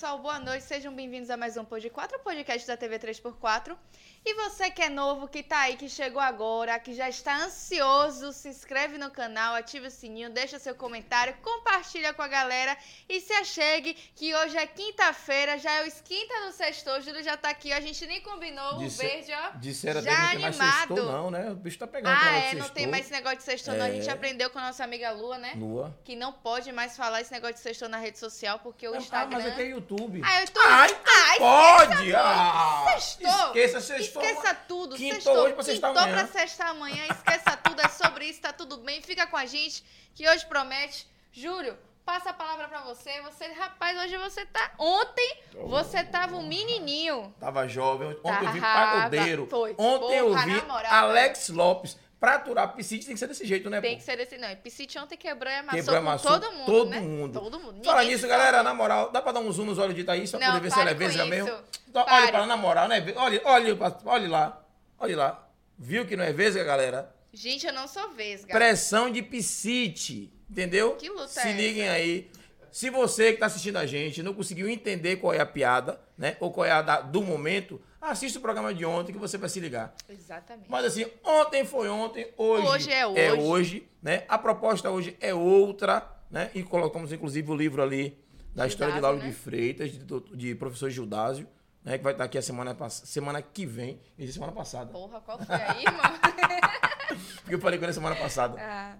pessoal, boa noite. Sejam bem-vindos a mais um Pod 4, podcast da TV 3x4. E você que é novo, que tá aí, que chegou agora, que já está ansioso, se inscreve no canal, ativa o sininho, deixa seu comentário, compartilha com a galera e se achegue que hoje é quinta-feira, já é o esquinta do sexto, o Júlio já tá aqui, a gente nem combinou, Disse- o verde, ó. Disseram Já até que mais animado. sextou, não, né? O bicho tá pegando Ah, é, não tem mais esse negócio de sexto, não. A gente É. aprendeu com a nossa amiga Lua, né? Lua. Que não pode mais falar esse negócio de sexto na rede social, porque o Ah, Instagram... mas aqui é YouTube. Ah, eu tô... Ai, Ai, Pode! Ah, Sextou. Esqueça, sextou. Esqueça tudo. Quintou sextou, hoje pra quintou amanhã. pra sextar amanhã. Esqueça tudo, é sobre isso, tá tudo bem. Fica com a gente, que hoje promete. Júlio, passa a palavra pra você. Você, rapaz, hoje você tá... Ontem você tava um menininho. Tava jovem. Ontem eu vi Tava. pagodeiro. Foi. Ontem eu Porra, vi na moral, Alex Lopes. Pra aturar Piscite tem que ser desse jeito, né, Tem pô? que ser desse... Não, Piscite ontem quebrou e amassou Quebrou amassou todo mundo, todo né? mundo. Todo mundo. Fala nisso, sabe. galera, na moral, dá pra dar um zoom nos olhos de Thaís pra Não, poder ver se ela é vesga mesmo? Então, olha pra ela, na moral, né? Olha, olha, olha lá. Olha lá. Viu que não é vesga, galera? Gente, eu não sou vesga. Pressão de piscite, entendeu? Que luta Se é liguem aí. Se você que tá assistindo a gente não conseguiu entender qual é a piada, né? Ou qual é a da- do momento, assista o programa de ontem que você vai se ligar. Exatamente. Mas assim, ontem foi ontem, hoje, Hoje é é hoje. hoje, né? A proposta hoje é outra, né? E colocamos inclusive o livro ali da história de Lauro né? de Freitas, de, de professor Gildásio, né? Que vai estar aqui a semana, semana que vem, e de semana passada. Porra, qual foi aí, irmão? Porque eu falei com ele semana passada. ah,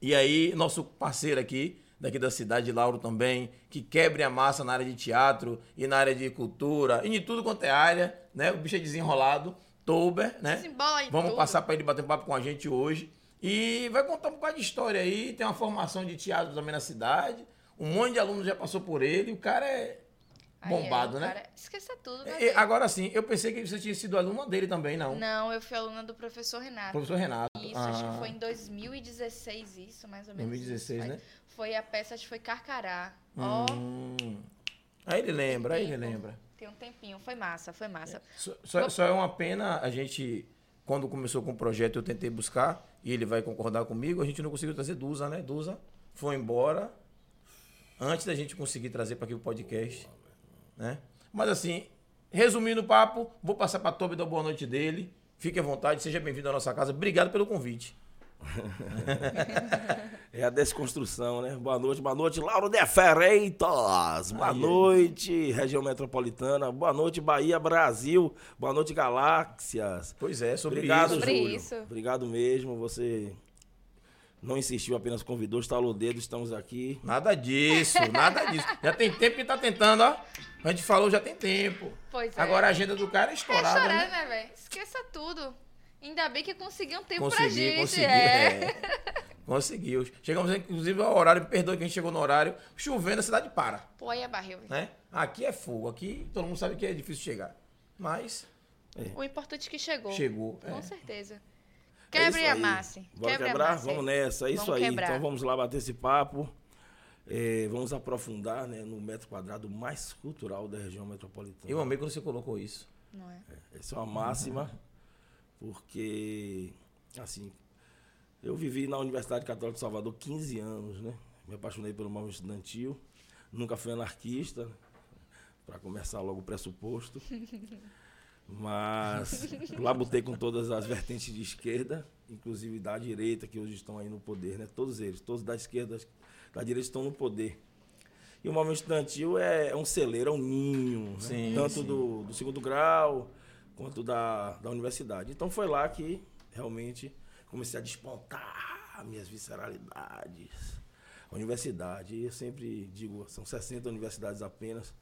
E aí, nosso parceiro aqui, daqui da cidade, Lauro também, que quebre a massa na área de teatro e na área de cultura, e de tudo quanto é área, né? O bicho é desenrolado, Tober, né? Desembola Vamos tudo. passar para ele bater um papo com a gente hoje. E vai contar um bocado de história aí, tem uma formação de teatro também na cidade, um monte de alunos já passou por ele, o cara é bombado, é, né? cara, esqueça tudo, né? E- agora sim, eu pensei que você tinha sido aluna dele também, não. Não, eu fui aluna do professor Renato. Professor Renato. Isso, acho Ah, que foi em 2016, isso, mais ou menos. 2016, isso. né? Foi a peça, acho que foi Carcará. Ó, Hum. Aí ele lembra, aí ele lembra. Tem um tempinho. Foi massa, foi massa. Só, só- só é uma pena a gente, quando começou com o projeto, eu tentei buscar, e ele vai concordar comigo, a gente não conseguiu trazer Dusa, né? Dusa foi embora antes da gente conseguir trazer para aqui o podcast, né? Mas assim, resumindo o papo, vou passar para Tobi dar boa noite dele. Fique à vontade, seja bem-vindo à nossa casa. Obrigado pelo convite. É a desconstrução, né? Boa noite, boa noite, Lauro de Ferreitas. Boa noite, região metropolitana. Boa noite, Bahia, Brasil. Boa noite, Galáxias. Pois é, sobre Obrigado, isso. Sobre Júlio. isso. Obrigado mesmo. Você não insistiu, apenas convidou, estalou o dedo, estamos aqui. Nada disso, nada disso. Já tem tempo que tá tentando, ó. A gente falou já tem tempo. Pois é. Agora a agenda do cara é É estourada, chorar, né? né, velho? Esqueça tudo. Ainda bem que consegui um tempo pra Consegui, gente. consegui. é. é. Conseguiu. Chegamos, inclusive, ao horário, me perdoe que a gente chegou no horário, chovendo, a cidade para, Pô, aí é barril. né? Aqui é fogo, aqui todo mundo sabe que é difícil chegar. Mas O importante é que chegou. chegou. Com é. certeza. É Quebre e aí. amasse. Bora Quebre quebrar? Vamos nessa, é isso Vamos aí. quebrar. Então vamos lá bater esse papo. É, vamos aprofundar né, no metro quadrado mais cultural da região metropolitana. Eu amei quando você colocou isso. Não é? Essa é uma máxima, porque, assim, eu vivi na Universidade Católica de Salvador 15 anos, né? Me apaixonei pelo movimento estudantil, nunca fui anarquista, para começar logo o pressuposto. Mas lá botei com todas as vertentes de esquerda, inclusive da direita, que hoje estão aí no poder, né? Todos eles, todos da esquerda, da direita estão no poder. E o movimento estudantil é, é um celeiro, é um ninho, né? Sim, tanto sim. Do, do segundo grau quanto da, da universidade. Então foi lá que realmente comecei a despontar minhas visceralidades. A universidade, eu sempre digo, são 60 universidades apenas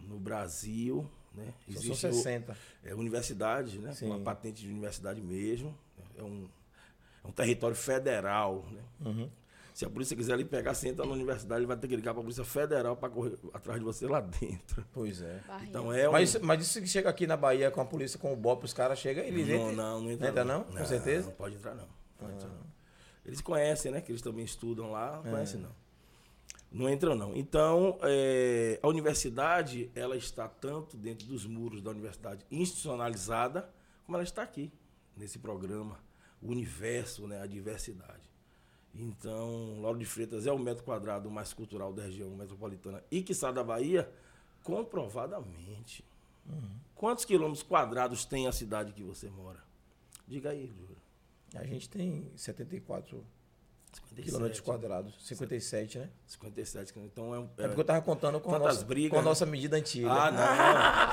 no Brasil, né? São o- 60. é universidade, né? Sim. Uma patente de universidade mesmo. É um, é um território federal, né? Uhum. Se a polícia quiser lhe pegar, você entra na universidade, ele vai ter que ligar para a Polícia Federal para correr atrás de você lá dentro. Pois é. Então é um... Mas, mas isso que chega aqui na Bahia com a polícia, com o BOP, os caras chegam, eles não, entram. não, não entra, entra não? Com certeza? Não pode entrar não. Pode entrar, não. Eles conhecem, né? Que eles também estudam lá, não É. conhecem não. Não entram não. Então, é, a universidade, ela está tanto dentro dos muros da universidade institucionalizada, como ela está aqui, nesse programa, o universo, né? A diversidade. Então, Lauro de Freitas é o metro quadrado mais cultural da região metropolitana e que da Bahia, comprovadamente. Quantos quilômetros quadrados tem a cidade que você mora? Diga aí, Júlio. A gente tem 74 57, quilômetros quadrados, 57, né? 57 quilômetros. Então é, um- É porque eu tava contando com a nossa, brigas, com a né? nossa medida antiga. Ah,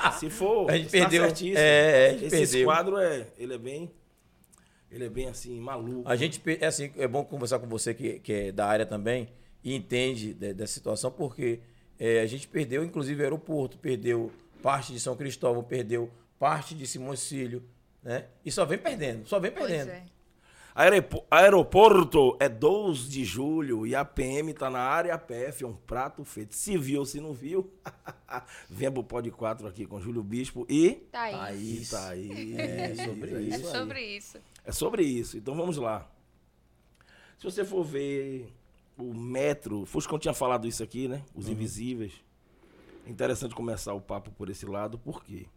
não. Se for, A gente perdeu. certíssimo. É, a gente Esse perdeu. quadro é, ele é bem, ele é bem assim maluco. A gente, é assim, é bom conversar com você que, que é da área também e entende de- dessa situação, porque é, a gente perdeu, inclusive, o aeroporto, perdeu parte de São Cristóvão, perdeu parte de Simões Filho, né? E só vem perdendo, só vem Pois perdendo. é. Aeropo- Aeroporto é 12 de julho e a PM tá na área, a PF é um prato feito. Se viu, se não viu, venha pro Pod 4 aqui com Júlio Bispo e Tá aí. Aí. Aí. É, sobre é isso. aí. Sobre isso. É sobre isso. Então vamos lá. Se você for ver o metro, Fuscão tinha falado isso aqui, né? Os invisíveis. É interessante começar o papo por esse lado, por quê?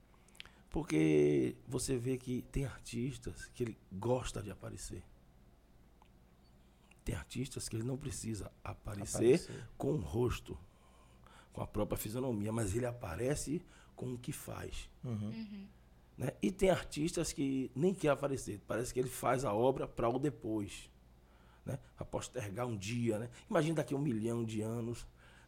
Porque você vê que tem artistas que ele gosta de aparecer. Tem artistas que ele não precisa aparecer, Aparecer. com o rosto, com a própria fisionomia, mas ele aparece com o que faz. Né? E tem artistas que nem quer aparecer, parece que ele faz a obra para o depois, né? para postergar um dia. Né? Imagina daqui a um milhão de anos,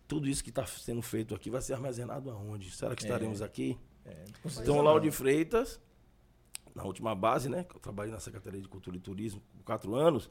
tudo isso que está sendo feito aqui vai ser armazenado aonde? Será que estaremos aqui? É, Então. Lauro de Freitas, na última base, né? que Eu trabalhei na Secretaria de Cultura e Turismo por quatro anos.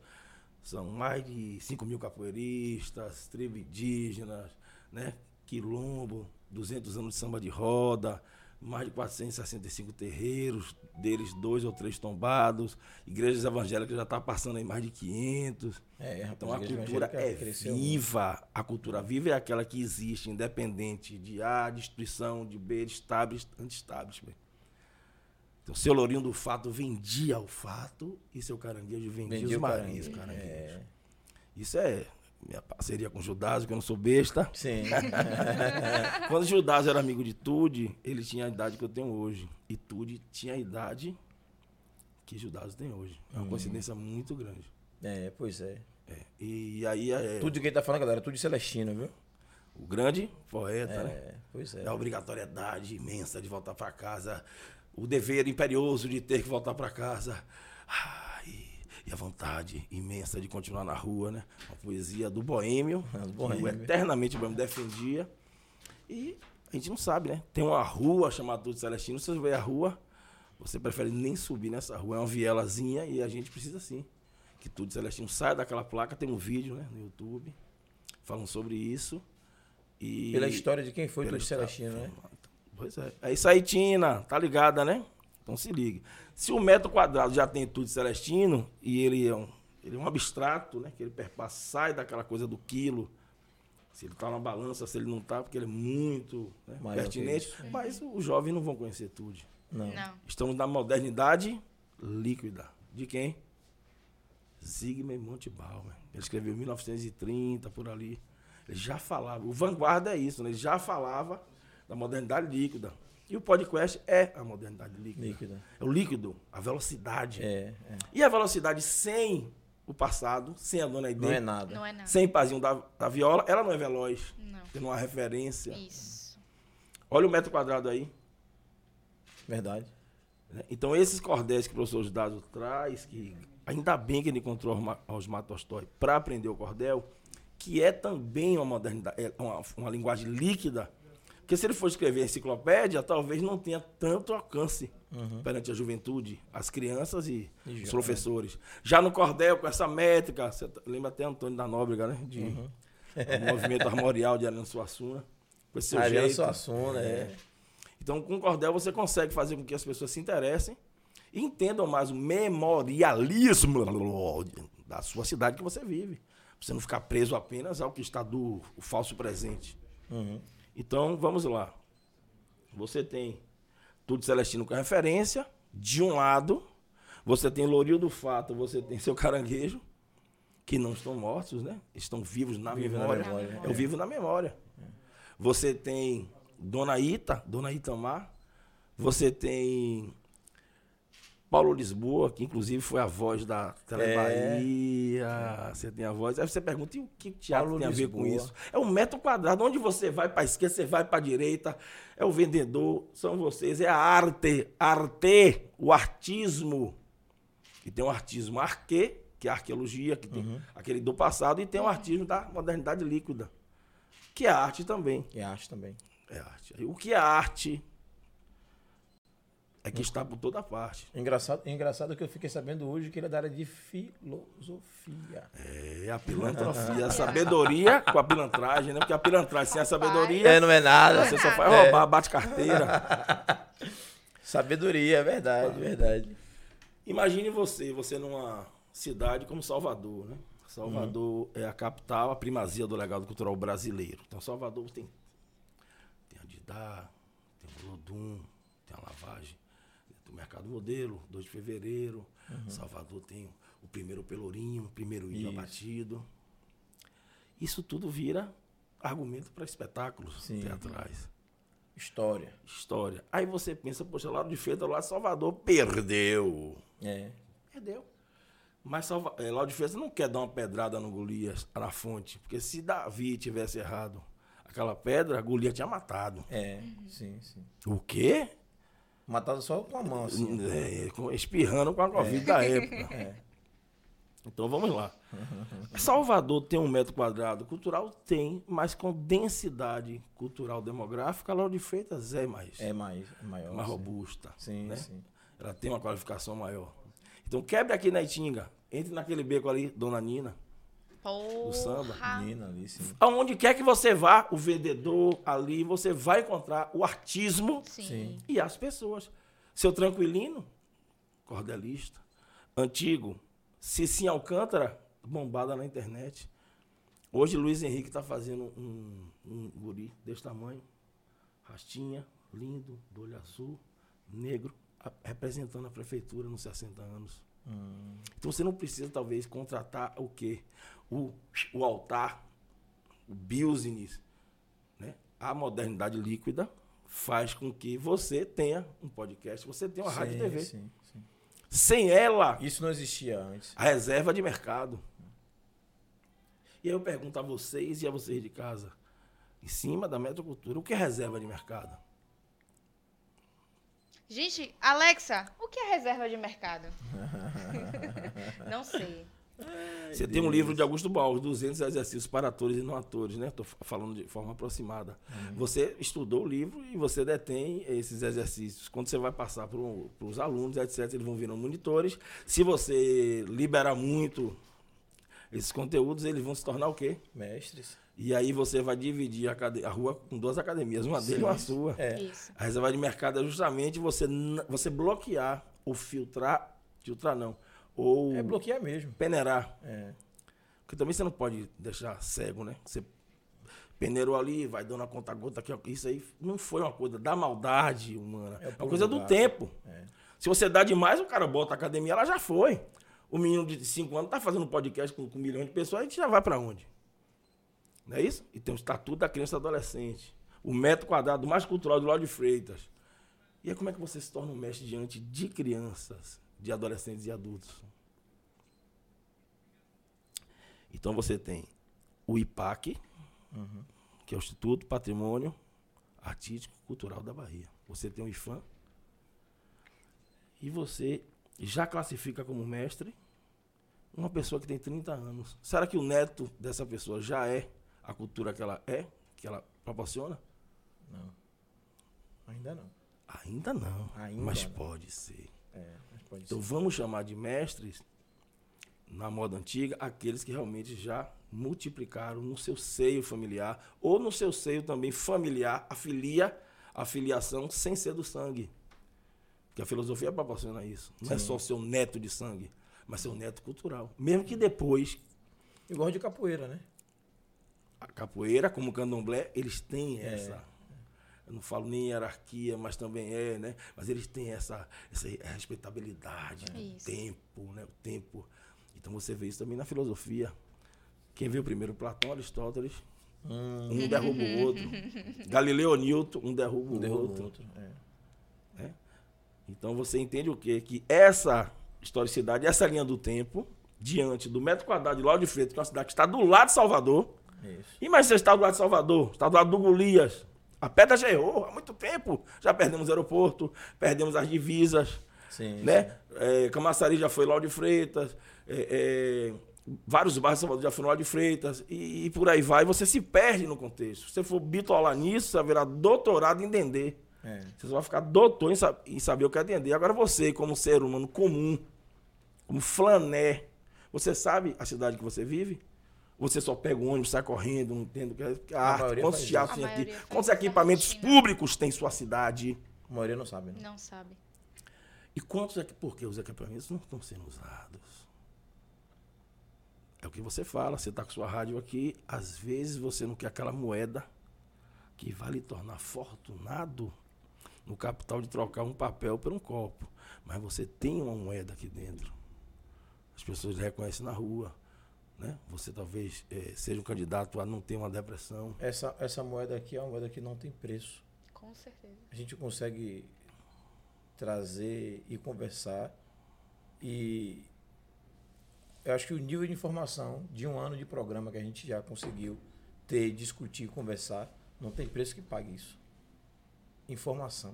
São mais de 5 mil capoeiristas, tribo indígenas, né? Quilombo, 200 anos de samba de roda, mais de 465 terreiros, deles dois ou três tombados. Igrejas evangélicas já está passando aí mais de 500. É, rapaz, Então a cultura é viva. A cultura viva é aquela que existe, independente de A, destruição, de B, de establish, anti-establishment. Então, seu Lourinho do Fato vendia o fato e seu caranguejo vendia, Vendia os marinhos caranguejo, caranguejos. é. Isso é minha parceria com o Judas, que eu não sou besta. Sim. Quando o Judas era amigo de Tude, ele tinha a idade que eu tenho hoje. E Tude tinha a idade que Judas tem hoje. É uma coincidência muito grande. é, pois é. É, E aí é, Tudo que ele tá falando, galera, tudo de Celestino, viu? o grande poeta, né? É, pois é. É a obrigatoriedade imensa de voltar para casa, o dever imperioso de ter que voltar para casa. Ah, a vontade imensa de continuar na rua, né? Uma poesia do Boêmio, É, do Boêmio. eternamente o Boêmio defendia. E a gente não sabe, né? Tem uma rua chamada Tudo Celestino, você vê a rua, você prefere nem subir nessa rua. É uma vielazinha e a gente precisa sim. Que Tudo Celestino saia daquela placa, tem um vídeo né, no YouTube falando sobre isso. E Pela história de quem foi Tudo Celestino, né? Pois é. É isso aí, Tina. Tá ligada, né? Então se liga. Se o metro quadrado já tem tudo celestino e ele é um, ele é um abstrato, né? Que ele perpassa, sai daquela coisa do quilo. Se ele tá na balança, se ele não tá, porque ele é muito né, pertinente. Mas os jovens não vão conhecer tudo. Não. Não. Estamos na modernidade líquida. De quem? Zygmunt Montebauer. Ele escreveu em 1930, por ali. Ele já falava. O Vanguarda é isso, né? Ele já falava da modernidade líquida. E o podcast é a modernidade líquida. Líquida. É o líquido, a velocidade. É, é. E a velocidade sem o passado, sem a dona Aide, Não é nada. Não é nada. sem pazinho da, da viola, ela não é veloz. Não. Tem uma referência. Isso. Olha o metro quadrado aí. Verdade. né? Então, esses cordéis que o professor Dado traz, que ainda bem que ele encontrou Osmar Tolstói para aprender o cordel, que é também uma modernidade, é uma, uma linguagem líquida, porque se ele for escrever a enciclopédia, talvez não tenha tanto alcance perante a juventude, as crianças e, E os já- professores. Já no cordel, com essa métrica, você tá- lembra até Antônio da Nóbrega, né? De, o movimento armorial de Ariano Suassuna. Com esse seu Ariano jeito. Suassuna, é. Então, com o cordel, você consegue fazer com que as pessoas se interessem e entendam mais o memorialismo da sua cidade que você vive. Pra você não ficar preso apenas ao que está do falso presente. Uhum. Então, vamos lá. Você tem tudo celestino com referência. De um lado, você tem Lourio do Fato, você tem seu caranguejo, que não estão mortos, né? Estão vivos na Vivo na memória. memória, Eu vivo na memória. Você tem Dona Ita, Dona Itamar. Você tem Paulo Lisboa, que inclusive foi a voz da Telebahia. É. Você tem a voz. Aí você pergunta, e o que o teatro Paulo tem a ver com Lisboa. isso? É um metro quadrado. Onde você vai para a esquerda, você vai para a direita. É o vendedor, são vocês. É a arte. Arte, o artismo. E tem o artismo arque, que é a arqueologia, que tem aquele do passado, e tem o artismo da modernidade líquida, que é arte também. E acho também. É arte. O que é arte é que está por toda parte. Engraçado, engraçado que eu fiquei sabendo hoje que ele é da área de filosofia. É a pilantrofia, a sabedoria com a pilantragem, né? Porque a pilantragem sem a sabedoria, não é nada. você só faz É. roubar, bate carteira. Sabedoria, é verdade, verdade. Imagine você, você numa cidade como Salvador, né? Salvador é a capital, a primazia do legado cultural brasileiro. Então, Salvador tem, tem a Didá, tem o Lodum, tem a Lavagem, Mercado Modelo, 2 de fevereiro. Salvador tem o primeiro Pelourinho, o primeiro índio Isso. abatido. Isso tudo vira argumento para espetáculos Sim. teatrais História. história. Aí você pensa, poxa, lá de Feira, lá Salvador, perdeu. É. Perdeu. Mas Salva... é, Lauro de Freitas não quer dar uma pedrada no Golias, na fonte. Porque se Davi tivesse errado aquela pedra, Golias tinha matado. É, sim, sim. O quê? Matado só com a mão, assim. É, com- espirrando com a Covid da época. É. Então vamos lá. Salvador tem um metro quadrado cultural? Tem, mas com densidade cultural demográfica, Lauro de Freitas é mais, É mais, é maior. mais sim. robusta. Sim, né? sim. Ela tem uma qualificação maior. Então quebre aqui na Itinga, entre naquele beco ali, Dona Nina. Porra. samba. Menina ali, sim. Aonde quer que você vá, o vendedor ali, você vai encontrar o artismo Sim. E as pessoas. Seu tranquilino, cordelista, antigo, Cicinha Alcântara, bombada na internet. Hoje Luiz Henrique está fazendo um, um guri desse tamanho, rastinha, lindo, do olho azul, negro, a- representando a prefeitura nos 60 anos. Então você não precisa, talvez, contratar o quê? O, o altar, o business. Né? A modernidade líquida faz com que você tenha um podcast, você tenha uma rádio e Sim, TV. Sim, sim. Sem ela, Isso não existia antes. a reserva de mercado. E aí eu pergunto a vocês e a vocês de casa, em cima da metrocultura, o que é reserva de mercado? Gente, Alexa, o que é reserva de mercado? Não sei. Você tem um livro de Augusto Bal, 200 exercícios para atores e não atores, né? Estou falando de forma aproximada. Você estudou o livro e você detém esses exercícios. Quando você vai passar para os alunos, etc., eles vão virar monitores. Se você liberar muito esses conteúdos, eles vão se tornar o quê? Mestres. E aí você vai dividir a, a rua com duas academias, uma dele e uma sua. É. Isso. A reserva de mercado é justamente você, você bloquear ou filtrar, filtrar não, ou É bloquear mesmo. peneirar. É. Porque também você não pode deixar cego, né? Você peneirou ali, vai dando a conta-gota aqui. Isso aí não foi uma coisa da maldade humana. É É uma coisa do gato. tempo. É. Se você dá demais, o cara bota a academia, ela já foi. O menino de 5 anos tá fazendo um podcast com, com milhões de pessoas, a gente já vai para onde? Não é isso? E tem o Estatuto da Criança e do Adolescente. O metro quadrado mais cultural do Lauro de Freitas. E aí como é que você se torna um mestre diante de crianças, de adolescentes e adultos? Então você tem o IPAC, que é o Instituto Patrimônio Artístico Cultural da Bahia. Você tem o IFAM. E você já classifica como mestre uma pessoa que tem 30 anos. Será que o neto dessa pessoa já é a cultura que ela é, que ela proporciona? Não. Ainda não. Ainda não. Ainda mas não. pode ser. É, pode Então ser. vamos chamar de mestres, na moda antiga, aqueles que realmente já multiplicaram no seu seio familiar, ou no seu seio também familiar, a filia, a filiação sem ser do sangue. Porque a filosofia proporciona isso. Não é Sim. só seu neto de sangue, mas seu neto cultural. Mesmo que depois, Igual de capoeira, né? a capoeira, como o candomblé, eles têm É. essa. Eu não falo nem hierarquia, mas também é, né? Mas eles têm essa, essa respeitabilidade, o Isso. tempo, né? O tempo. Então você vê isso também na filosofia. Quem viu primeiro Platão, Aristóteles, Hum, um derruba o outro. Galileu Newton, um derruba o derruba o outro. outro. É. Então você entende o quê? Que essa historicidade, essa linha do tempo, diante do metro quadrado de Lauro de Freitas, que é uma cidade que está do lado de Salvador. Isso. Imagina você está do lado de Salvador, está do lado do Golias. A pedra já errou há muito tempo. Já perdemos o aeroporto, perdemos as divisas, Sim, né? É, Camaçari já foi Lauro de Freitas, é, é, vários bairros de Salvador já foram Lauro de Freitas, e, e por aí vai. Você se perde no contexto. Se você for bitolar nisso, você vai virar doutorado em entender. É. Você só vai ficar doutor em, em saber o que é entender. Agora você, como ser humano comum, como flané, você sabe a cidade que você vive? Você só pega o ônibus, sai correndo, não entende o que é a arte, maioria quantos teatros tem A aqui, quantos equipamentos rotina. públicos tem sua cidade. A maioria não sabe, né? Não sabe. E quantos é que porque os equipamentos não estão sendo usados? É o que você fala, você está com sua rádio aqui, às vezes você não quer aquela moeda que vai lhe tornar fortunado no capital de trocar um papel por um copo. Mas você tem uma moeda aqui dentro. As pessoas reconhecem na rua. Né? Você talvez eh, seja um candidato a não ter uma depressão. Essa, essa moeda aqui é uma moeda que não tem preço. Com certeza. A gente consegue trazer e conversar. E eu acho que o nível de informação de um ano de programa que a gente já conseguiu ter, discutir, conversar, não tem preço que pague isso. Informação.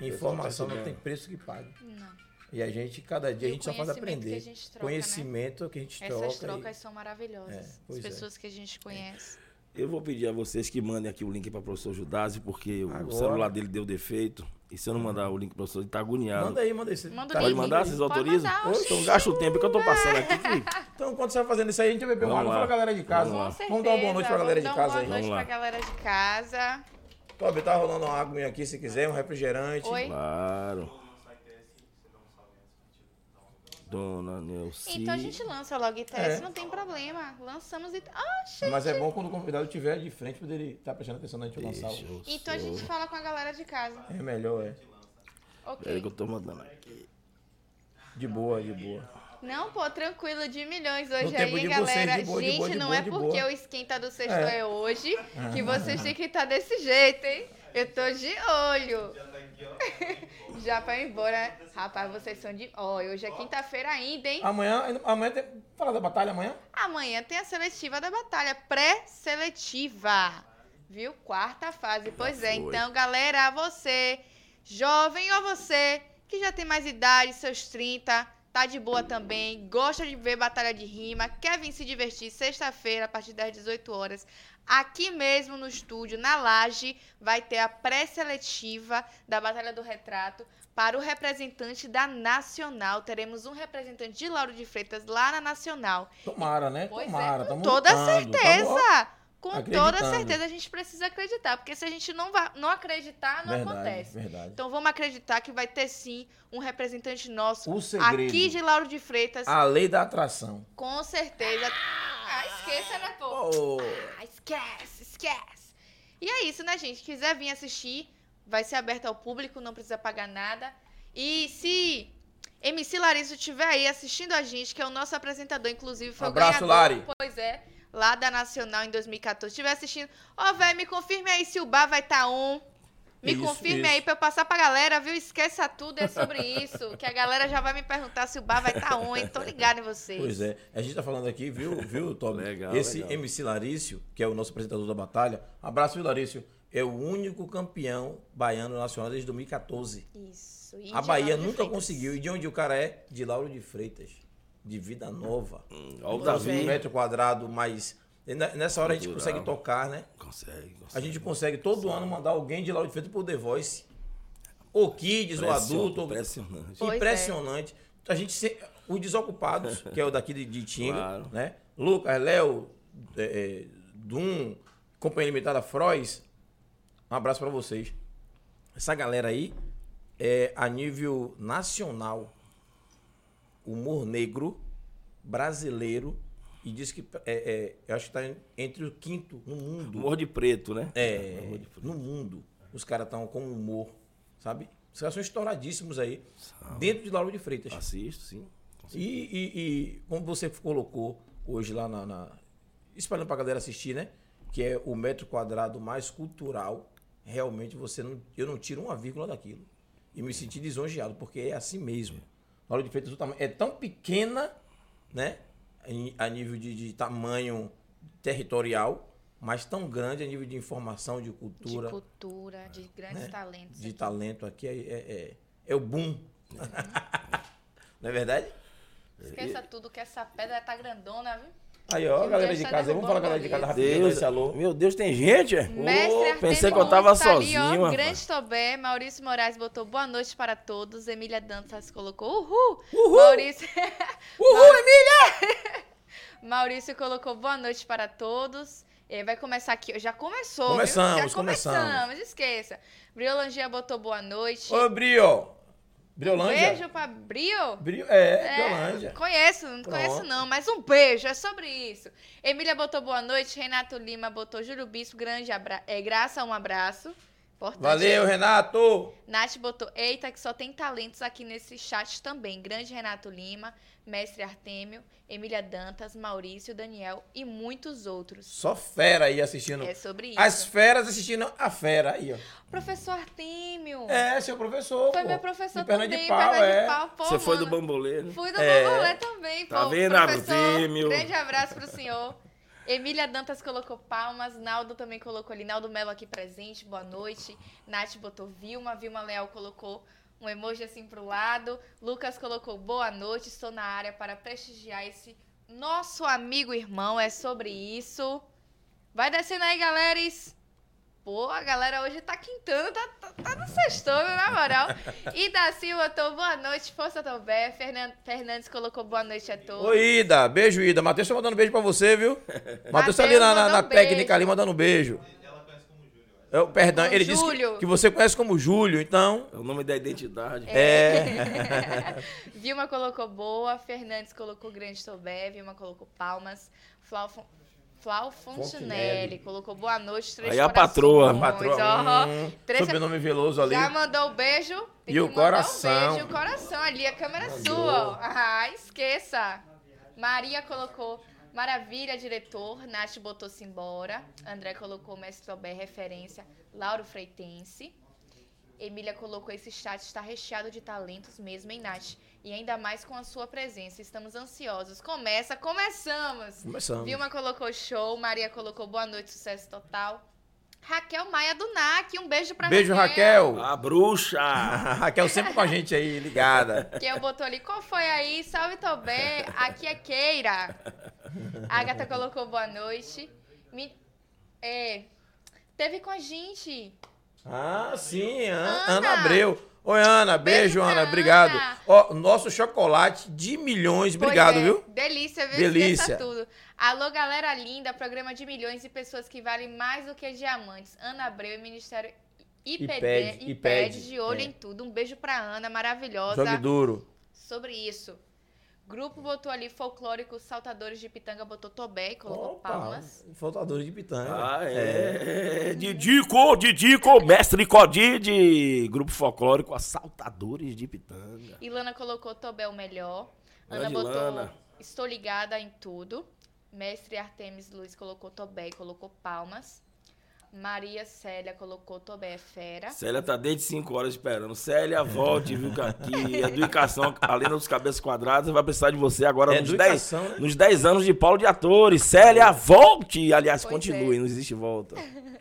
Informação não tem preço que pague. Não. E a gente, cada dia, E a o gente só faz conhecimento que aprender. a gente troca, né? conhecimento que a gente Essas troca. e- trocas são maravilhosas. É, As é. pessoas que a gente conhece. Eu vou pedir a vocês que mandem aqui o link para o professor Judásio, porque o Agora. celular dele deu defeito. E se eu não mandar o link pro professor, ele tá agoniado. Manda aí, manda aí. Manda o Pode link. mandar? Vocês Pode autorizam? mandar, Então gasta o tempo que eu tô passando aqui. que- Então, quando você vai fazendo isso aí, a gente vai beber uma água. lá. Fala a galera de casa. Vamos certeza. Vamos dar uma boa noite pra galera de Vamos dar casa uma aí. boa noite lá. pra galera de casa. Tobi, tá rolando uma água aqui se quiser, um refrigerante. Oi? Claro. Dona Nelci. Então a gente lança logo ITS, É. não tem problema. Lançamos ITS. Ah, gente. Mas é bom quando o convidado estiver de frente pra ele estar prestando atenção na gente lançar. o- Deixa Então a gente fala com a galera de casa. É melhor, é. Peraí que eu Ok. tô mandando aqui. De boa, de boa. Não, pô, tranquilo, de milhões hoje aí, de vocês, galera. de boa, de gente, boa, de não boa, é de porque boa. o esquenta do sexto É. é, hoje que vocês têm que estar desse jeito, hein? Eu tô de olho. Já ir embora. Rapaz, vocês são de. Ó, hoje é quinta-feira ainda, hein? Amanhã, amanhã tem. Fala da batalha amanhã? Amanhã tem a seletiva da batalha, pré-seletiva. Viu? Quarta fase. Pois é, foi. então, galera, você, jovem ou você que já tem mais idade, seus 30, tá de boa também, gosta de ver batalha de rima, quer vir se divertir sexta-feira a partir das 18 horas, aqui mesmo no estúdio, na Laje, vai ter a pré-seletiva da Batalha do Retrato para o representante da Nacional. Teremos um representante de Lauro de Freitas lá na Nacional. Tomara, né? Pois Tomara. é, com toda lutando, tamo- certeza. Com toda acreditando. certeza a gente precisa acreditar, porque se a gente não, vai, não acreditar, não verdade, acontece. verdade. Então vamos acreditar que vai ter sim um representante nosso O segredo. aqui de Lauro de Freitas, A lei da atração. com certeza. Ah, esqueça, né, pô? Oh. Ah, esquece, esquece. E é isso, né, gente? Quiser vir assistir, vai ser aberto ao público, não precisa pagar nada. E se MC Larissa estiver aí assistindo a gente, que é o nosso apresentador, inclusive foi Abraço, o ganhador. Lari. Pois é, lá da Nacional em 2014. Estiver assistindo, ó, velho, me confirme aí se o bar vai estar on. Me Isso, confirme isso. aí pra eu passar pra galera, viu? Esqueça tudo, é sobre isso. que a galera já vai me perguntar se o bar vai estar on, hein? Tô ligado em vocês. Pois é. A gente tá falando aqui, viu, viu, Toby? Legal, Esse legal. MC Larício, que é o nosso apresentador da batalha. Abraço, viu, Larício? É o único campeão baiano nacional desde 2014. Isso. E A Bahia nunca Freitas. conseguiu. E de onde o cara é? De Lauro de Freitas. De Vida Nova. Ó, o Um Davi. metro quadrado, mas ne- nessa hora a gente consegue tocar, né? Consegue, consegue. A gente consegue todo ano mandar alguém de Lauro de Freitas pro The Voice. O Kids, o Impression- adulto. Impressionante. Pois é. Impressionante. A gente se... Os desocupados, que é o daqui de, de Tinga, Claro. né? Lucas, Léo, é, é, Dum, Companhia Limitada Frois. Um abraço pra vocês. Essa galera aí é a nível nacional. Humor negro, brasileiro, e diz que é, é, eu acho que tá entre o quinto no mundo. Humor de preto, né? É, de preto. no mundo. Os caras estão com humor, sabe? Os caras são estouradíssimos aí, dentro de Lauro de Freitas. Assisto, sim. E, e, e como você colocou hoje lá na, na. Espalhando pra galera assistir, né? Que é o metro quadrado mais cultural. Realmente você não. Eu não tiro uma vírgula daquilo. e me senti lisonjeado, porque é assim mesmo. Lauro de Freitas é tão pequena, né? em- A nível de, de tamanho territorial, mas tão grande a nível de informação, de De cultura, cultura, de grandes né? talentos. de aqui. talento aqui. É, é, é- é o boom. Não é verdade? Esqueça tudo que essa pedra tá grandona, viu? Aí, ó, Que galera de está casa. Vamos falar com a galera de casa rapidinho. Deus, Esse alô. meu Deus, tem gente? é? Mestre Artemio pensei que eu tava Luz tá ali, sozinho, ó. Grande Tobé, Maurício Moraes botou boa noite para todos. Emília Dantas colocou uhul. Maurício... Uhul, Emília! Maurício colocou boa noite para todos. E vai começar aqui. Já começou. viu? Começamos, Já começamos. começamos. Esqueça. Briolangia botou boa noite. Ô, Brio. Briolândia? Beijo pra Brio. Brio, é, Briolândia. Conheço, não Pronto. conheço não, mas um beijo, é sobre isso. Emília botou boa noite, Renato Lima botou Júlio Bispo, grande abra... é, graça, um abraço. Importante. Valeu, Renato! Nath botou, eita, que só tem talentos aqui nesse chat também. Grande Renato Lima, Mestre Artêmio, Emília Dantas, Maurício, Daniel e muitos outros. Só fera aí assistindo. É sobre isso. As feras assistindo a fera aí, ó. Professor Artêmio. É, seu professor. Foi pô. meu professor de perna também, de pau, perna é. de pau. Pô, Você foi do mano. bambolê, né? Fui do É. Bambolê também, Tá pô. vendo, professor, Artêmio? Grande abraço pro senhor. Emília Dantas colocou palmas, Naldo também colocou ali, Naldo Melo aqui presente, boa noite. Nath botou Vilma, Vilma Leal colocou um emoji assim pro lado. Lucas colocou boa noite, estou na área para prestigiar esse nosso amigo irmão, é sobre isso. Vai descendo aí, galeras. Pô, a galera hoje tá quintando, tá, tá, tá no sextou, viu, na moral. Ida Silva botou boa noite, Força Tobé. Fernan- Fernandes colocou boa noite a todos. Oi, Ida. Beijo, Ida. Matheus tá mandando beijo pra você, viu? Matheus tá ali na, na, na um técnica ali mandando beijo. É, o perdão, ele disse Júlio. que, que você conhece como Júlio, então. É o nome da identidade. É. Vilma colocou boa, Fernandes colocou grande Tobé, Vilma colocou palmas, Flau, Flau Fontinelli colocou boa noite, três Aí a patroa. A patroa. ó. hum, Três- sobrenome Veloso ali. Já mandou o beijo? Tem E que o coração. Um beijo, o coração ali, a câmera é sua. Ah, esqueça. Maria colocou maravilha, diretor. Nath botou-se embora. André colocou mestre Tobé, referência. Lauro Freitense. Emília colocou esse chat está recheado de talentos mesmo, hein, Nath? E ainda mais com a sua presença. Estamos ansiosos. Começa, começamos. Começamos. Vilma colocou show, Maria colocou boa noite, sucesso total. Raquel Maia do NAC, um beijo pra Beijo, Raquel. A bruxa! A Raquel sempre com a gente aí, ligada. Que eu botou ali, qual foi aí? Salve Tobé, aqui é Keira. A Agatha colocou boa noite. Me- é, teve com a gente. Ah, sim, An- Ana. Ana, Abreu. Oi, Ana. Beijo, Beijo Ana. Obrigado. Ó, nosso chocolate de milhões. Obrigado, é, viu? Delícia, viu? Delícia. Tudo. Alô, galera linda, programa de milhões e pessoas que valem mais do que diamantes. Ana Abreu e Ministério IPD, IPED, IPED, de olho é. em tudo. Um beijo pra Ana, maravilhosa. Jogue duro. Sobre isso. Grupo botou ali folclórico, saltadores de pitanga, botou Tobé e colocou Opa, palmas. Faltador de pitanga. Ah, é. Didico, Didico, mestre Codide. Grupo folclórico Assaltadores de Pitanga. Ilana colocou Tobé o melhor. Ana Grande botou Ilana. Estou ligada em tudo. Mestre Artemis Luiz colocou Tobé e colocou palmas. Maria Célia colocou Tobé é fera. Célia tá desde 5 horas esperando. Célia, volte, viu, que aqui. Educação, além dos cabeças quadradas, vai precisar de você agora É nos 10 educação, né? nos 10 anos de Paulo de Atores. Célia, volte! Aliás, Pois continue, é. não existe volta.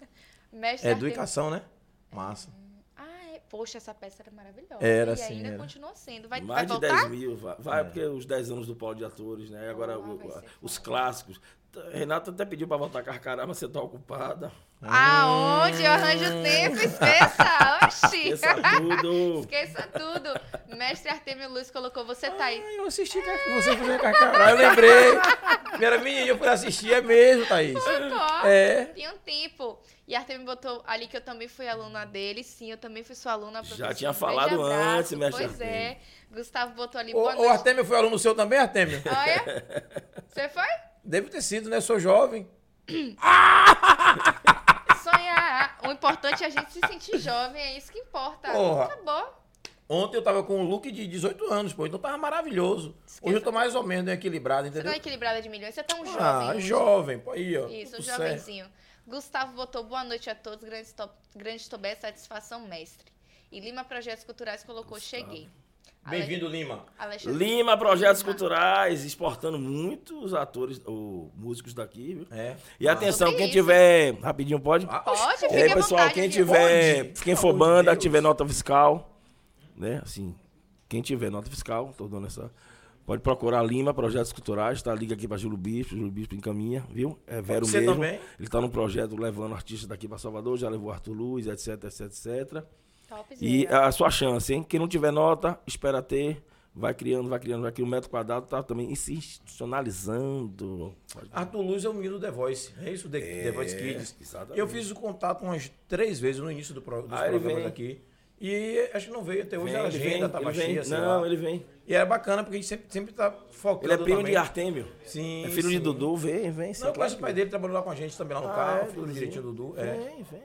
Mestre É educação, né? Massa. Ah, é. Poxa, essa peça era maravilhosa. Era, e sim, ainda era. continua sendo. Vai, vai Mais de voltar? 10 mil, vai, vai porque os 10 anos do Paulo de Atores, né? E agora Porra, o- vai os clássicos. Renata até pediu pra voltar com a caramba, mas você tá ocupada. Aonde? Eu arranjo tempo, esqueça! Oxi! Esqueça tudo. Esqueça tudo. Mestre Artemio Luz colocou, você tá aí. Ah, eu assisti você fazendo carcará, eu lembrei. Era menina, eu fui assistir, é mesmo, Thaís. Pô, É. Tinha um tempo. E Artemio botou ali que eu também fui aluna dele. Sim, eu também fui sua aluna. Já tinha falado antes, mestre Pois é. Gustavo botou ali, ô noite. Artemio, foi aluno seu também, Artemio? Olha, você foi? Deve ter sido, né? Sou jovem. Sonhar. O importante é a gente se sentir jovem, é isso que importa. Porra. Acabou. Ontem eu tava com um look de 18 anos, pô, então tava maravilhoso. Hoje eu tô mais ou menos equilibrado, Você entendeu? não é equilibrada de milhões, você é tão jovem. Ah, hoje. jovem, pô, aí, ó. Isso, certo. jovenzinho. Gustavo botou boa noite a todos, grande, to grande Tobé, satisfação mestre. E Lima Projetos Culturais colocou cheguei. Bem-vindo, Lima. Alexandre- Lima Projetos Lima. Culturais, exportando muitos atores, ou músicos daqui, viu? É. E atenção, Sobre quem isso. tiver. Rapidinho, pode? Ah, Pode, E aí, pessoal, vontade, quem tiver. Pode. Quem for banda, Deus. tiver nota fiscal, né? Assim, quem tiver nota fiscal, tô dando essa. Pode procurar Lima Projetos Culturais, tá? Liga aqui pra Júlio Bispo, Júlio Bispo encaminha, viu? É Vero Você mesmo. também? Ele tá no projeto levando artistas daqui pra Salvador, já levou Arthur Luz, etc, etc, etc. E a sua chance, hein? Quem não tiver nota, espera ter. Vai criando, vai criando, vai criando. O metro quadrado tá também se institucionalizando. Arthur Luz é o menino do The Voice. É isso, The, The Voice Kids. exatamente. Eu fiz o contato umas três vezes no início do pro, dos Ah, programas aqui. E acho que não veio até hoje. Vem, a ele agenda vem, tava ele vem. cheia, Não, lá. ele vem. E era bacana porque a gente sempre, sempre tá focando Ele é primo também. de Artêmio. Sim, É filho de sim. Dudu, vem, vem. sim, Não, eu claro conheço o pai dele, trabalhou lá com a gente também lá no Ah, carro, é, filho do direitinho Dudu. É. Vem, vem.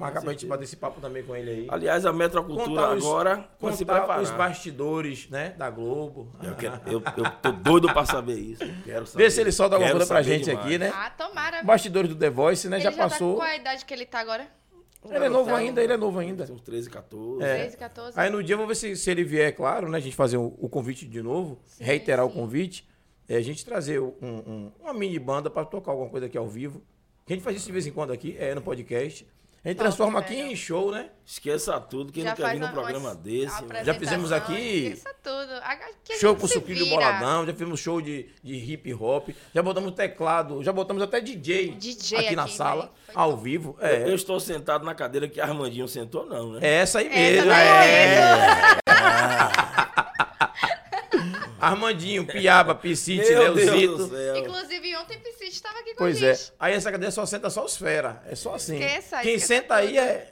Marcar pra gente bater esse papo também com ele aí. Aliás, a Metrocultura os- agora vai se contar preparar. os bastidores, né, da Globo. Eu, quero- eu, eu tô doido pra saber isso. Quero saber. Vê se ele solta alguma coisa pra gente demais. aqui, né? Ah, tomara. Bastidores do The Voice, né? Ele já já passou. Tá, qual a idade que ele tá agora? Ele é novo ainda, ele é novo ainda. Uns 13, 14. É. 13, 14? Aí no dia eu vou ver se, se ele vier, claro, né? A gente fazer o, o convite de novo, reiterar o convite. É, a gente trazer um- um- uma mini banda pra tocar alguma coisa aqui ao vivo. Que a gente faz isso de vez em quando aqui, é no podcast. A gente Top, transforma aqui velho. em show, né? Esqueça tudo, quem Já não quer vir num programa desse. Já fizemos aqui- Esqueça tudo. Aqui a Show com vira. boladão, já fizemos show de, de hip hop, já botamos teclado, já botamos até DJ, DJ aqui na aqui, sala, velho. Foi ao vivo. Eu É, estou sentado na cadeira que Armandinho sentou, não, né? é essa aí Essa mesmo. daí é. Armandinho, Piaba, Piscite, Meu Deus do Leozito. céu. Inclusive, ontem o Piscite estava aqui com Pois a é. Aí essa cadeira só senta só os fera. É só assim. Esqueça, Quem esqueça senta aí é.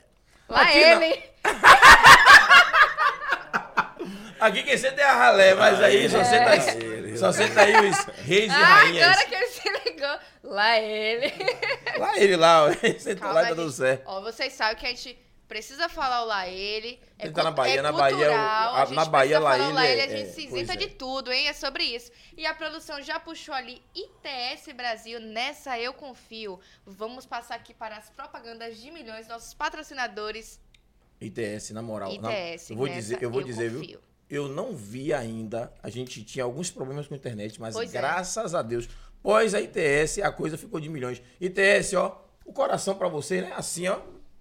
Lá Aqui ele. Aqui quem senta é a ralé, mas aí só senta, ele. só senta aí os reis e Ah, rainhas. agora que ele se ligou. Lá ele. Lá ele lá, senta Calma, lá e tá tudo certo. Ó, vocês sabem que a gente precisa falar o lá ele. É tá na Bahia, é na Bahia é o- cultural, a- a gente na Bahia, lá ele lá é- ele, a é, gente se pois isenta é. de tudo, hein? É sobre isso. E a produção já puxou ali ITS Brasil, nessa eu confio. Vamos passar aqui para as propagandas de milhões, nossos patrocinadores ITS, na moral. na- ITS. eu vou dizer, eu vou dizer, viu? confio. Eu não vi ainda. A gente tinha alguns problemas com a internet, mas Pois é. graças a Deus, pós a ITS, a coisa ficou de milhões. ITS, ó, o coração pra você, né? Assim, ó.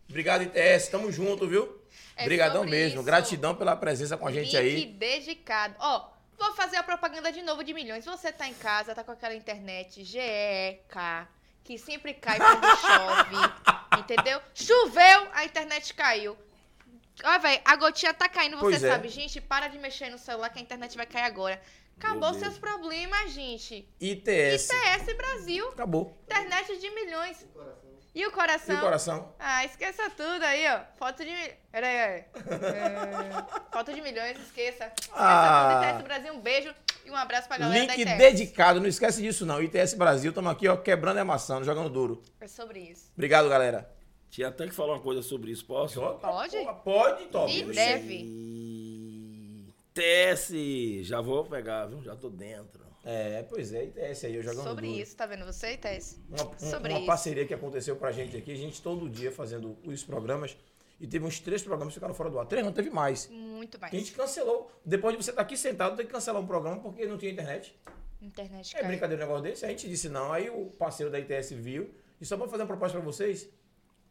Obrigado, ITS. Tamo junto, viu? É Obrigadão mesmo. isso. Gratidão pela presença com a gente Link aí. dedicado. Ó, vou fazer a propaganda de novo de milhões. Você tá em casa, tá com aquela internet GEK, que sempre cai quando chove, entendeu? Choveu, a internet caiu. Ó, velho, a gotinha tá caindo, você Pois é. sabe. Gente, para de mexer no celular que a internet vai cair agora. Acabou seus problemas, gente. ITS. ITS Brasil, Acabou. internet de milhões. E o coração? E o coração? Ah, esqueça tudo aí, ó. Foto de. Pera aí, é. Foto de milhões, esqueça. Esqueça Ah. tudo. ITS Brasil, um beijo e um abraço pra galera Link da ITS. dedicado, não esquece disso não. ITS Brasil, estamos aqui, ó, quebrando e amassando, jogando duro. É sobre isso. Obrigado, galera. Tinha até que falar uma coisa sobre isso, posso? Pode? Pode, Tom. E deve. E... TS, já vou pegar, viu? Já tô dentro. É, pois é, ITS aí, eu jogando Sobre duro. isso, tá vendo você, ITS? Uma, um- Sobre uma isso. parceria que aconteceu pra gente aqui, a gente todo dia fazendo os programas, e teve uns três programas que ficaram fora do ar. Três não, teve mais. Muito mais. A gente cancelou. Depois de você estar aqui sentado, tem que cancelar um programa porque não tinha internet. Internet É brincadeira um negócio desse? A gente disse não. Aí o parceiro da ITS viu. E só pra fazer uma proposta pra vocês,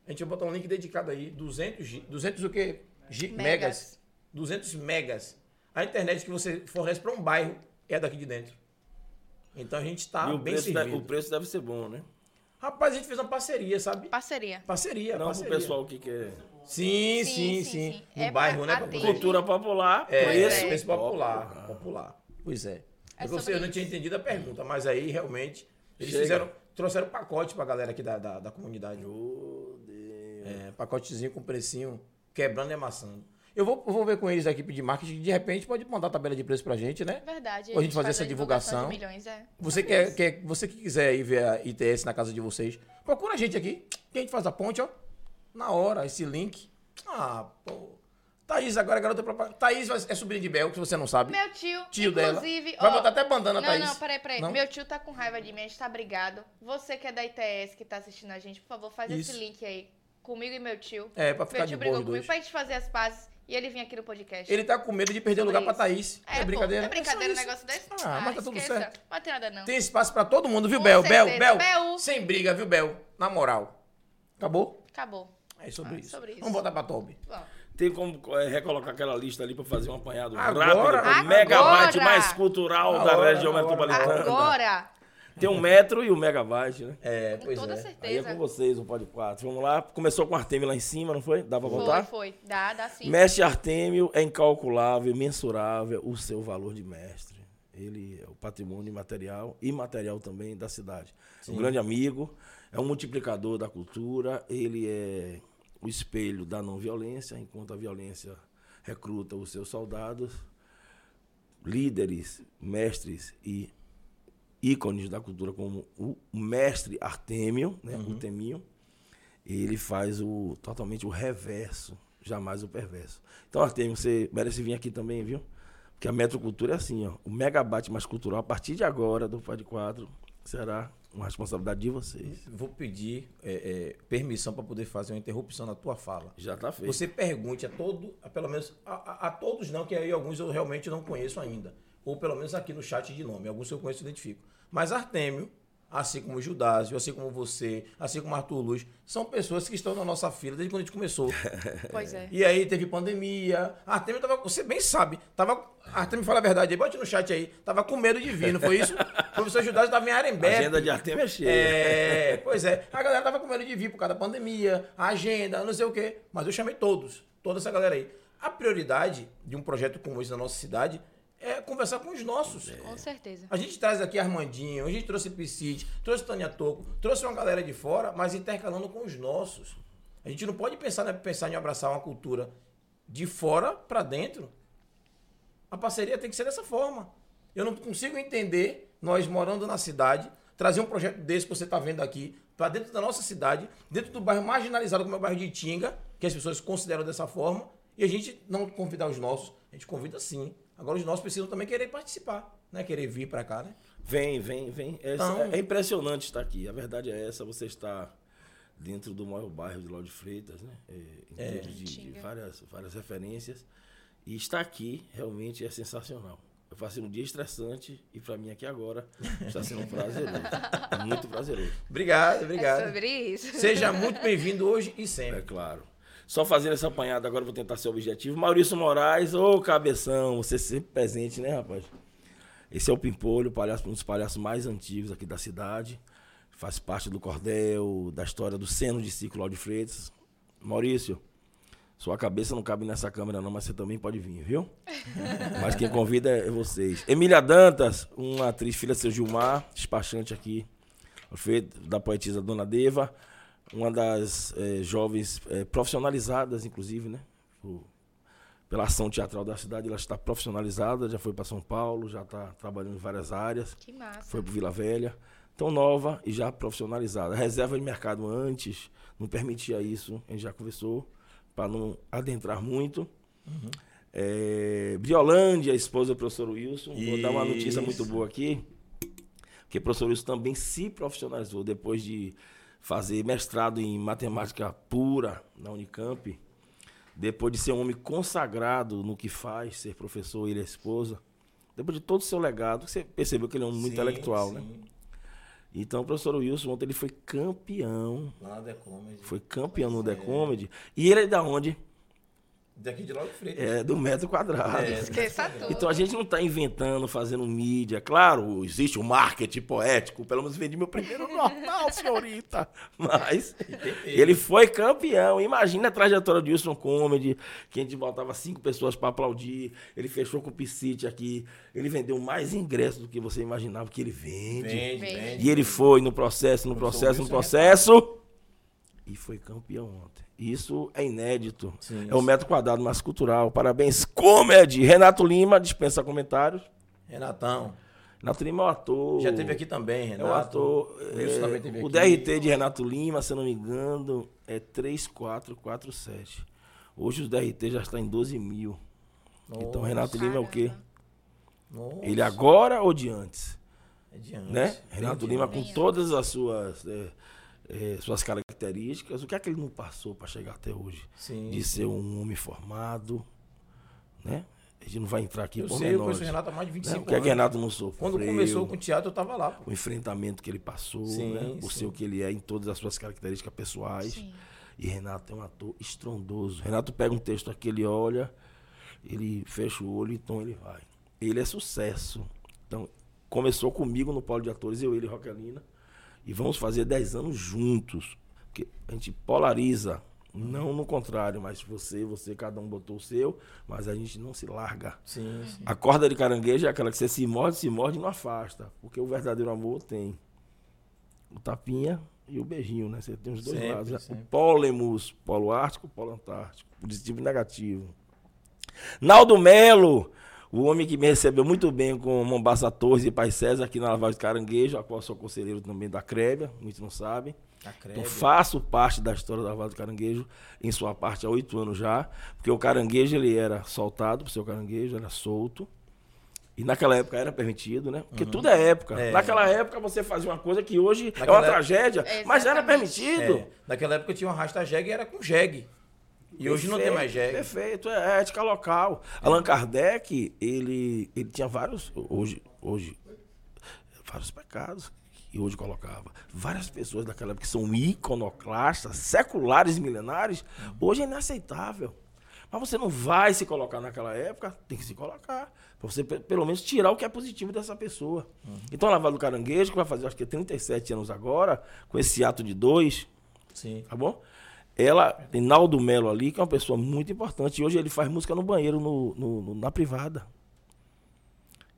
a gente vai botar um link dedicado aí. 200, gi- 200 o quê? Gi- Megas. megas. 200 megas. A internet que você fornece pra um bairro é daqui de dentro. Então a gente tá e o bem preço, deve, servido. o preço deve ser bom, né? Rapaz, a gente fez uma parceria, sabe? Parceria. Parceria, Não parceria. pro pessoal que quer Sim, Sim, sim, sim, sim. sim. No É bairro, né? cultura popular, É, preço, preço popular. popular. Popular. Pois é. É É você, sobre eu não tinha entendido a pergunta, mas aí realmente eles Chega. fizeram, trouxeram pacote pra galera aqui da, da, da comunidade. Meu Deus. É, pacotezinho com precinho, quebrando e amassando. Eu vou, vou ver com eles da equipe de marketing, de repente pode mandar a tabela de preço pra gente, né? Verdade. Pra gente fazer faz essa a divulgação. De milhões, é. Você, quer, quer, você que quiser ir ver a ITS na casa de vocês, procura a gente aqui, que a gente faz a ponte, ó. Na hora, esse link. Ah, pô. Thaís, agora é garota propaganda. Thaís é sobrinha de Bel, que você não sabe. Meu tio, Tio dela. inclusive... Vai ó, botar até bandana, Não, Thaís. não, peraí, peraí. Não? Meu tio tá com raiva de mim, a gente tá brigado. Você que é da ITS, que tá assistindo a gente, por favor, faz Isso. esse link aí. Comigo e meu tio. É, pra ficar Meu de tio boa brigou comigo dois. pra gente fazer as pazes E ele vinha aqui no podcast. Ele tá com medo de perder lugar pra isso. Thaís. É, É, brincadeira. Pô, é brincadeira um só isso. negócio desse? Ah, mas tá tudo esqueça. certo. Não tem nada não. Tem espaço pra todo mundo, viu, Com Bel? Bel, certeza. Bel. Bel. Sem briga, viu, Bel? Na moral. Acabou? Acabou. É sobre, Ah, isso. sobre isso. Vamos voltar pra Toby. Tem como é, recolocar aquela lista ali pra fazer um apanhado Agora? rápido? Agora? O megabyte mais Agora? cultural da Agora, região agora. metropolitana. agora, Tem um metro e o megabyte, né? É, com pois toda é. Aí é certeza. com vocês o Pod 4. Vamos lá. Começou com o Artemio lá em cima, não foi? Dá pra Foi, voltar? foi. Dá, dá sim. Mestre Artêmio é incalculável, mensurável o seu valor de mestre. Ele é o patrimônio material e material também da cidade. É um grande amigo, é um multiplicador da cultura, ele é o espelho da não violência, enquanto a violência recruta os seus soldados, líderes, mestres e ícones da cultura como o mestre Artêmio, né, o Teminho, ele faz o totalmente o reverso, jamais o perverso. Então, Artemio, você merece vir aqui também, viu? Porque a metrocultura é assim, ó. O megabyte mais cultural, a partir de agora, do Pod 4, será uma responsabilidade de vocês. Vou pedir é, é, permissão para poder fazer uma interrupção na tua fala. Já tá feito. Você pergunte a todo, a pelo menos a, a- a todos não, que aí alguns eu realmente não conheço ainda. Ou pelo menos aqui no chat de nome, alguns eu conheço e identifico. Mas Artêmio, assim como o Judásio, assim como você, assim como Arthur Luz, são pessoas que estão na nossa fila desde quando a gente começou. Pois é. E aí teve pandemia. Artemio tava, você bem sabe, tava, Artemio fala a verdade aí, bote no chat aí, tava com medo de vir, não foi isso? O professor Judásio tava em A Arembepe. agenda de Artemio é cheia. É, pois é. A galera tava com medo de vir por causa da pandemia, a agenda, não sei o quê. Mas eu chamei todos, toda essa galera aí. A prioridade de um projeto como esse na nossa cidade é conversar com os nossos. Com certeza. A gente traz aqui Armandinho, a gente trouxe Piscite, trouxe Tânia Toco, trouxe uma galera de fora, mas intercalando com os nossos. A gente não pode pensar, né, pensar em abraçar uma cultura de fora para dentro. A parceria tem que ser dessa forma. Eu não consigo entender, nós morando na cidade, trazer um projeto desse que você está vendo aqui, para dentro da nossa cidade, dentro do bairro marginalizado como é o bairro de Itinga, que as pessoas consideram dessa forma, e a gente não convidar os nossos. A gente convida sim. Agora os nossos precisam também querer participar, né? Querer vir para cá, né? Vem, vem, vem. É, Então- é impressionante estar aqui. A verdade é essa, você está dentro do maior bairro de Lauro de Freitas, né? É, em termos de, de várias, várias referências. E estar aqui realmente é sensacional. Eu faço um dia estressante e para mim aqui agora está sendo prazeroso. É muito prazeroso. Obrigado, É obrigado. sobre isso. Seja muito bem-vindo hoje e É sempre. claro. Só fazendo essa apanhada agora, eu vou tentar ser objetivo. Maurício Moraes, ô cabeção, você sempre presente, né, rapaz? Esse é o Pimpolho, palhaço, um dos palhaços mais antigos aqui da cidade. Faz parte do cordel, da história do seno de ciclo de Freitas. Maurício, sua cabeça não cabe nessa câmera não, mas você também pode vir, viu? mas quem convida é vocês. Emília Dantas, uma atriz filha do seu Gilmar, despachante aqui, feito da poetisa Dona Deva, uma das eh, jovens eh, profissionalizadas, inclusive, né? Por- pela ação teatral da cidade, ela está profissionalizada, já foi para São Paulo, já está trabalhando em várias áreas, Que massa. foi para Vila Velha, tão nova e já profissionalizada. A reserva de mercado antes não permitia isso, a gente já conversou, para não adentrar muito. Eh, Briolândia, esposa do professor Wilson, vou dar uma notícia muito Isso. boa aqui, que o professor Wilson também se profissionalizou depois de fazer mestrado em matemática pura na Unicamp, depois de ser um homem consagrado no que faz, ser professor, ele e a esposa, depois de todo o seu legado, você percebeu que ele é um muito Sim, intelectual, né? sim. Então o professor Wilson ontem ele foi campeão, Lá na The Comedy. foi campeão no The é. Comedy, e ele é da onde? Daqui de Lauro de Freitas. É do metro quadrado. É, Esqueça tudo. Então a gente não está inventando, fazendo mídia. Claro, existe o marketing poético. Pelo menos vendi meu primeiro normal, senhorita. Mas ele foi campeão. Imagina a trajetória de Wilson Comedy, que a gente botava cinco pessoas para aplaudir. Ele fechou com o Piscite aqui. Ele vendeu mais ingressos do que você imaginava que ele vende. Vende, Vende. E ele foi no processo, no processo, no processo. E foi campeão ontem. Isso é inédito. Sim, é o isso. metro quadrado mais cultural. Parabéns, Comedy. Renato Lima, dispensa comentários. Renatão. Renato Lima é o ator. Já teve aqui também, É Renato. o ator. O Wilson é, também teve o aqui. DRT de Renato Lima, se eu não me engano, é 3447. Hoje os DRT já está em 12 mil. Então, Nossa, Renato Lima é o quê? nossa. Ele agora ou de antes? É de antes. né? Renato de Lima antes. com todas as suas, é, é, suas características. O que é que ele não passou para chegar até hoje? Sim. De ser um homem formado, né? A gente não vai entrar aqui Eu por sei, eu menores. conheço o Renato há mais de né? 25 O que é anos. que Renato não sofreu. Quando começou com o teatro, eu tava lá. pô. o enfrentamento que ele passou, Sim, né? Por ser o que ele é em todas as suas características pessoais. Sim. E Renato é um ator estrondoso. Renato pega um texto aqui, ele olha, ele fecha o olho, então ele vai. Ele é sucesso. Então, começou comigo no Polo de Atores, eu, ele e Roquelina. E vamos fazer 10 anos juntos. Porque a gente polariza. Não no contrário, mas você, você, cada um botou o seu, mas a gente não se larga. Sim, sim. A corda de caranguejo é aquela que você se morde, se morde e não afasta. Porque o verdadeiro amor tem o tapinha e o beijinho, né? Você tem os dois Sempre, lados. né? sempre. O pólemus, polo ártico, polo antártico. Positivo e negativo. Naldo Melo, o homem que me recebeu muito bem com Mombasa Torres e Pai César aqui na Lavagem de Caranguejo, a qual sou conselheiro também da Crébia, muitos não sabem. A Então faço parte da história da Lavagem do Caranguejo, em sua parte há oito anos já, porque o caranguejo ele era soltado pro seu caranguejo, era solto. E naquela época era permitido, né? Porque tudo é época. É. Naquela época você fazia uma coisa que hoje é Naquela uma época- tragédia, mas era permitido. É, naquela época tinha uma rasta jegue e era com jegue. E hoje não tem mais jegue. Perfeito, é ética local. Allan Kardec, ele, ele tinha vários, hoje, hoje, vários pecados que hoje colocava. Várias pessoas daquela época que são iconoclastas, seculares milenares, hoje é inaceitável. Mas você não vai se colocar naquela época, tem que se colocar. Pra você, pe- pelo menos, tirar o que é positivo dessa pessoa. Então, a Lavada do Caranguejo, que vai fazer, acho que 37 anos agora, com esse ato de dois, Sim. tá bom? Ela tem Naldo Melo ali, que é uma pessoa muito importante. E hoje ele faz música no banheiro, no, no- no- na privada.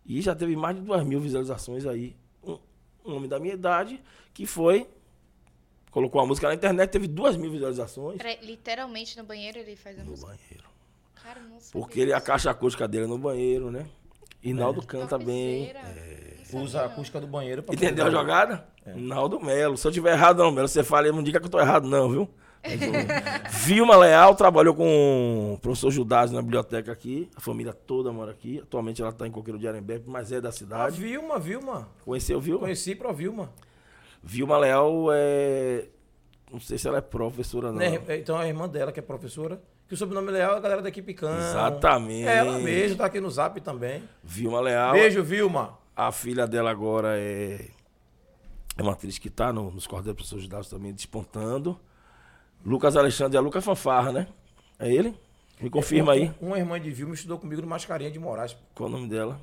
E já teve mais de duas mil visualizações aí. Um, um homem da minha idade que foi, colocou a música na internet, teve duas mil visualizações Peraí, literalmente no banheiro ele faz a no música. banheiro. Cara, não sabia Porque ele, a disso. caixa acústica dele é no banheiro, né? E Naldo canta bem. Sabia, Usa a acústica do banheiro pra Entendeu a jogada? Naldo Melo. Se eu tiver errado, não, Melo. Você fala, não diga que eu tô errado, não, viu? Vilma Leal trabalhou com o professor Judas na biblioteca aqui. A família toda mora aqui. Atualmente ela está em Coqueiro de Arembepe, mas é da A cidade. Vilma, Vilma. Conheceu Vilma? Conheci pra Vilma. Vilma Leal é. Não sei se ela é professora, não. Né? Então a irmã dela, que é professora, que o sobrenome Leal é a galera da equipe Cão. Exatamente. É ela mesmo, tá aqui no zap também. Vilma Leal. Beijo, Vilma. A filha dela agora é. É uma atriz que está no, nos cordéis do professor Judas também despontando. Lucas Alexandre é a Lucas Fanfarra, né? É ele? Me confirma aí. Uma irmã de Vilma estudou comigo no Mascarinha de Moraes. Qual o nome dela?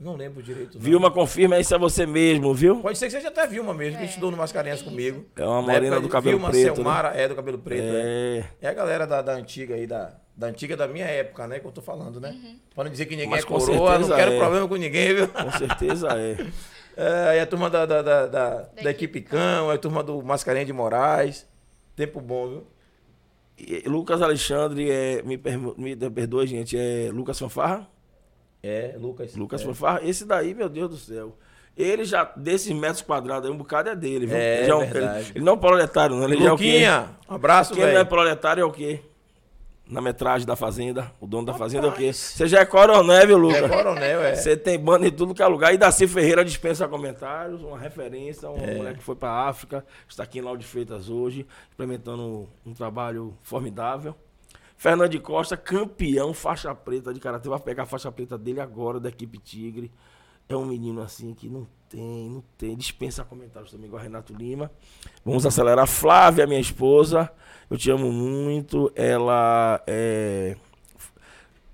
Não lembro direito. não. Vilma, confirma isso é você mesmo, viu? Pode ser que seja até Vilma mesmo, que estudou no Mascarenhas comigo. É uma Na morena do cabelo Vilma preto, né? Selmara, é do cabelo preto. É, É. é a galera da, da antiga aí, da, da antiga da minha época, né? Que eu tô falando, né? Uhum. Pra não dizer que ninguém Mas é coroa, não quero é. problema com ninguém, viu? Com certeza é. É, aí a turma da, da, da, da, da equipe equipe Cão, a turma do Mascarenha de Moraes. Tempo bom, viu? E Lucas Alexandre é. Me, permo- me perdoe, gente. É Lucas Fanfarra? É, Lucas. Lucas é. Fanfarra. Esse daí, meu Deus do céu. Ele já, desses metros quadrados aí, um bocado é dele, viu? É, já verdade. Ele, ele não é um proletário, não. Ele já é o quê? Luquinha, um abraço, Quem não é velho. proletário é o quê? Na metragem da fazenda, o dono da fazenda é o quê? Você já é coronel, viu, Lucas? É coronel, é. Você tem banda em tudo que é lugar. E Daci Ferreira dispensa comentários, uma referência, um É. moleque que foi pra África, está aqui em Lauro de Freitas hoje, implementando um trabalho formidável. Fernando de Costa, campeão faixa preta de karatê, vai pegar a faixa preta dele agora, da equipe Tigre. É um menino assim que não tem, não tem, dispensa comentários também, igual Renato Lima. Vamos acelerar. Flávia, minha esposa, eu te amo muito. Ela é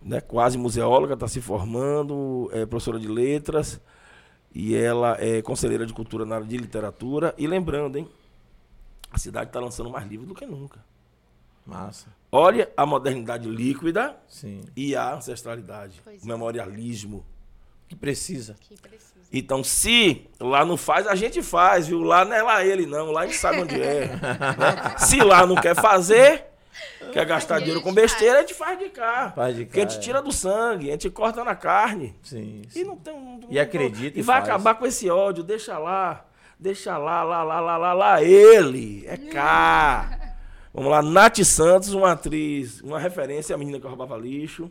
né, quase museóloga, está se formando, é professora de letras e ela é conselheira de cultura na área de literatura. E lembrando, hein, a cidade está lançando mais livros do que nunca. Massa. Olha a modernidade líquida Sim. e a ancestralidade, Pois o é. Que precisa. Que precisa. Então, se lá não faz, a gente faz, viu? Lá não é lá ele, não. Lá a gente sabe onde é. né? Se lá não quer fazer, quer gastar dinheiro com besteira, a gente faz de cá. Faz de Porque a cá, gente é. tira do sangue, a gente corta na carne. Sim. E sim. não tem. não- E acredita E e vai faz. acabar com esse ódio. Deixa lá. Deixa lá, lá, lá, lá, lá, lá. Ele. É cá. Vamos lá. Nath Santos, uma atriz, uma referência, a menina que roubava lixo.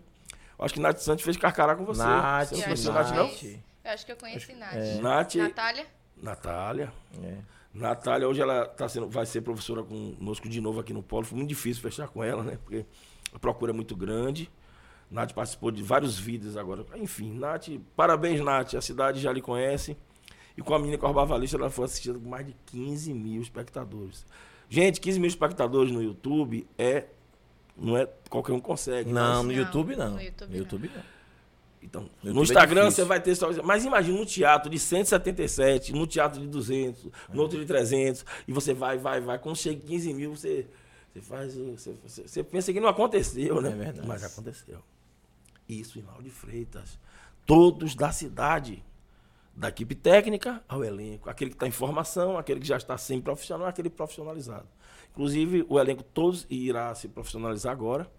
Acho que Nath Santos fez carcará com você. Nath, Você não Eu conheceu Nath, não? Eu acho que eu conheci Nath. É. Nath. Natália? Natália. É. Natália, hoje ela tá sendo, vai ser professora conosco de novo aqui no Polo. Foi muito difícil fechar com ela, né? Porque a procura é muito grande. Nath participou de vários vídeos agora. Enfim, Nath, parabéns, Nath. A cidade já lhe conhece. E com a menina Corbavalista, ela foi assistida com mais de 15 mil espectadores. Gente, 15 mil espectadores no YouTube é. Não é qualquer um consegue. Não, mas- no YouTube não. no YouTube No YouTube não. Então, No é Instagram difícil. você vai ter só. Mas imagina um teatro de 177, no teatro de 200, no outro de 300, e você vai, vai, vai. Quando chega em 15 mil, você, você faz. o- Você, você, pensa que não aconteceu, né? É verdade. Mas aconteceu. Isso em Lauro de Freitas. Todos da cidade. Da equipe técnica ao elenco. Aquele que está em formação, aquele que já está semi-profissional, aquele profissionalizado. Inclusive, o elenco todos irá se profissionalizar agora,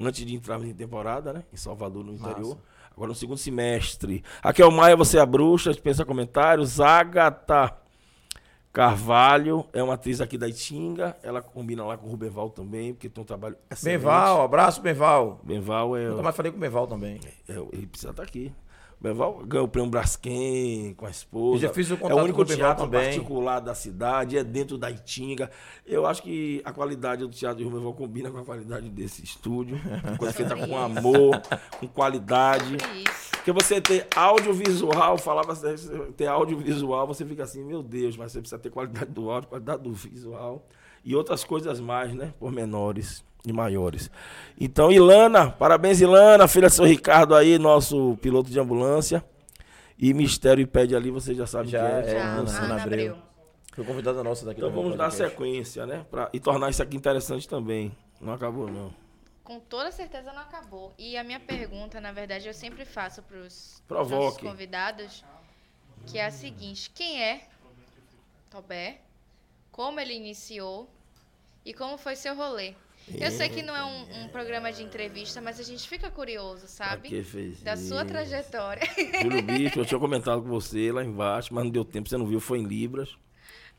antes de entrarmos em temporada, né? Em Salvador, no interior. Agora no segundo semestre. Raquel Maia, você é a bruxa, dispensa comentários. Agatha Carvalho é uma atriz aqui da Itinga. Ela combina lá com o Rubenval também, porque tem um trabalho excelente. Benval, abraço, Benval. Benval é. Nunca mais falei com o Benval também. É, ele precisa estar aqui. O Benval ganhou o prêmio Braskem com a esposa. Eu já fiz o É contato o único com o Benval teatro também. particular da cidade, é dentro da Itinga. Eu acho que a qualidade do teatro de Rubenval combina com a qualidade desse estúdio. Uma coisa feita com amor, com qualidade. Isso. Porque você ter audiovisual, falava assim, ter audiovisual, você fica assim, meu Deus, mas você precisa ter qualidade do áudio, qualidade do visual e outras coisas mais, né? Por menores e maiores. Então, Ilana, parabéns, Ilana, filha do seu Ricardo aí, nosso piloto de ambulância. E Mistério e Pede ali, você já sabe Já o que é, é. Já, Ana, Ana Ana Abreu. Foi convidada nossa daqui Então vamos dar sequência, né? Pra, e tornar isso aqui interessante também. Não acabou, não. Com toda certeza não acabou. E a minha pergunta, na verdade, eu sempre faço para os convidados, que é a seguinte: quem é Tobé? Como ele iniciou? E como foi seu rolê? Eu sei que não é um, um programa de entrevista, mas a gente fica curioso, sabe? que fez Da sua isso? trajetória. Júlio Bicho, eu tinha comentado com você lá embaixo, mas não deu tempo, você não viu, foi em Libras.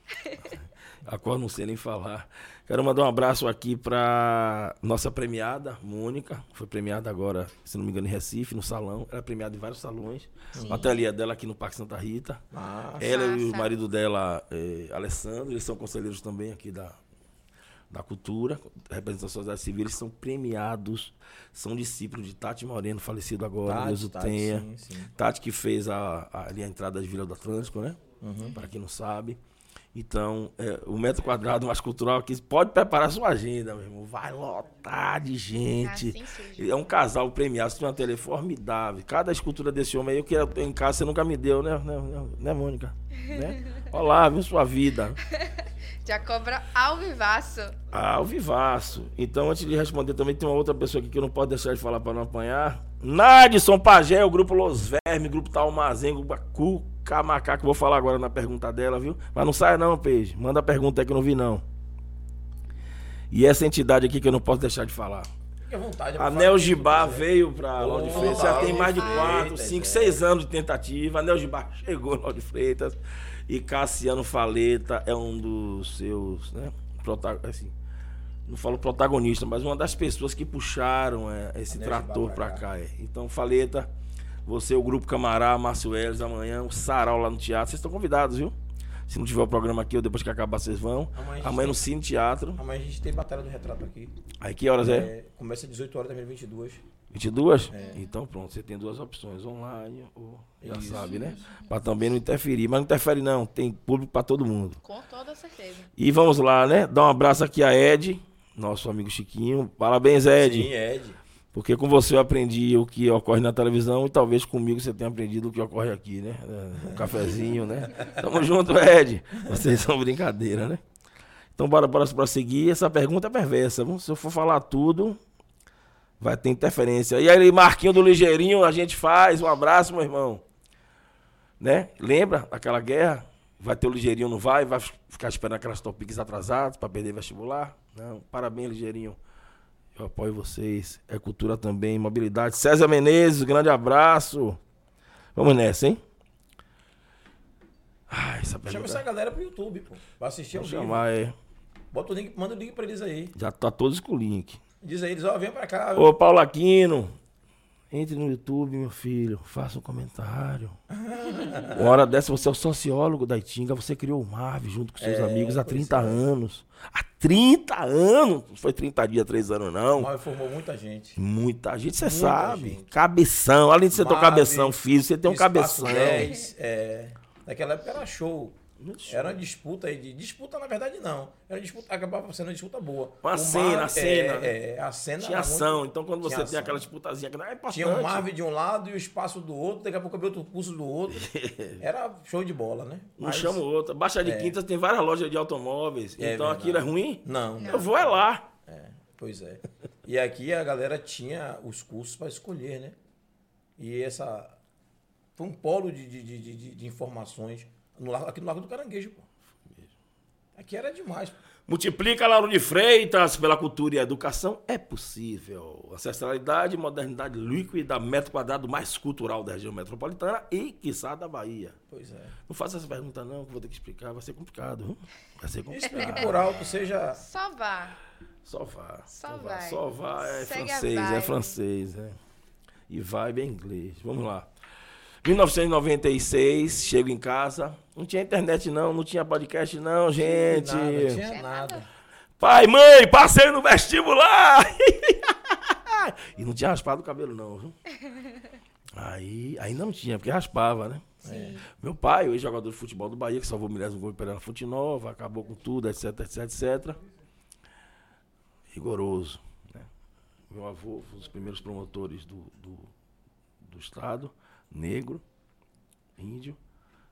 A qual não sei nem falar. Quero mandar um abraço aqui para nossa premiada, Mônica. Foi premiada agora, se não me engano, em Recife, no salão. Ela é premiada em vários salões. O ateliê dela aqui no Parque Santa Rita. Ah, Ela e o marido dela, eh, Alessandro, eles são conselheiros também aqui da, da cultura, representação da sociedade civil, eles são premiados, são discípulos de Tati Moreno, falecido agora, Tati, Deus o Tati, tenha. sim, sim. Tati que fez a, a, ali a entrada de Vila do Atlântico, né? Uhum. Para quem não sabe. Então, é, o metro quadrado mais cultural aqui, pode preparar sua agenda, meu irmão. Vai lotar de gente. Assim. É um casal premiado, você tem uma tele formidável. Cada escultura desse homem aí, eu queria ter em casa, você nunca me deu, né, né, né, né Mônica? Né? Olá, viu sua vida. Já cobra ao vivaço. Ao vivaço. Então, antes de responder, também tem uma outra pessoa aqui que eu não posso deixar de falar para não apanhar. Nadson Pagé, o grupo Los Vermes, grupo Talmazen, grupo Cuca Macaco. Vou falar agora na pergunta dela, viu? Mas não saia não, Peixe. Manda a pergunta aí que eu não vi, não. E essa entidade aqui que eu não posso deixar de falar. Fique à vontade. A veio para Lauro de Freitas, já tem mais de quatro, Freitas, cinco, é. seis anos de tentativa. A Nel Gibá chegou em Lauro de Freitas e Cassiano Faleta é um dos seus, né, assim, não falo protagonista, mas uma das pessoas que puxaram é, esse trator pra para cá. cá. é. Então, Faleta, você, o Grupo Camará, Márcio Eles, amanhã, o Sarau lá no teatro, vocês estão convidados, viu? Se não tiver o programa aqui, ou depois que acabar, vocês vão. Amanhã Amanhã no tem- Cine Teatro. Amanhã a gente tem Batalha do Retrato aqui. Aí que horas é? É, começa às 18 horas, termina às 22. 22? É. Então pronto, você tem duas opções, online ou já Isso, sabe, né? Pra também não interferir. Mas não interfere não, tem público pra todo mundo. Com toda certeza. E vamos lá, né? Dar um abraço aqui a Ed, nosso amigo Chiquinho. Parabéns, Ed. Sim, Ed. Porque com você eu aprendi o que ocorre na televisão e talvez comigo você tenha aprendido o que ocorre aqui, né? Um cafezinho, né? Tamo junto, Ed. Vocês são brincadeira, né? Então bora, bora prosseguir. Essa pergunta é perversa. viu? Se eu for falar tudo, vai ter interferência. E aí, Marquinho do Ligeirinho, a gente faz. Um abraço, meu irmão. Né? Lembra daquela guerra? Vai ter o Ligeirinho, não vai? Vai ficar esperando aquelas topics atrasadas para perder vestibular? Não. Parabéns, Ligeirinho. Eu apoio vocês. É cultura também, mobilidade. César Menezes, grande abraço. Vamos nessa, hein? Ai, essa Chama pergunta. essa galera pro YouTube, pô. Vai assistir Vou vivo. chamar, é. Bota o link, manda o link pra eles aí. Já tá todos com o link. Diz aí, eles, ó, vem pra cá. Ô, Paulo Aquino, entre no YouTube, meu filho. Faça um comentário. Uma hora dessa, você é o sociólogo da Itinga. Você criou o Marv junto com seus É, amigos há pois 30 é. anos. Há 30 anos. Não foi 30 dias, 3 anos, não. Mal formou muita gente. Muita gente, você Muita sabe. gente. Cabeção. Além de você ter um cabeção físico, você tem um cabeção. 10, é, naquela época era show. Era uma disputa aí. De, disputa, na verdade, não. Era disputa, acabava sendo uma disputa boa. Uma O cena, Mar- a cena, É, é, a cena Tinha muito- ação. Então, quando você Tinha tem ação. aquela disputazinha, que não é importante. Tinha o Marvel de um lado e o espaço do outro, daqui a pouco havia outro pulso do outro. Era show de bola, né? Um Mas- chama o outro. Baixa de É. Quintas tem várias lojas de automóveis. É então verdade. aquilo é ruim? Não, Eu vou é lá. É, pois é. E aqui a galera tinha os cursos para escolher, né? E essa. Foi um polo de, de, de, de- de informações no, aqui no Lago do Caranguejo, pô. Aqui era demais. pô. Multiplica Lauro de Freitas pela cultura e educação. É possível. Ancestralidade e modernidade líquida, metro quadrado mais cultural da região metropolitana e, quiçá, da Bahia. Pois é. Não faça essa pergunta, não, que eu vou ter que explicar. Vai ser complicado. viu? Vai ser Explique complicado. por alto, seja. Só vá. Só vá. Só vá. vai. Só vá é Segue a francês, é francês, é. E vibe é inglês. Vamos lá. 1996, chego em casa. Não tinha internet, não. Não tinha podcast, não, gente. Nada, não tinha Tinha nada. Pai, mãe, passei no vestibular! e não tinha raspado o cabelo, não, viu? Aí, ainda não tinha, porque raspava, né? Meu pai, o ex-jogador de futebol do Bahia, que salvou milhares no gol pela Fonte Nova, acabou com tudo, etc, etc, etc. Rigoroso. Né? Meu avô foi um dos primeiros promotores do, do, do Estado, negro, índio.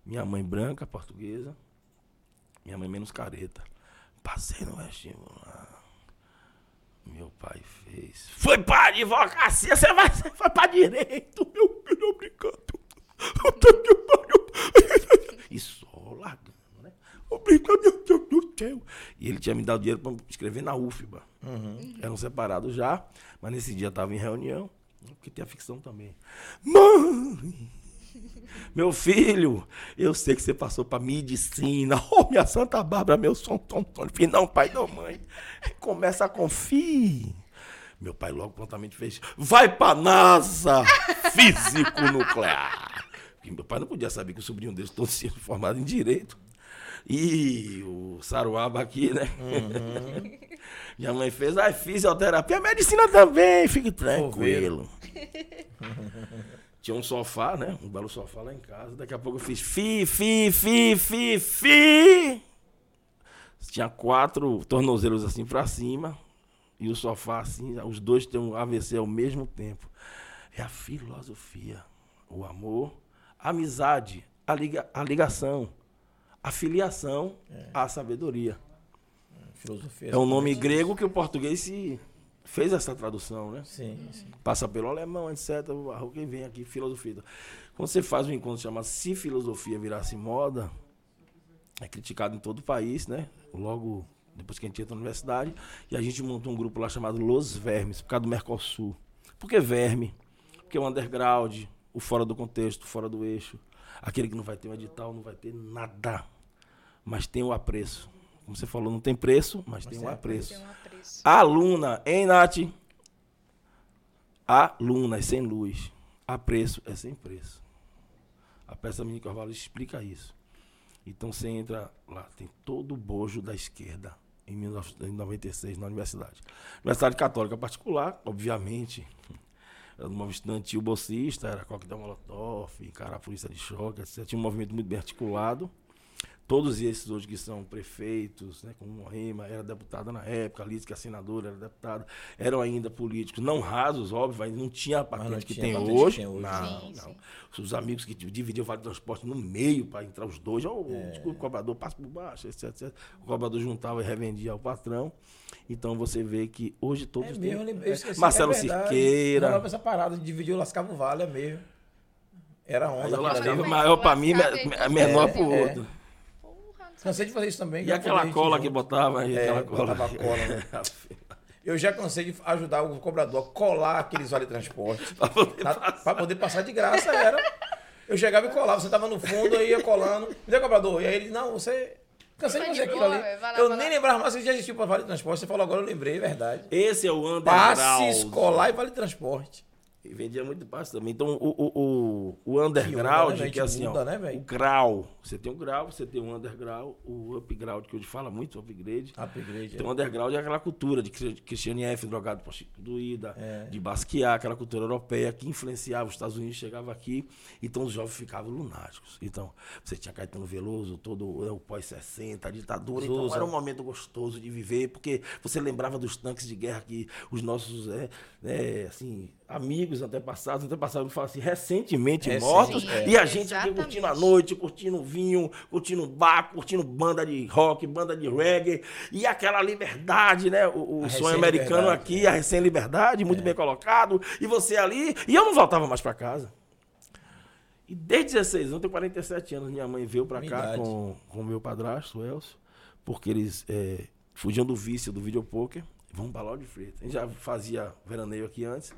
Minha mãe branca, portuguesa. Minha mãe menos careta. Passei no vestibular. Meu pai fez. Foi pra advocacia, você vai, você foi pra direito, meu filho, obrigado. Puta que pariu. E só largando, né? Obrigado, meu Deus do céu. E ele tinha me dado dinheiro pra escrever na UFBA. Eram separados já, mas nesse dia tava em reunião, porque tem a ficção também. Mãe! Meu filho, eu sei que você passou pra medicina. Oh, minha Santa Bárbara, meu São Antônio. Filho, não, pai, não, mãe. Começa com FI. Meu pai logo prontamente fez. Vai pra NASA! Físico nuclear. Porque meu pai não podia saber que o sobrinho dele todo tinha formado em direito. E o Saruaba aqui, né? Minha mãe fez, ai, fisioterapia, medicina também, fique tranquilo. Tinha um sofá, né? Um belo sofá lá em casa. Daqui a pouco eu fiz fi, fi, fi, fi, fi. Tinha quatro tornozelos assim pra cima. E o sofá assim, os dois têm um AVC ao mesmo tempo. É a filosofia, o amor, a amizade, a, liga, a ligação, a filiação, a sabedoria. Filosofia. É um nome grego que o português se fez essa tradução, né? Sim, sim. passa pelo alemão, etc. o- Quem vem aqui, filosofia. Quando você faz um encontro chamado Se Filosofia Virasse Moda, é criticado em todo o país, né? Logo depois que a gente entra na universidade, e a gente montou um grupo lá chamado Los Vermes, por causa do Mercosul. Por que verme? Porque o underground, o fora do contexto, fora do eixo, aquele que não vai ter um edital, não vai ter nada, mas tem o apreço. Como você falou, não tem preço, mas, tem o tem apreço. Tem um apreço. Aluna, hein, Nath? Aluna é sem luz. A preço é sem preço. A peça Mini Carvalho explica isso. Então você entra lá, tem todo o bojo da esquerda em 1996 na universidade. Universidade Católica particular, obviamente. Era uma estudantil bolsista, era coquetel molotov, encarar a polícia de choque, etc. Tinha um movimento muito bem articulado. Todos esses hoje que são prefeitos, né, como Moema, era deputada na época, Liz, que é senadora, era deputada, eram ainda políticos, não rasos, óbvio, ainda não tinha a patente não que tinha tem patente que hoje. tem hoje. Não, Sim, não. sim. Os amigos que dividiam o vale de transporte no meio para entrar os dois, ó, É. desculpa, o cobrador passa por baixo, etc, etc. O cobrador juntava e revendia ao patrão. Então você vê que hoje todos É têm. mesmo, eu lembrei, eu esqueci, Marcelo é verdade. Essa parada de dividir o lascava o vale, é mesmo. Era onda. eu lascava maior para mim, menor É, para o é. outro. Cansei de fazer isso também. E aquela cola junto. que botava aí, É, aquela cola. cola, né? Eu já cansei de ajudar o cobrador a colar aqueles vale transporte. Pra poder pra poder passar de graça era. Eu chegava e colava, você tava no fundo, aí ia colando. Me deu cobrador. E aí ele, não, você. Cansei de fazer aquilo ali. lá, eu nem lembrava mais se já existiu para vale transporte. Você falou agora, eu lembrei, é verdade. Esse é o underground. Passe, escolar e vale transporte. E vendia muito passe também. Então, o, o, o, o underground, onda, né? que é assim, Muda, ó, né, o grau. Você tem o grau, você tem o underground, o upground, que hoje fala muito, upgrade. Upgrade. Então, o underground é aquela cultura de Christiane F., drogado prostituída, É. de Basquiat, aquela cultura europeia que influenciava os Estados Unidos, chegava aqui, então os jovens ficavam lunáticos. Então, você tinha Caetano Veloso, todo é, o pós-60, a ditadura, então era um momento gostoso de viver, porque você lembrava dos tanques de guerra que os nossos, é, é, assim, amigos antepassados, antepassados falam assim, recentemente Recente, mortos, é. e a gente aqui curtindo a noite, curtindo vinho, curtindo bar, curtindo banda de rock, banda de reggae, e aquela liberdade, né? O, o sonho americano aqui, a recém-liberdade, muito bem colocado, e você ali, e eu não voltava mais para casa. E desde 16 anos, eu tenho 47 anos, minha mãe veio para cá com o meu padrasto, o Elcio, porque eles é, fugiam do vício do videopoker, vamos para Lauro de Freitas. A gente já fazia veraneio aqui antes.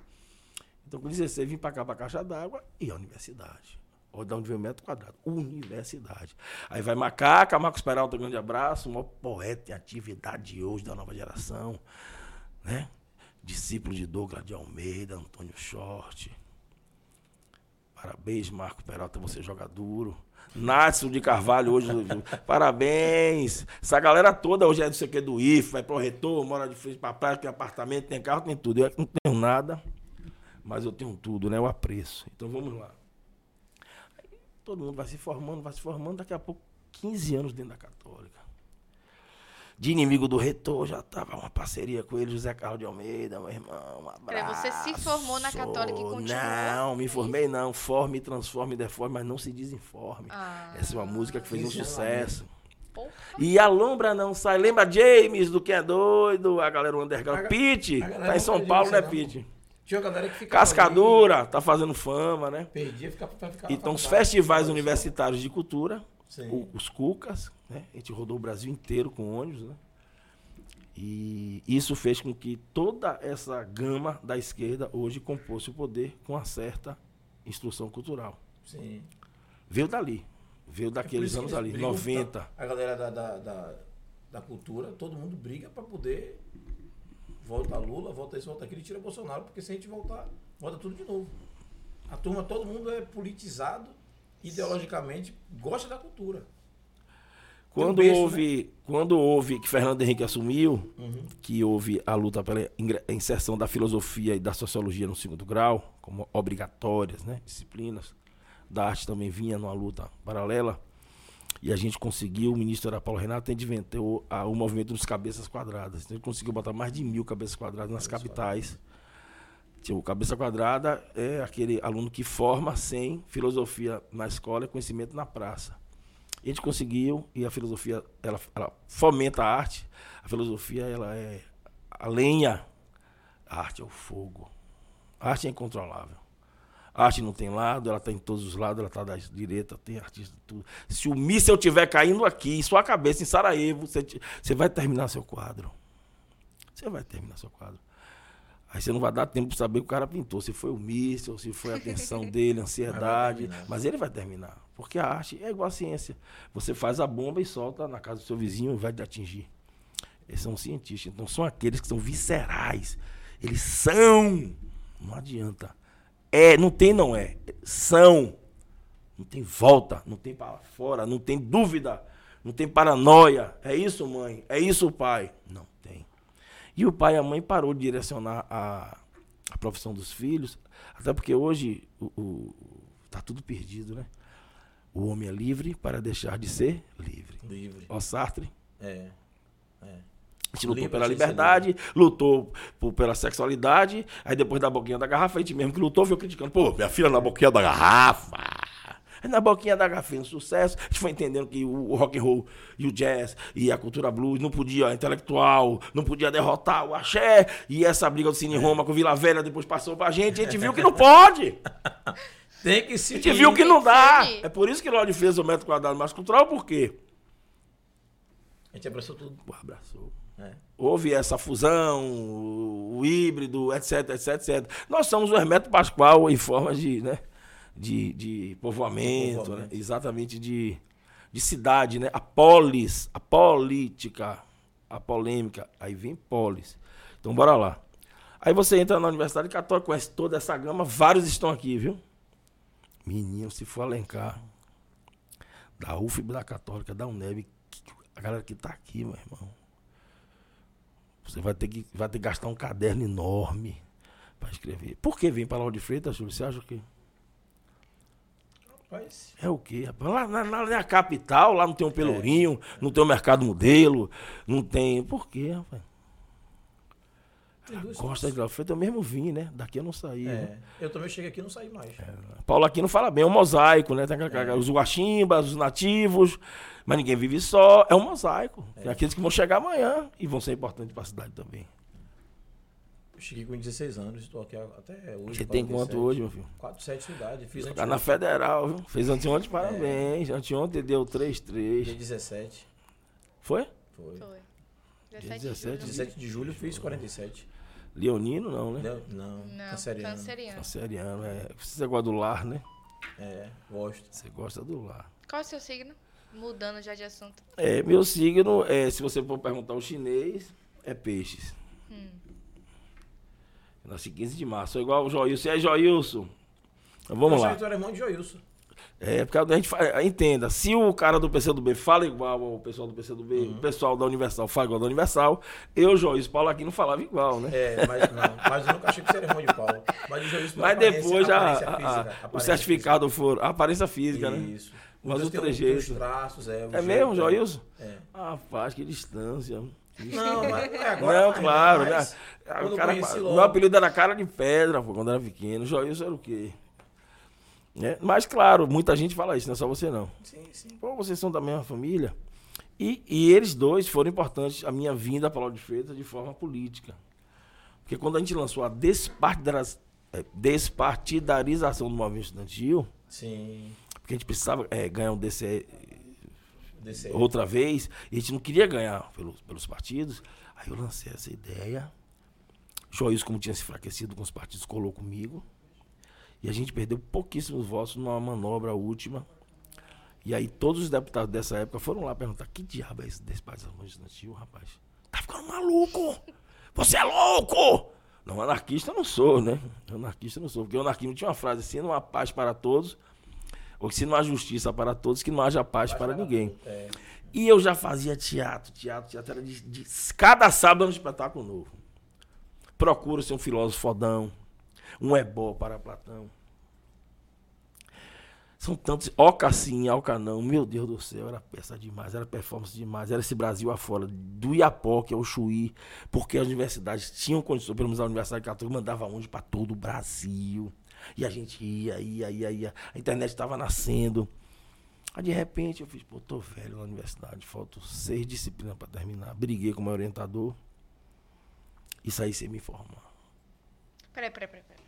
Então, com 16, vim para cá, para Caixa d'Água e a universidade. Olha de onde veio o metro quadrado. Universidade. Aí vai Macaca, Marcos Peralta, grande abraço, o maior poeta em atividade hoje da nova geração. Né? Discípulo de Douglas de Almeida, Antônio Short. Parabéns, Marco Peralta, você joga duro. Nácio de Carvalho hoje. Parabéns. Essa galera toda hoje é do que do IF, vai pro retor, mora de frente pra praia, tem apartamento, tem carro, tem tudo. Eu não tenho nada, mas eu tenho tudo, né? Eu apreço. Então vamos lá. Aí, todo mundo vai se formando, vai se formando, daqui a pouco, 15 anos dentro da Católica. De inimigo do retor, já tava uma parceria com ele, José Carlos de Almeida, meu irmão. Um Peraí, você se formou na Católica e continuou? Não, me formei não. Forme, transforme, deforme, mas não se desinforme. Ah. Essa é uma música que fez um sucesso. Porra. E a lombra não sai. Lembra James, do que é doido? A galera underground. Pete, tá em São Paulo, né. Pete? Tinha uma galera que ficava Cascadura, tá fazendo fama, né? ali, Perdia, ficava pra ficar Então, os festivais universitários de cultura, Sim. os Cucas, né? A gente rodou o Brasil inteiro com ônibus, né? E isso fez com que toda essa gama da esquerda hoje compôsse o poder com uma certa instrução cultural. Sim. Veio dali. Veio É daqueles que anos ali, brigam 90. tanto. A galera da, da, da, da cultura, todo mundo briga pra poder. Volta Lula, volta isso, volta aquilo e tira Bolsonaro, porque se a gente voltar, volta tudo de novo. A turma, todo mundo é politizado, ideologicamente, gosta da cultura. Quando um beijo, houve, quando houve que Fernando Henrique assumiu, Uhum. que houve a luta pela inserção da filosofia e da sociologia no segundo grau, como obrigatórias, né, disciplinas, da arte também vinha numa luta paralela, e a gente conseguiu, o ministro era Paulo Renato, a gente inventou a- o movimento dos cabeças quadradas. Então, a gente conseguiu botar mais de mil cabeças quadradas nas capitais. Tipo, cabeça quadrada é aquele aluno que forma sem filosofia na escola e conhecimento na praça. A gente conseguiu, e a filosofia, ela, ela fomenta a arte. A filosofia, ela é a lenha. A arte é o fogo. A arte é incontrolável. A arte não tem lado, ela está em todos os lados, ela está da direita, tem artista, tudo. Se o míssel estiver caindo aqui, em sua cabeça, em Sarajevo, você, você vai terminar seu quadro. Você vai terminar seu quadro. Aí você não vai dar tempo para saber o que o cara pintou. Se foi o míssil, se foi a atenção dele, a ansiedade. Mas ele vai terminar. Porque a arte é igual a ciência. Você faz a bomba e solta na casa do seu vizinho e vai te atingir. Eles são cientistas. Então são aqueles que são viscerais. Eles são. Não adianta. É, não tem, não é. São. Não tem volta, não tem para fora, não tem dúvida, não tem paranoia. É isso, mãe? É isso, pai? Não tem. E o pai e a mãe parou de direcionar a, a profissão dos filhos, até porque hoje o, o- tá tudo perdido, né? O homem é livre para deixar de ser livre. Livre. Ó Sartre, É. É. a gente lutou pela liberdade, lutou por- pela sexualidade, aí depois da boquinha da garrafa, a gente mesmo que lutou, veio criticando. Pô, minha filha na boquinha da garrafa. Aí na boquinha da garrafa um sucesso, a gente foi entendendo que o, o rock and roll e o jazz e a cultura blues não podia, intelectual, não podia derrotar o axé, e essa briga do Cine Roma com Vila Velha depois passou pra gente, a gente viu que não pode. Tem que se. A gente viu que não dá. É por isso que Lorde fez o metro quadrado mais cultural, por quê? A gente abraçou tudo. Pô, abraçou. É. Houve essa fusão, o, híbrido, etc, etc, etc. Nós somos o Hermeto Pascoal em forma de, né, de, de povoamento, Povoamento. né, exatamente de, de cidade, né? A polis, a política, a polêmica. Aí vem polis. Então, bora lá. Aí você entra na Universidade Católica, conhece toda essa gama, vários estão aqui, viu? Menino, se for alencar da UFB, da Católica, da UNEB, a galera que tá aqui, meu irmão, você vai ter que, vai ter que gastar um caderno enorme para escrever. Por que vem para lá de Freitas, Júlio? Você acha o quê? Rapaz, É o quê? rapaz? Lá na, na, na capital, lá não tem um pelourinho, não tem um mercado modelo, não tem. Por quê, rapaz? Costa de Feita eu mesmo vim, né? Daqui eu não saí. né? É, eu também cheguei aqui e não saí mais. Paulo aqui não fala bem, é um mosaico, né? Tem aquela- os guaximbas, os nativos, mas ninguém vive só. É um mosaico. Tem aqueles que vão chegar amanhã e vão ser importantes para a cidade também. Eu cheguei com 16 anos, estou aqui até hoje. Você tem quanto hoje, meu filho? 4, 7 cidades. Fiz Tá na Federal, viu? Fez anteontem, parabéns. Anteontem deu 3-3. dia 17. Foi? Foi. Foi. Dia 17 de 17 julho. 17 de julho fiz 47. Leonino, não, né? Não, Não, canceriano. canceriano. Canceriano, é. Você gosta do lar, né? É, gosto. Você gosta do lar. Qual é o seu signo? Mudando já de assunto. É, meu signo, é, se você for perguntar o chinês, é peixes. Eu nasci 15 de março. Sou igual o Joilson. E aí, Joilson? Então, Vamos eu lá. sou Heitor irmão de Joilson. É, porque a gente fa- entenda, se o cara do PCdoB fala igual ao pessoal do PCdoB, o pessoal da Universal fala igual ao da Universal, eu, Joilson, Paulo aqui não falava igual, né? É, mas não. Mas eu nunca achei que você era irmão de Paulo. Mas Joilson pela Mas depois já aparência a- a- física, o certificado for a aparência física. física, né? Isso. Mas o tem um- trejeito. tem os traços, é. É jeito, mesmo, é. Joilson? É. Rapaz, que distância. Não, mas não é agora. Não, claro, né? Ah, o cara- meu apelido era cara de pedra, pô, quando era pequeno. Joilson era o quê? Né? Mas, claro, muita gente fala isso, não é só você não. Sim, sim. Pô, vocês são da mesma família. E, e eles dois foram importantes, a minha vinda para Lauro de Freitas, de forma política. Porque quando a gente lançou a eh, despartidarização do movimento estudantil, Sim. Porque a gente precisava eh, ganhar um DCE Descer. outra vez, e a gente não queria ganhar pelos, pelos partidos. Aí eu lancei essa ideia. Joios, como tinha se enfraquecido com os partidos, colou comigo. E a gente perdeu pouquíssimos votos numa manobra última. E aí todos os deputados dessa época foram lá perguntar: que diabo é esse despartização estudantil, rapaz? Tá ficando maluco! Você é louco! Não, anarquista eu não sou, né? Anarquista eu não sou. Porque o anarquismo tinha uma frase assim: não há paz para todos, ou que se não há justiça para todos, que não haja paz para ninguém. É. E eu já fazia teatro, teatro, teatro. Era de, de- cada sábado era um espetáculo novo. Procura ser um filósofo fodão, um ebó para Platão. São tantos. Oca sim, Oca não. Meu Deus do céu, era peça demais, era performance demais. Era esse Brasil afora, do Iapó, que é o Chuí, porque as universidades tinham condições, pelo menos a Universidade Católica mandava onde para todo o Brasil. E a gente ia, ia, ia, ia. A internet estava nascendo. Aí de repente eu fiz, pô, tô velho na universidade, faltam seis disciplinas para terminar. Briguei com o meu orientador e saí sem me formar. Peraí, peraí, peraí. peraí.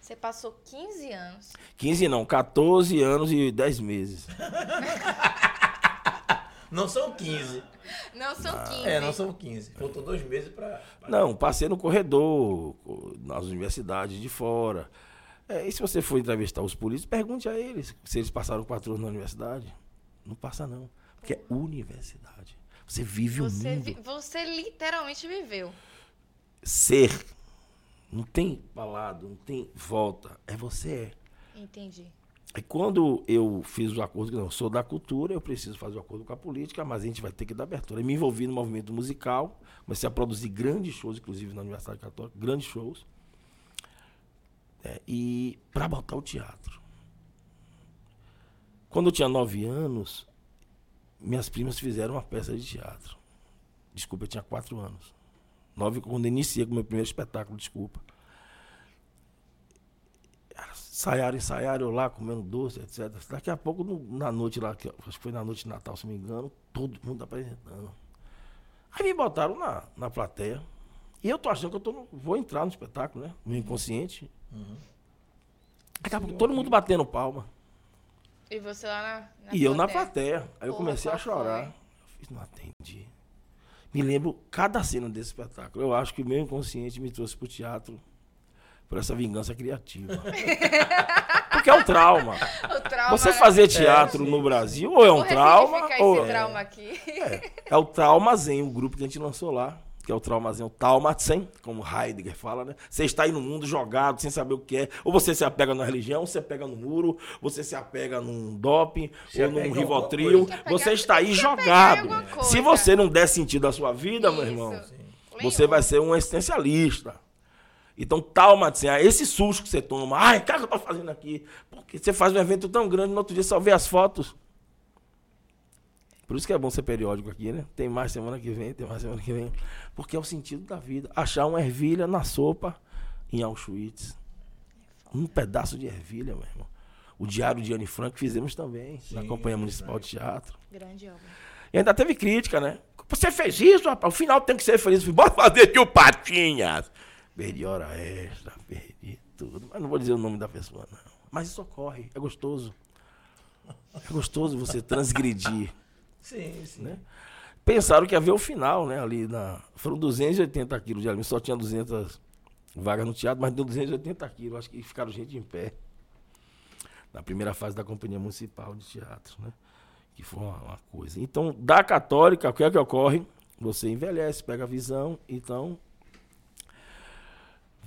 Você passou 15 anos. 15 não, 14 anos e 10 meses. Não são 15. Não são 15. É, não são 15. Faltou dois meses pra. pra- Não, passei no corredor, co- nas universidades de fora. É, e se você for entrevistar os políticos, pergunte a eles se eles passaram quatro anos na universidade. Não passa não, porque é universidade. Você vive o Você, mundo. vi- você literalmente viveu. Ser. Não tem falado, não tem volta. É você é. Entendi. Aí quando eu fiz o acordo, não, sou da cultura, eu preciso fazer o acordo com a política, mas a gente vai ter que dar abertura. Eu me envolvi no movimento musical, comecei a produzir grandes shows, inclusive na Universidade Católica, grandes shows. É, e para botar o teatro. Quando eu tinha nove anos, minhas primas fizeram uma peça de teatro. Desculpa, eu tinha quatro anos. Nove, quando eu iniciei com o meu primeiro espetáculo, desculpa. Ensaiaram, ensaiaram, eu lá comendo doce, etc. Daqui a pouco, no- na noite lá, que eu- acho que foi na noite de Natal, se não me engano, todo mundo apresentando. Aí me botaram na, na plateia. E eu tô achando que eu tô no- vou entrar no espetáculo, né? Meu inconsciente. Daqui a pouco todo mundo batendo palma. E você lá na, na e eu na plateia. plateia. Aí eu Porra, comecei a chorar. foi? Eu fiz, não atendi. Me lembro cada cena desse espetáculo. Eu acho que o meu inconsciente me trouxe pro teatro por essa vingança criativa. Porque é um trauma. O trauma, Você fazer teatro sim, no Brasil ou é um Vou trauma ou esse é, trauma aqui. é o Trauma Zen, o grupo que a gente lançou lá. que é o traumazinho Talmatsen, como Heidegger fala, né? Você está aí no mundo jogado, sem saber o que é. Ou você se apega na religião, você pega no muro, você se apega num doping, Se ou num Rivotril. Você está aí jogado. Se você não der sentido à sua vida, meu Isso. irmão, Nenhum. você vai ser um existencialista. Então, Talmatsen, ah, esse susto que você toma, ai, cara, o que eu tô fazendo aqui? Porque você faz um evento tão grande, no outro dia só vê as fotos. Por isso que é bom ser periódico aqui, né? Tem mais semana que vem, tem mais semana que vem. Porque é o sentido da vida. Achar uma ervilha na sopa em Auschwitz. Um pedaço de ervilha, meu irmão. O Diário de Anne Frank fizemos também, na Sim, Companhia Municipal de Teatro. Grande obra. E ainda teve crítica, né? Você fez isso, rapaz. O final tem que ser feliz. Bora fazer tio Patinhas. Perdi hora extra, perdi tudo. Mas não vou dizer o nome da pessoa, não. Mas isso ocorre, é gostoso. É gostoso você transgredir. Sim, sim. Né? Pensaram que ia ver o final, né? Ali na. Foram 280 quilos de alimento, só tinha 200 vagas no teatro, mas deu 280 quilos. Acho que ficaram gente em pé. Na primeira fase da Companhia Municipal de Teatro, né? Que foi uma, uma coisa. Então, da católica, o que é que ocorre? Você envelhece, pega a visão, então.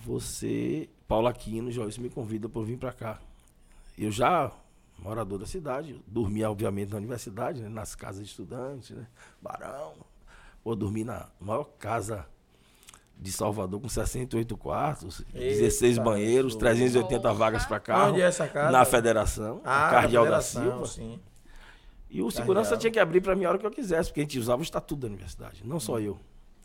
Você. Paulo Aquino, Joyce me convida para vir para cá. Eu já, morador da cidade, dormia, obviamente, na universidade, né? nas casas de estudantes, né? Barão. Vou dormir na maior casa de Salvador com 68 quartos, Eita, 16 banheiros, Jesus. 380 Porra. vagas para carro. Onde é essa casa? Na Federação, Ah, Cardeal da Federação, Silva. Sim. E o segurança Cardeal. tinha que abrir para mim a hora que eu quisesse, porque a gente usava o estatuto da universidade, não só eu.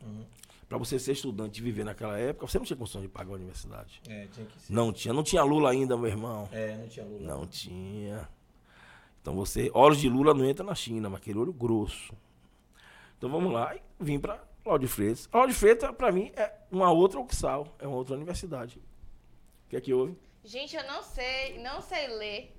Uhum. Para você ser estudante e viver naquela época, você não tinha condição de pagar a universidade. É, tinha que ser. Não tinha, não tinha Lula ainda, meu irmão. É, não tinha Lula. Não tinha. Então você, olhos de Lula não entra na China, mas aquele olho grosso. Então vamos lá e vim para Lauro de Freitas. Lauro de Freitas, para mim, é uma outra Uxal, é uma outra universidade. O que é que houve? Gente, eu não sei, não sei ler.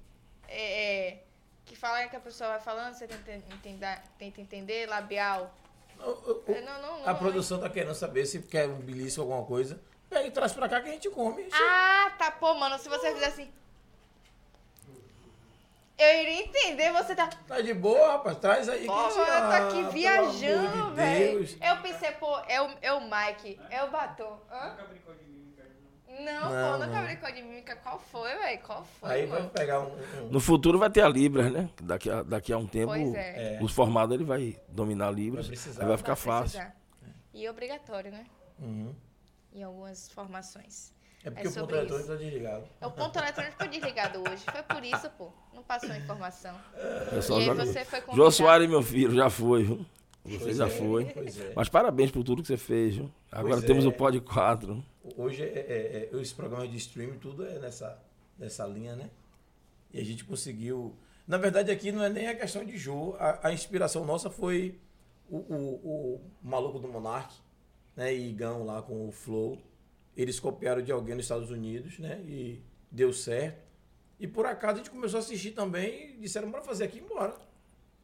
É, é, que fala que a pessoa vai falando, você tenta entender, tenta entender, labial. O- o- o- Eu não, não, a não- produção tá querendo saber se quer um belisco ou alguma coisa. Pega e traz pra cá que a gente come. Ah, tá, pô, mano, se você fizer assim. Eu iria entender, você tá. Tá de boa, rapaz. Traz aí. Pô, que a mano, gente- eu tô Ah, aqui pelo viajando, de velho. Deus. Eu pensei, pô, é o, é o Mike, é o Batom. Hã? Não, Não, pô, nunca não. brincou de mímica. Qual foi, velho? Qual foi, Aí vai mano? pegar um. um- No futuro vai ter a Libras, né? Daqui a, daqui a um tempo, Pois é. É. os formados ele vai dominar a Libras. Vai precisar. aí vai ficar Vai fácil. precisar. E obrigatório, né? Uhum. Em algumas formações. É porque É o ponto eletrônico isso. tá desligado. É o ponto eletrônico foi desligado hoje. Foi por isso, pô. Não passou a informação. Pessoal E aí você foi. João Soares, meu filho, já foi, viu? Você Pois já é, foi. Pois é. Mas parabéns por tudo que você fez, viu? Agora Pois temos é. o Pod 4. Hoje, é, é, é, esse programa de streaming, tudo é nessa, nessa linha, né? E a gente conseguiu. Na verdade, aqui não é nem a questão de jogo. A, a inspiração nossa foi o, o, o maluco do Monark, né? E Igão lá com o Flow. Eles copiaram de alguém nos Estados Unidos, né? E deu certo. E por acaso a gente começou a assistir também e disseram, bora fazer aqui e embora.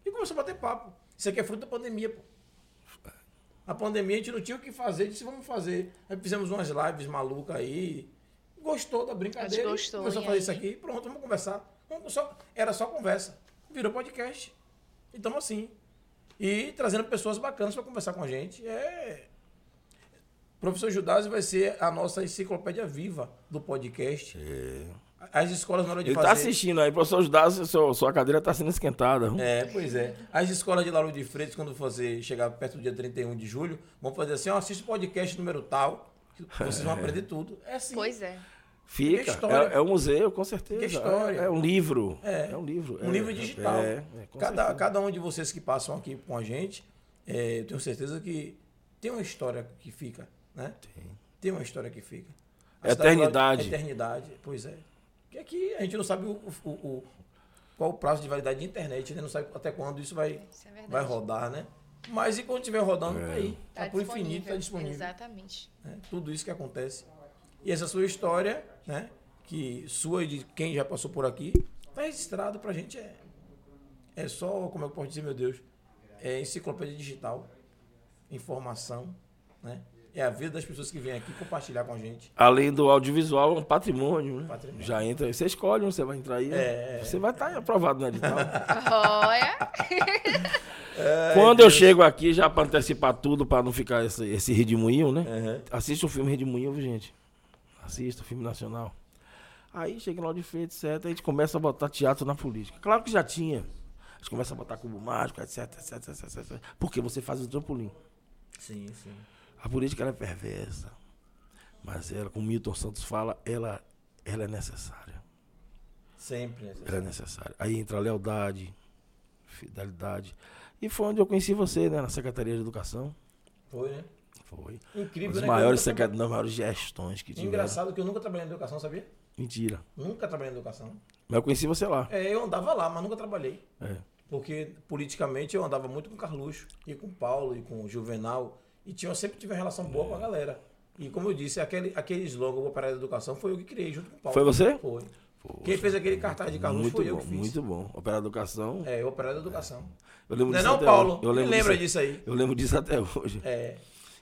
E começou a bater papo. Isso aqui é fruto da pandemia, pô. A pandemia a gente não tinha o que fazer, disse vamos fazer. Aí fizemos umas lives malucas aí. Gostou da brincadeira. Gostou, começou a fazer aí? isso aqui. Pronto, vamos conversar. Vamos só, era só conversa. Virou podcast. Então assim. E trazendo pessoas bacanas para conversar com a gente. É. Professor Judásio vai ser a nossa enciclopédia viva do podcast. As escolas na hora de Ele fazer. tá assistindo aí, professor Judas, seu, sua cadeira tá sendo esquentada. É, pois é. As escolas de Lauro de Freitas, quando você chegar perto do dia 31 de julho, vão fazer assim, ó, assiste o podcast número tal, que vocês vão aprender tudo. É assim. Pois é. Fica. É, é um museu, com certeza. Fica história. É, é um livro. É. um livro. Um é, livro digital. É, é, com cada, certeza. cada um de vocês que passam aqui com a gente, é, eu tenho certeza que tem uma história que fica, né? Tem. uma história que fica. A cidade Eternidade. Eternidade, pois é. Porque aqui a gente não sabe o, o- o- qual o prazo de validade de internet, né? Não sabe até quando isso vai, Isso é vai rodar, né? Mas e quando estiver rodando, tá aí. Tá, Tá pro infinito, tá disponível. Exatamente. né? Tudo isso que acontece. E essa sua história, né? Que sua e de quem já passou por aqui, tá registrado pra gente. É, é só, como eu posso dizer, meu Deus, é enciclopédia digital, informação, né? É a vida das pessoas que vêm aqui compartilhar com a gente. Além do audiovisual, é um patrimônio, né? Patrimônio. Já entra. Você escolhe onde você vai entrar aí. né? É. Você vai estar aprovado no edital. Olha. É, Quando Deus. eu chego aqui, já para antecipar tudo, para não ficar esse, esse redemoinho, né? Uhum. Assiste o filme Redemoinho, gente. Assista o filme nacional. Aí chega lá de feito, etc. A gente começa a botar teatro na política. Claro que já tinha. A gente começa a botar cubo mágico, etc, etc, etc, etc. Porque você faz o trampolim. Sim, sim. A política é perversa. Mas ela, como Milton Santos fala, ela, ela é necessária. Sempre necessária. Ela é necessária. Aí entra a lealdade, fidelidade. E foi onde eu conheci você, né? Na Secretaria de Educação. Foi, né? Foi. Incrível, As né? maiores, secret... Nas maiores gestões que tiveram. Engraçado que eu nunca trabalhei em educação, sabia? Mentira. Nunca trabalhei em educação. Mas eu conheci você lá. É, eu andava lá, mas nunca trabalhei. É. Porque politicamente eu andava muito com o Carluxo, e com o Paulo, e com o Juvenal. E tinha, eu sempre tive uma relação boa é. com a galera. E como eu disse, aquele, aquele slogan, o Operário da Educação, foi eu que criei junto com o Paulo. Foi você? Foi. Poxa, Quem fez aquele cartaz de Carluxo foi bom, eu que fiz. Muito bom. Operário da Educação. É, Operário da Educação. Eu lembro não é não, Paulo? Eu lembro lembra disso, disso aí. Eu lembro disso até hoje. É.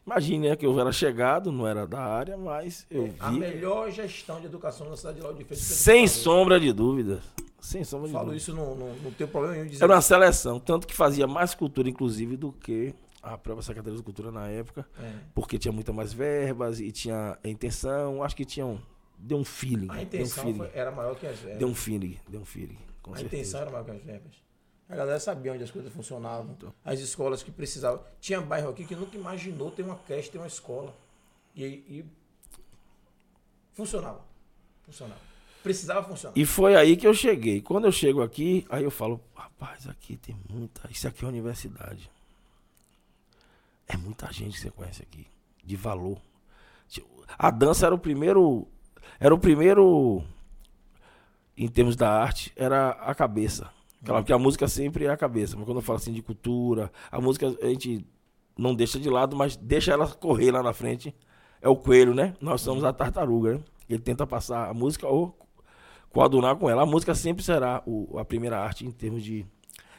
Imagine, né, que eu era chegado, não era da área, mas eu vi... A melhor gestão de educação na cidade de Lauro de Freitas. Sem sombra de dúvidas. Sem sombra de Falo dúvidas. isso, não, não, não tenho problema nenhum dizer. Era uma seleção, tanto que fazia mais cultura, inclusive, do que a própria Secretaria de Cultura na época, é. porque tinha muita mais verbas e tinha a intenção, acho que tinha um, deu um feeling. A intenção um feeling. Foi, era maior que as verbas. Deu um feeling, deu um feeling. a certeza. intenção era maior que as verbas. A galera sabia onde as coisas funcionavam. Então. As escolas que precisavam. Tinha bairro aqui que nunca imaginou ter uma creche, ter uma escola. E, e funcionava. Funcionava. Precisava funcionar. E foi aí que eu cheguei. Quando eu chego aqui, aí eu falo, rapaz, aqui tem muita. Isso aqui é universidade. É muita gente que você conhece aqui. De valor. A dança era o primeiro. Era o primeiro. Em termos da arte, era a cabeça. Claro que a música sempre é a cabeça, mas quando eu falo assim de cultura, a música a gente não deixa de lado, mas deixa ela correr lá na frente. É o coelho, né? Nós somos a tartaruga, né? Ele tenta passar a música ou coadunar com ela. A música sempre será o, a primeira arte em termos de,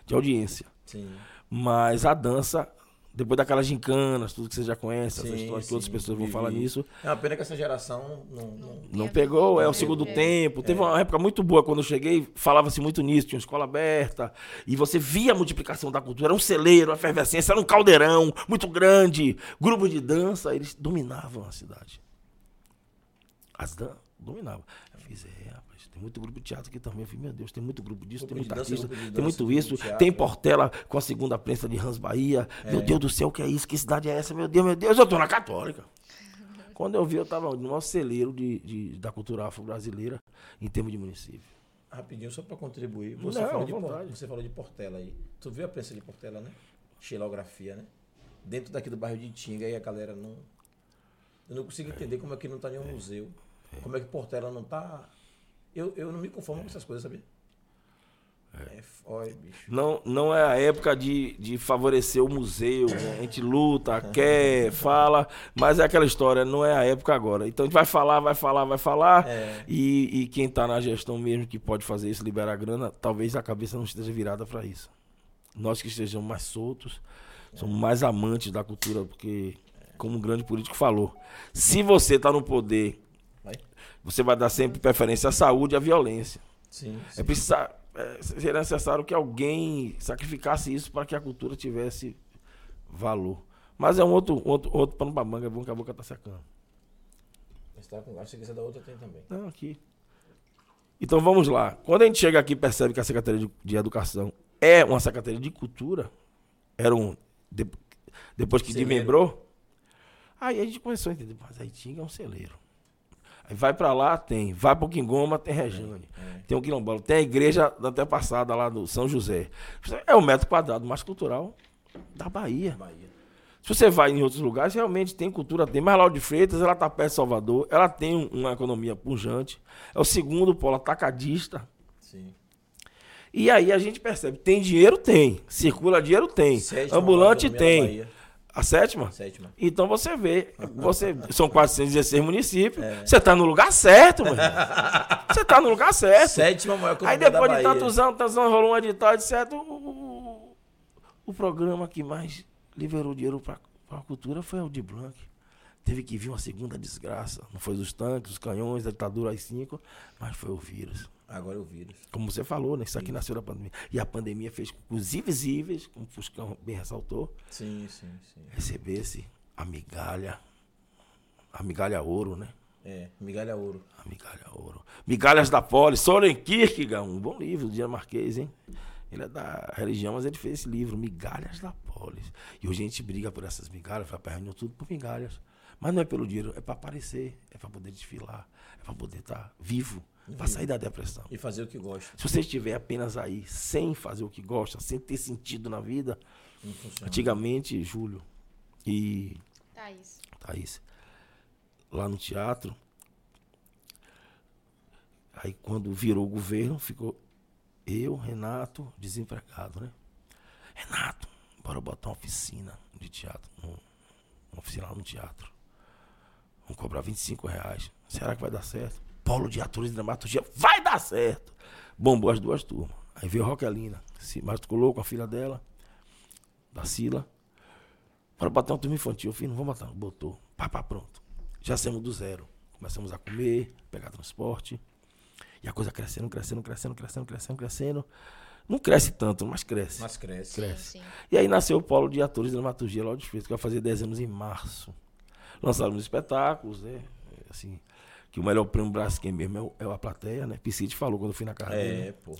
de audiência. Sim. Mas a dança depois daquelas gincanas, tudo que você já conhece, sim, essa história sim, que outras pessoas vão falar nisso. É uma pena que essa geração não. Não, não pegou, é o segundo tempo. Teve uma época muito boa quando eu cheguei, falava-se muito nisso, tinha uma escola aberta, e você via a multiplicação da cultura, era um celeiro, uma efervescência, era um caldeirão muito grande, grupo de dança, eles dominavam a cidade. As danças dominavam. Eu é, tem muito grupo de teatro aqui também. Eu falei, meu Deus, tem muito grupo disso, tem muito artista, tem muito isso. Tem Portela com a segunda prensa de Hans Bahia. É. Meu Deus do céu, que é isso? Que cidade é essa? Meu Deus, meu Deus, eu tô na Católica. Quando eu vi, eu estava no maior celeiro de, de, da cultura afro-brasileira em termos de município. Rapidinho, só para contribuir. Você, Não, falou de, você falou de Portela aí. Tu viu a prensa de Portela, né? Xilografia, né? Dentro daqui do bairro de Tinga, aí a galera não. Eu não consigo entender como é que não tá nenhum é. museu. Como é que Portela não tá eu, eu não me conformo com essas coisas, sabia? É, é foda, bicho. Não, não é a época de, de favorecer o museu, né? A gente luta, quer, fala, mas é aquela história, não é a época agora. Então a gente vai falar, vai falar, vai falar. É. E, e quem está na gestão mesmo que pode fazer isso, liberar grana, talvez a cabeça não esteja virada para isso. Nós que estejamos mais soltos, somos mais amantes da cultura, porque, como um grande político falou, se você está no poder você vai dar sempre preferência à saúde e à violência. Sim, sim. É preciso, é, seria necessário que alguém sacrificasse isso para que a cultura tivesse valor. Mas é um outro, outro, outro pano para manga, é bom que a boca está secando. Está com acho que essa da outra tem também. Não, aqui. Então vamos lá. Quando a gente chega aqui e percebe que a Secretaria de, de, Educação é uma Secretaria de Cultura, era um. De, depois que celeiro. desmembrou, aí a gente começou a entender, mas aí tinha um celeiro. Aí vai para lá, tem. Vai para o Quingoma, tem Rejane. É, é. Tem o Quilombola. Tem a igreja da até passada lá do São José. É o metro quadrado mais cultural da Bahia. Bahia. Se você vai em outros lugares, realmente tem cultura, tem. Mas Lauro de Freitas, ela está perto de Salvador, ela tem uma economia pujante. É o segundo polo atacadista. Sim. E aí a gente percebe, tem dinheiro? Tem. Circula dinheiro? Tem. Sétima Ambulante? Tem. A sétima? Sétima. Então você vê, você, são 416 municípios, é. você está no lugar certo, mano. Você está no lugar certo. Sétima maior Aí depois de tantos anos, tantos anos, rolou um edital, etc. O, o, o programa que mais liberou dinheiro para a cultura foi o de Blanc. Teve que vir uma segunda desgraça. Não foi os tanques, os canhões, a ditadura às cinco, mas foi o vírus. Agora é o vírus. Como você falou, né? Isso aqui nasceu da pandemia. E a pandemia fez com que os invisíveis, como o Fuscão bem ressaltou, Sim, sim, sim. recebesse a migalha. A migalha ouro, né? É, migalha ouro. A migalha ouro. Migalhas da Poli, Soren Kierkegaard, um bom livro do dinamarquês, hein? Ele é da religião, mas ele fez esse livro, Migalhas da Polis. E hoje a gente briga por essas migalhas, vai pra reunião tudo por migalhas. Mas não é pelo dinheiro, é para aparecer, é para poder desfilar, é para poder estar vivo, para sair da depressão. E fazer o que gosta. Se você estiver apenas aí, sem fazer o que gosta, sem ter sentido na vida, antigamente, Júlio e Thaís. Thaís, lá no teatro, aí quando virou o governo, ficou eu, Renato, desempregado, né? Renato, bora botar uma oficina de teatro, um- uma oficina lá no teatro. Vamos cobrar 25 reais. Será que vai dar certo? Polo de atores e dramaturgia, vai dar certo! Bombou as duas turmas. Aí veio a Roquelina, se matriculou com a filha dela, da Sila. Bora botar uma turma infantil. Eu falei, não vamos botar. Botou. Pá, pá, pronto. Já saímos do zero. Começamos a comer, pegar transporte. E a coisa crescendo, crescendo, crescendo, crescendo, crescendo, crescendo. Não cresce tanto, mas cresce. Mas cresce. Cresce. Sim, sim. E aí nasceu o Polo de Atores e Dramaturgia lá de Freitas, que vai fazer 10 anos em março. Lançaram os espetáculos, né? Assim, que o melhor prêmio Braskem mesmo é o- é a plateia, né? Piscite falou quando eu fui na casa dele. né? É, pô.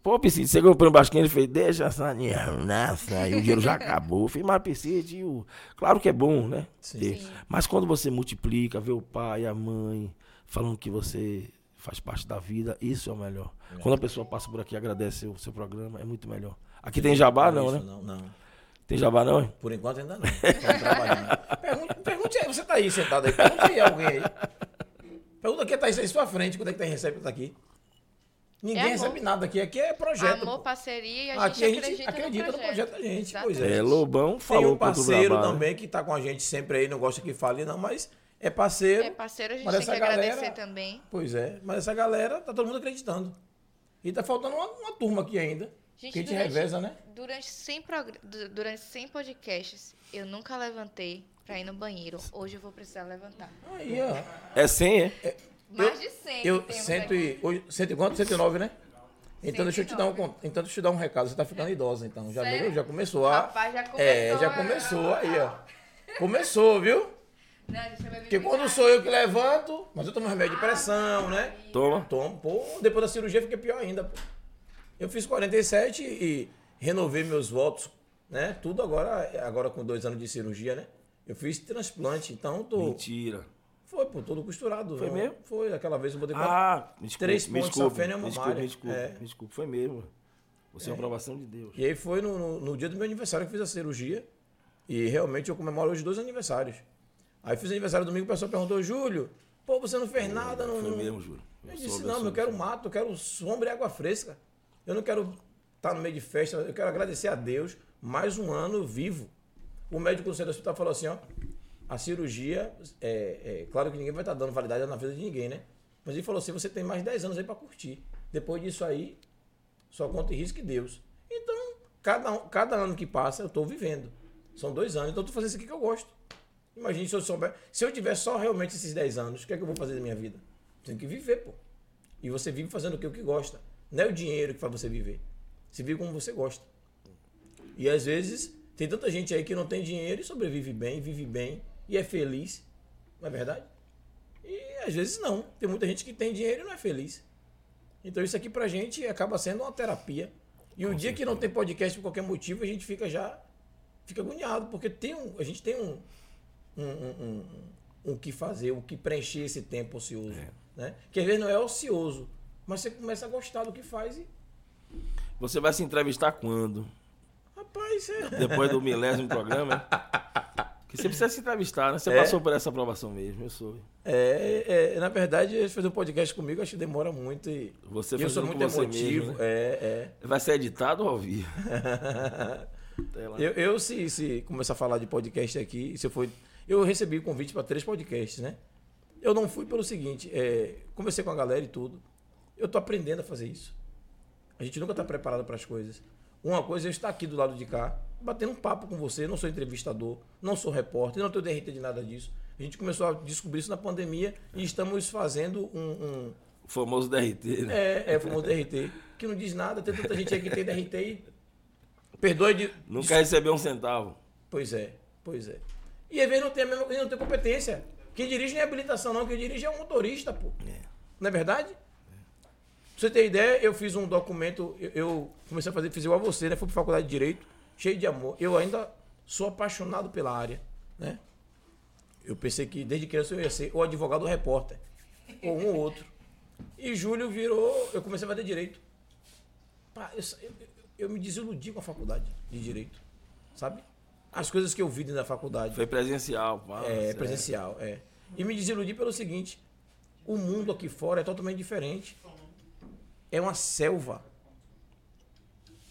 Pô, Piscite, você ganhou o prêmio Braskem, ele fez, deixa essa nessa, e o dinheiro já acabou. Eu falei, mas Piscite, e o... claro que é bom, né? Sim. Mas quando você multiplica, vê o pai, a mãe, falando que você faz parte da vida, isso é o melhor. Quando a pessoa passa por aqui e agradece o seu programa, é muito melhor. Aqui tem jabá, não, Isso né? Não, não. Tem jabá, não? Por enquanto ainda não. Pergunte, pergunte aí, você tá aí sentado aí. Pergunte aí alguém aí. Pergunta quem tá aí em sua frente, quando é que tem recebe tá aqui. Ninguém É recebe nada aqui. Aqui é projeto. Amor, pô. parceria e a Aqui gente a gente acredita, acredita no projeto da gente, pois Exatamente. É, Lobão Tem falou um contra o parceiro também que tá com a gente sempre aí, não gosta que fale, não, mas é parceiro. É parceiro, a gente Mas tem que galera- agradecer também. Pois é, mas essa galera tá todo mundo acreditando. E tá faltando uma, uma turma aqui ainda. Gente, que a gente durante- reveza, né? Durante 100, progr- du- durante 100 podcasts, eu nunca levantei pra ir no banheiro. Hoje eu vou precisar levantar. Aí, ó. É 100, é? Mais de 100 Eu, temos cento e, hoje, cento e quanto? 109, né? Então deixa, eu te dar um, 109. con- então deixa eu te dar um recado. Você tá ficando idosa, então. Já, já começou a. Rapaz, já É, já começou, começou aí, ó. Começou, viu? Não, eu Porque quando sou eu que levanto, mas eu tomo remédio de pressão, né? Toma. Tomo, pô, depois da cirurgia fiquei pior ainda, pô. Eu fiz 47 e renovei meus votos, né? Tudo agora, agora com dois anos de cirurgia, né? Eu fiz transplante, então tô. Mentira. Foi, pô, todo costurado. Foi Não, mesmo? Foi, aquela vez eu botei. Ah, Três me pontos, e me malha. me desculpe, É. me desculpe, foi mesmo. Você é uma aprovação de Deus. E aí foi no, no- no dia do meu aniversário que fiz a cirurgia. E realmente eu comemoro hoje dois aniversários. Aí fiz aniversário domingo, o pessoal perguntou, Júlio, pô, você não fez nada, não. Foi não- mesmo, Júlio. Eu Eu disse, não, eu quero mato, eu quero sombra e água fresca. Eu não quero estar no meio de festa, eu quero agradecer a Deus mais um ano vivo. O médico do centro hospital falou assim, ó, a cirurgia, é, é, claro que ninguém vai estar dando validade na vida de ninguém, né? Mas ele falou assim, você tem mais 10 anos aí para curtir. Depois disso aí, só conta e risco e Deus. Então, cada, cada ano que passa, eu estou vivendo. São dois anos, então eu estou fazendo isso aqui que eu gosto. Imagine se eu souber. Se eu tiver só realmente esses 10 anos, o que é que eu vou fazer da minha vida? Tenho que viver, pô. E você vive fazendo o que, o que gosta. Não é o dinheiro que faz você viver. Você vive como você gosta. E às vezes, tem tanta gente aí que não tem dinheiro e sobrevive bem, vive bem e é feliz. Não é verdade? E às vezes não. Tem muita gente que tem dinheiro e não é feliz. Então isso aqui pra gente acaba sendo uma terapia. E o dia que não tem podcast por qualquer motivo, a gente fica já fica agoniado, porque tem um, a gente tem um, um, um, um, um que fazer, o que preencher esse tempo ocioso. Né? Que às vezes não é ocioso, mas você começa a gostar do que faz e. Você vai se entrevistar quando? Rapaz, é. Depois do milésimo programa? Porque você precisa se entrevistar, né? Você É. passou por essa aprovação mesmo, eu soube. É, é, na verdade, fazer um podcast comigo acho que demora muito e, Você e eu sou muito emotivo. mesmo, né? É, Vai ser editado ou ao vivo? é. Eu, eu se, se começar a falar de podcast aqui, se eu for, eu recebi convite para três podcasts, né? Eu não fui pelo seguinte, é, conversei com a galera e tudo. Eu tô aprendendo a fazer isso. A gente nunca está preparado para as coisas. Uma coisa é eu estar aqui do lado de cá, batendo um papo com você. Não sou entrevistador, não sou repórter, não tenho DRT de nada disso. A gente começou a descobrir isso na pandemia e estamos fazendo um, um- famoso DRT, né? É, é o famoso DRT. Que não diz nada, tem tanta gente aí que tem DRT e. Perdoe de. Nunca recebeu um centavo. Pois é, pois é. E às vezes não tem, a mesma, não tem competência. Quem dirige não é habilitação, não. Quem dirige é um motorista, pô. Não é verdade? Pra você ter ideia, eu fiz um documento, eu, eu comecei a fazer, fiz igual a você, né? Fui pra faculdade de Direito, cheio de amor. Eu ainda sou apaixonado pela área, né? Eu pensei que desde criança eu ia ser ou advogado ou repórter, ou um ou outro. E Júlio virou, eu comecei a fazer Direito. Pá, eu, eu, eu me desiludi com a faculdade de Direito, sabe? As coisas que eu vi da faculdade. Foi presencial, pá, É, presencial, é. E me desiludi pelo seguinte: o mundo aqui fora é totalmente diferente. É uma selva.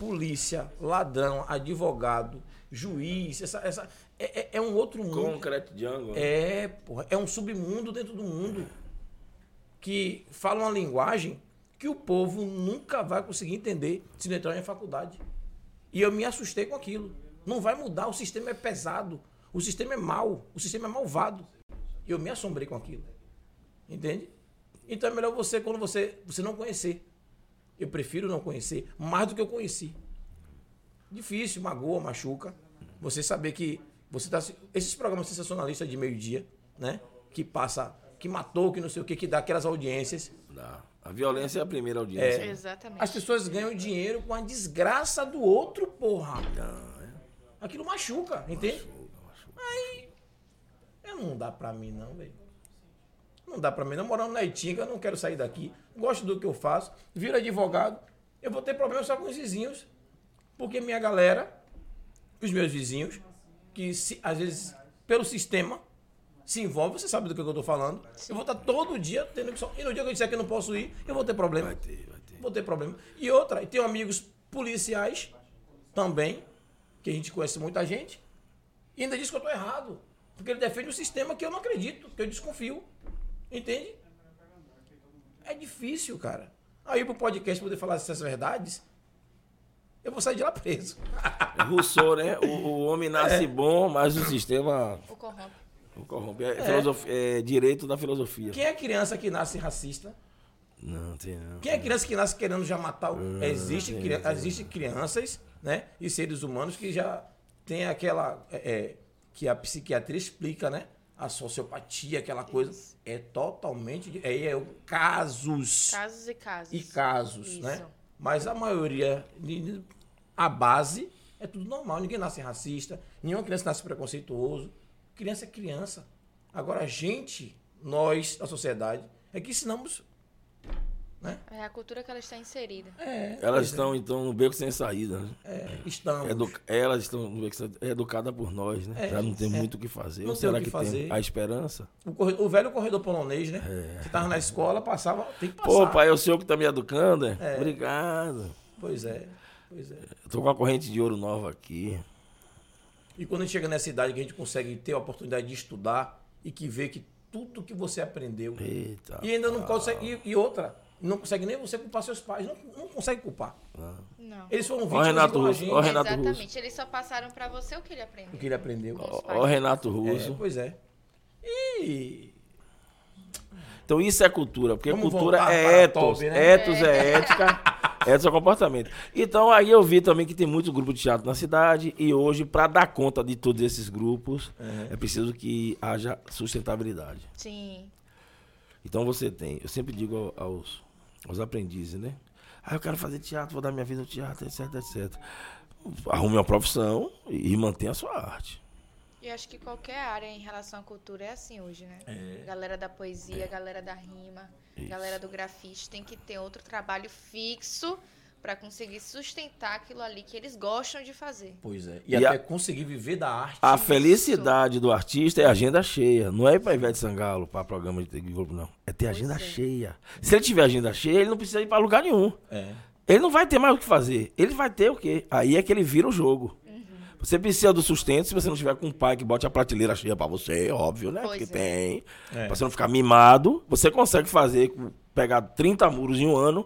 Polícia, ladrão, advogado, juiz, essa, essa, é, é- é um outro mundo. Concrete Jungle. É, porra, é um submundo dentro do mundo que fala uma linguagem que o povo nunca vai conseguir entender se não entrar em faculdade. E eu me assustei com aquilo. Não vai mudar, o sistema é pesado, o sistema é mau, o sistema é malvado. E eu me assombrei com aquilo. Entende? Então é melhor você quando você, você não conhecer. Eu prefiro não conhecer mais do que eu conheci. Difícil, magoa, machuca. Você saber que você tá. se- Esses programas sensacionalistas de meio-dia, né? Que passa, que matou, que não sei o que, que dá aquelas audiências. Dá. A violência é a primeira audiência. Exatamente. As pessoas ganham dinheiro com a desgraça do outro, porra. Não, é. Aquilo machuca, entende? Aí. é, Não dá pra mim, não, velho. Não dá pra mim, não. Morando na Itinga, não quero sair daqui. Gosto do que eu faço. Viro advogado. Eu vou ter problema só com os vizinhos. Porque minha galera, os meus vizinhos, que se- às vezes, pelo sistema, se envolve, você sabe do que eu tô falando. Eu vou estar todo dia tendo que. só- E no dia que eu disser que eu não posso ir, eu vou ter problema. Vai ter, vai ter. Vou ter problema. E outra, e tenho amigos policiais também, que a gente conhece muita gente, e ainda diz que eu estou errado. Porque ele defende um sistema que eu não acredito, que eu desconfio. Entende? É difícil, cara. Aí pro podcast poder falar essas verdades, eu vou sair de lá preso. Rousseau, né? O, o homem nasce bom, mas o sistema O corrompe. o corrompe. É, filosofia- é direito da filosofia. Quem é criança que nasce racista? Não, tem não. Quem é criança que nasce querendo já matar? o- Hum, existe, cri- existe crianças, né? E seres humanos que já tem aquela. é, é, que a psiquiatria explica, né? A sociopatia, aquela coisa. É totalmente. é o casos Casos e casos. e casos, Isso. né? Mas a maioria, a base, é tudo normal. Ninguém nasce racista, nenhuma criança nasce preconceituoso. Criança é criança. Agora, a gente, nós, da sociedade, é que ensinamos. Né? É a cultura que ela está inserida. É, Elas estão, então, no beco sem saída, né? é, estamos. Edu- Elas estão no beco sem é educada por nós, né? É, Já não tem é. muito o que fazer. Não Ou será o que que, fazer. tem a esperança? O, corre- o velho corredor polonês, né? Você tava na escola, passava, tem que passar. Pô, pai, é o senhor que tá me educando, é? É. Obrigado. Pois é, pois é. Eu tô com a corrente de ouro nova aqui. E quando a gente chega nessa idade que a gente consegue ter a oportunidade de estudar e que vê que tudo que você aprendeu Eita. e ainda não consegue. E, e outra, não consegue nem você culpar seus pais. Não, não consegue culpar. Não. Eles foram Ó, vítimas Renato igual a Russo, gente. ó, Renato Exatamente. Russo. Eles só passaram pra você o que ele O aprendeu. que ele aprendeu. Ó, ó, Renato É, Russo. pois é. E. Então isso é cultura, porque Vamos cultura é para ethos. Toby, né? Ethos é ética, ethos é comportamento. Então aí eu vi também que tem muito grupo de teatro na cidade e hoje, para dar conta de todos esses grupos, é preciso que haja sustentabilidade. Sim. Então você tem, eu sempre digo ao- aos, aos aprendizes, né? Ah, eu quero fazer teatro, vou dar minha vida ao teatro, etc, etc. Arrume uma profissão e mantenha a sua arte. E acho que qualquer área em relação à cultura é assim hoje, né? É. Galera da poesia, galera da rima, galera do grafite tem que ter outro trabalho fixo pra conseguir sustentar aquilo ali que eles gostam de fazer. Pois é. E, E até a- conseguir viver da arte. A felicidade do artista é agenda cheia. Não é ir pra Ivete Sangalo, pra programa de Globo, não. É ter agenda é. cheia. Se ele tiver agenda cheia, ele não precisa ir pra lugar nenhum. É. Ele não vai ter mais o que fazer. Ele vai ter o quê? Aí é que ele vira o jogo. Uhum. Você precisa do sustento se você não tiver com um pai que bote a prateleira cheia pra você, óbvio, né? Pois Porque é. tem. É. Pra você não ficar mimado. Você consegue fazer, pegar 30 muros em um ano,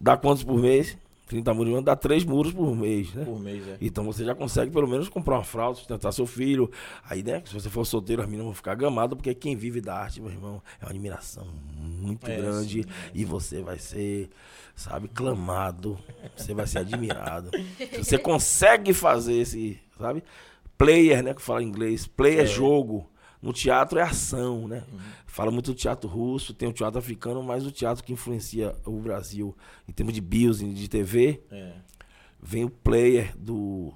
dar quantos por mês? 30 muros dá 3 muros por mês, né? Por mês, é. Então você já consegue pelo menos comprar uma fralda, sustentar seu filho. Aí, né, se você for solteiro, as meninas vão ficar gamadas, porque quem vive da arte, meu irmão, é uma admiração muito É, grande. sim, é, e você vai ser, sabe, clamado. Você vai ser admirado. Se você consegue fazer esse, sabe? Player, né, que fala inglês. Play é, jogo. No teatro é ação, né? Fala muito do teatro russo, tem o teatro africano, mas o teatro que influencia o Brasil em termos de business, de TV, É. vem o player do,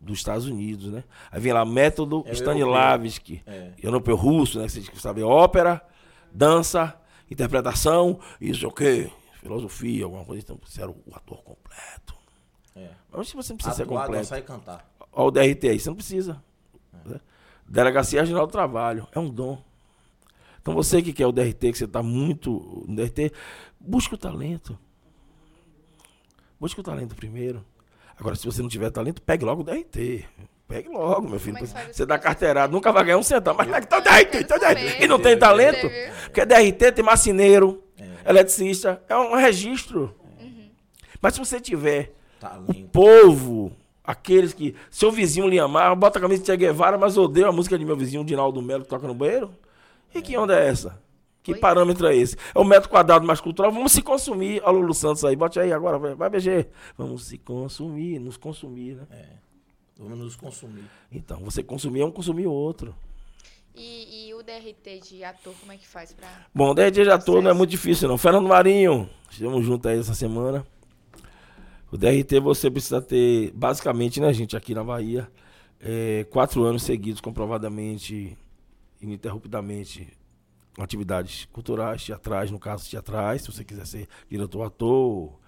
dos Estados Unidos, né? Aí vem lá método É Stanislavski, É. europeu russo, né? Você sabe, ópera, dança, interpretação, isso o quê? Filosofia, alguma coisa. Então, você era o ator completo. É. Mas se você não precisa ser Atuar, completo. dançar e cantar. Olha o DRT aí, você não precisa. né? Delegacia Regional do Trabalho, é um dom. Então você que quer o DRT, que você está muito no DRT, busque o talento. Busque o talento primeiro. Agora, se você não tiver talento, pegue logo o DRT. Pegue logo, meu filho. É Você dá carteirada, nunca vai ganhar um centavo. Mas tá o DRT, tá o DRT. E não tem talento? Porque DRT tem marceneiro, É. eletricista, é um registro. Mas se você tiver o Talento. povo, aqueles que. Seu vizinho lhe amar, bota a camisa de Che Guevara, mas odeio a música de meu vizinho Dinaldo Melo que toca no banheiro. E que onda é essa? Que Pois é. parâmetro é esse? É o metro quadrado mais cultural? Vamos se consumir. Olha o Lulu Santos aí, bote aí agora, vai, BG. Vamos se consumir, nos consumir, né? É. Vamos nos consumir. Então, você consumir é um consumir o outro. E, e o DRT de ator, como é que faz pra. Bom, 10 dias de ator não é muito difícil, não. Fernando Marinho, estivemos juntos aí essa semana. O DRT você precisa ter, basicamente, né, gente, aqui na Bahia, é, quatro anos seguidos, comprovadamente, ininterruptamente, atividades culturais, teatrais, no caso teatrais, se você quiser ser diretor, ator,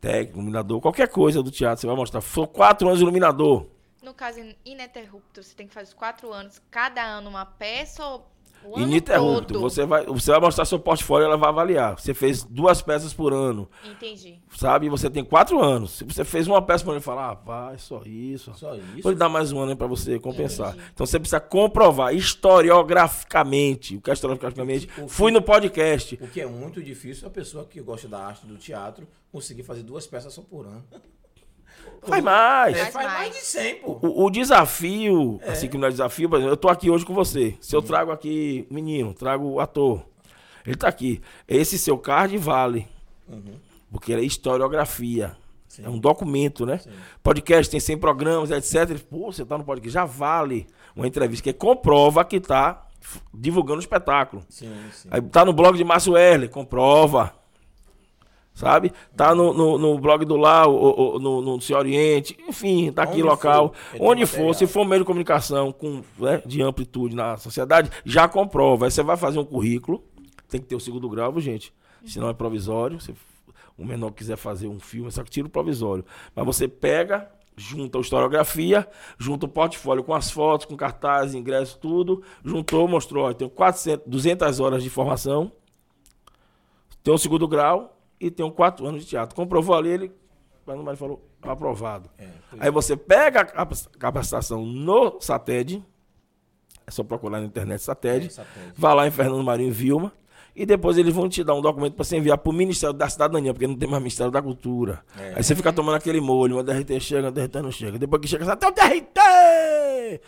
técnico, iluminador, qualquer coisa do teatro, você vai mostrar. Foi quatro anos de iluminador. No caso, in- ininterrupto, você tem que fazer os quatro anos, cada ano uma peça ou o ano Ininterrupto. todo? Você vai, você vai mostrar seu portfólio ela vai avaliar. Você fez duas peças por ano. Entendi. sabe? Você tem quatro anos. Se você fez uma peça para ele falar, ah, vai, só isso. Só isso. Vou lhe dar mais um ano para você compensar. Entendi. Então você precisa comprovar historiograficamente. O que é historiograficamente? O que- Fui no podcast. O que é muito difícil é a pessoa que gosta da arte do teatro conseguir fazer duas peças só por ano. Faz mais. É, Faz faz mais mais. de 100, pô. O, o desafio, assim que não é desafio, por exemplo, eu tô aqui hoje com você. Se eu trago aqui o menino, trago o ator, ele tá aqui. Esse seu card vale. Porque é historiografia. Sim. É um documento, né? Sim. Podcast tem 100 programas, etc. Pô, você tá no podcast, já vale uma entrevista que comprova que tá divulgando o espetáculo. Sim, sim. Aí tá no blog de Márcio Erle, comprova. Sabe? Tá no, no, no blog do Lau, ou- ou no, no Se Oriente, enfim, tá aqui Onde local. for, Onde for, material. se for meio de comunicação com, né, de amplitude na sociedade, já comprova. Aí você vai fazer um currículo, tem que ter o segundo grau, viu, gente. Senão é provisório. Se o menor quiser fazer um filme, só que tira o provisório. Mas você pega, junta a historiografia, junta o portfólio com as fotos, com cartazes, ingressos, tudo. Juntou, mostrou, ó, tem 400, 200 horas de formação, tem um segundo grau e tem um quatro anos de teatro. Comprovou ali, ele, mas falou, aprovado. É, Aí você pega a capac- capacitação no SATED, é só procurar na internet SATED, É, SATED. vai lá em Fernando Marinho Vilma, e depois eles vão te dar um documento para você enviar para o Ministério da Cidadania, porque não tem mais Ministério da Cultura. É. Aí você fica tomando aquele molho, o DRT chega, o DRT não chega. Depois que chega, você até o DRT! É.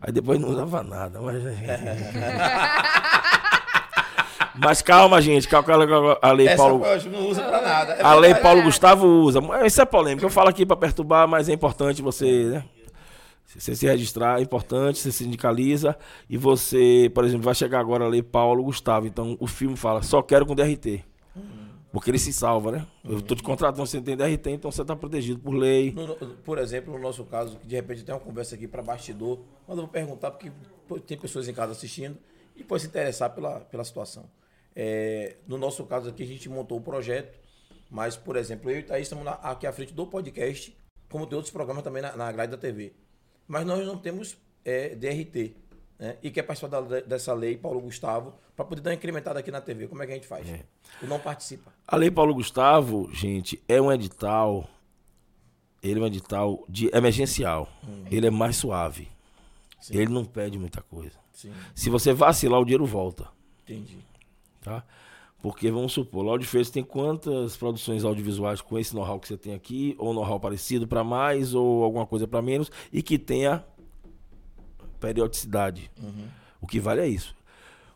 Aí depois não dava nada. Mas, mas calma, gente, calma, a lei Essa Paulo. não usa pra nada. É A lei. Paulo Gustavo usa. Isso é polêmico. Eu falo aqui para perturbar, mas é importante você, né? Você se registrar, é importante, você sindicaliza e você, por exemplo, vai chegar agora a lei Paulo Gustavo. Então o filme fala, só quero com DRT. Porque ele se salva, né? Eu tô te contratando, você tem DRT, então você tá protegido por lei. Por exemplo, no nosso caso, de repente tem uma conversa aqui para bastidor, mas eu vou perguntar porque tem pessoas em casa assistindo e pode se interessar pela, pela situação. É, no nosso caso aqui, a gente montou o projeto, mas, por exemplo, eu e Thaís estamos na- aqui à frente do podcast, como tem outros programas também na, na grade da TV. Mas nós não temos é, DRT. Né? E quer participar da- dessa lei, Paulo Gustavo, para poder dar uma incrementada aqui na TV. Como é que a gente faz? E não participa. A lei Paulo Gustavo, gente, é um edital. Ele é um edital de emergencial. Ele é mais suave. Sim. Ele não pede muita coisa. Sim, Se você vacilar, o dinheiro volta. entendi. Tá? Porque vamos supor, Laud Freitas tem quantas produções audiovisuais com esse know-how que você tem aqui, ou know-how parecido para mais, ou alguma coisa para menos, e que tenha periodicidade. O que vale é isso.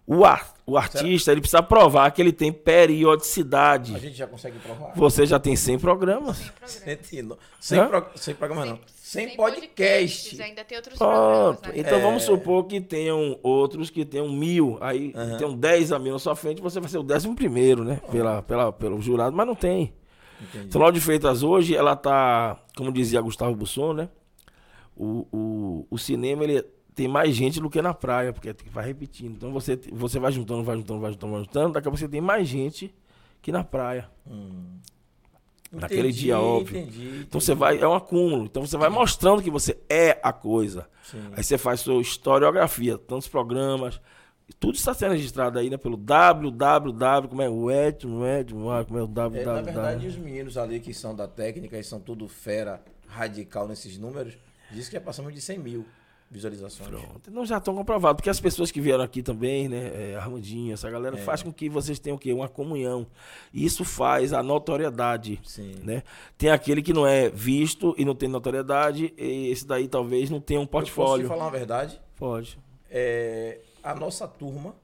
O, ar- o artista, ele precisa provar que ele tem periodicidade. A gente já consegue provar. Você já tem 100 programas. Sentindo. Sem, Hã? pro, sem programa, não. Sem, Sem podcast. podcasts, Ainda tem outros programas, Pronto. né? Então É. vamos supor que tenham outros que tenham mil. Aí Aham. tem um 10 a mil na sua frente, você vai ser o décimo primeiro, né? Pela, pela, pelo jurado, mas não tem. Entendi. Então, Laud Freitas hoje, ela tá, como dizia Gustavo Busson, né? O, o, o cinema, ele tem mais gente do que na praia, porque vai repetindo. Então você, você vai juntando, vai juntando, vai juntando, vai juntando, daqui a pouco você tem mais gente que na praia. Hum. Naquele Entendi, dia, óbvio. Entendi, Então você vai, é um acúmulo. Então você vai mostrando que você é a coisa. Sim. Aí você faz sua historiografia, tantos programas. Tudo está sendo registrado aí, né? Pelo www, como é? O et, o et, como é o É, na www. verdade, os meninos ali que são da técnica e são tudo fera radical nesses números, diz que já passamos de 100 mil visualizações. Pronto. Então já estão comprovados. Porque as pessoas que vieram aqui também, né? É, Armandinho, essa galera, É. faz com que vocês tenham o quê? Uma comunhão. E isso faz a notoriedade. Sim. Né? Tem aquele que não é visto e não tem notoriedade, e esse daí talvez não tenha um Eu posso te portfólio. falar uma verdade? Pode. É, a nossa turma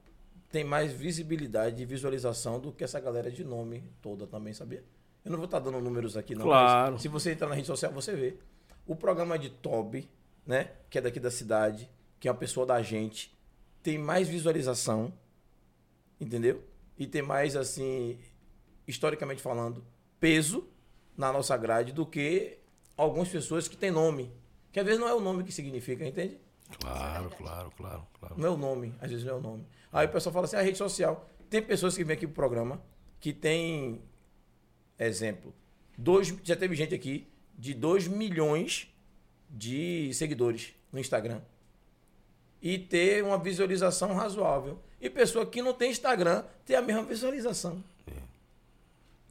tem mais visibilidade e visualização do que essa galera de nome toda também, sabia? Eu não vou estar dando números aqui, não. Claro. Se você entrar na rede social, você vê. O programa de Toby, né? Que é daqui da cidade, que é uma pessoa da gente, tem mais visualização, entendeu? E tem mais, assim, historicamente falando, peso na nossa grade do que algumas pessoas que têm nome. Que às vezes não é o nome que significa, entende? Claro, claro, claro, claro. Não é o nome, às vezes não é o nome. Aí o pessoal fala assim, a rede social. Tem pessoas que vêm aqui pro programa que tem, exemplo, dois, já teve gente aqui de 2 milhões de seguidores no Instagram. E ter uma visualização razoável. E pessoa que não tem Instagram tem a mesma visualização.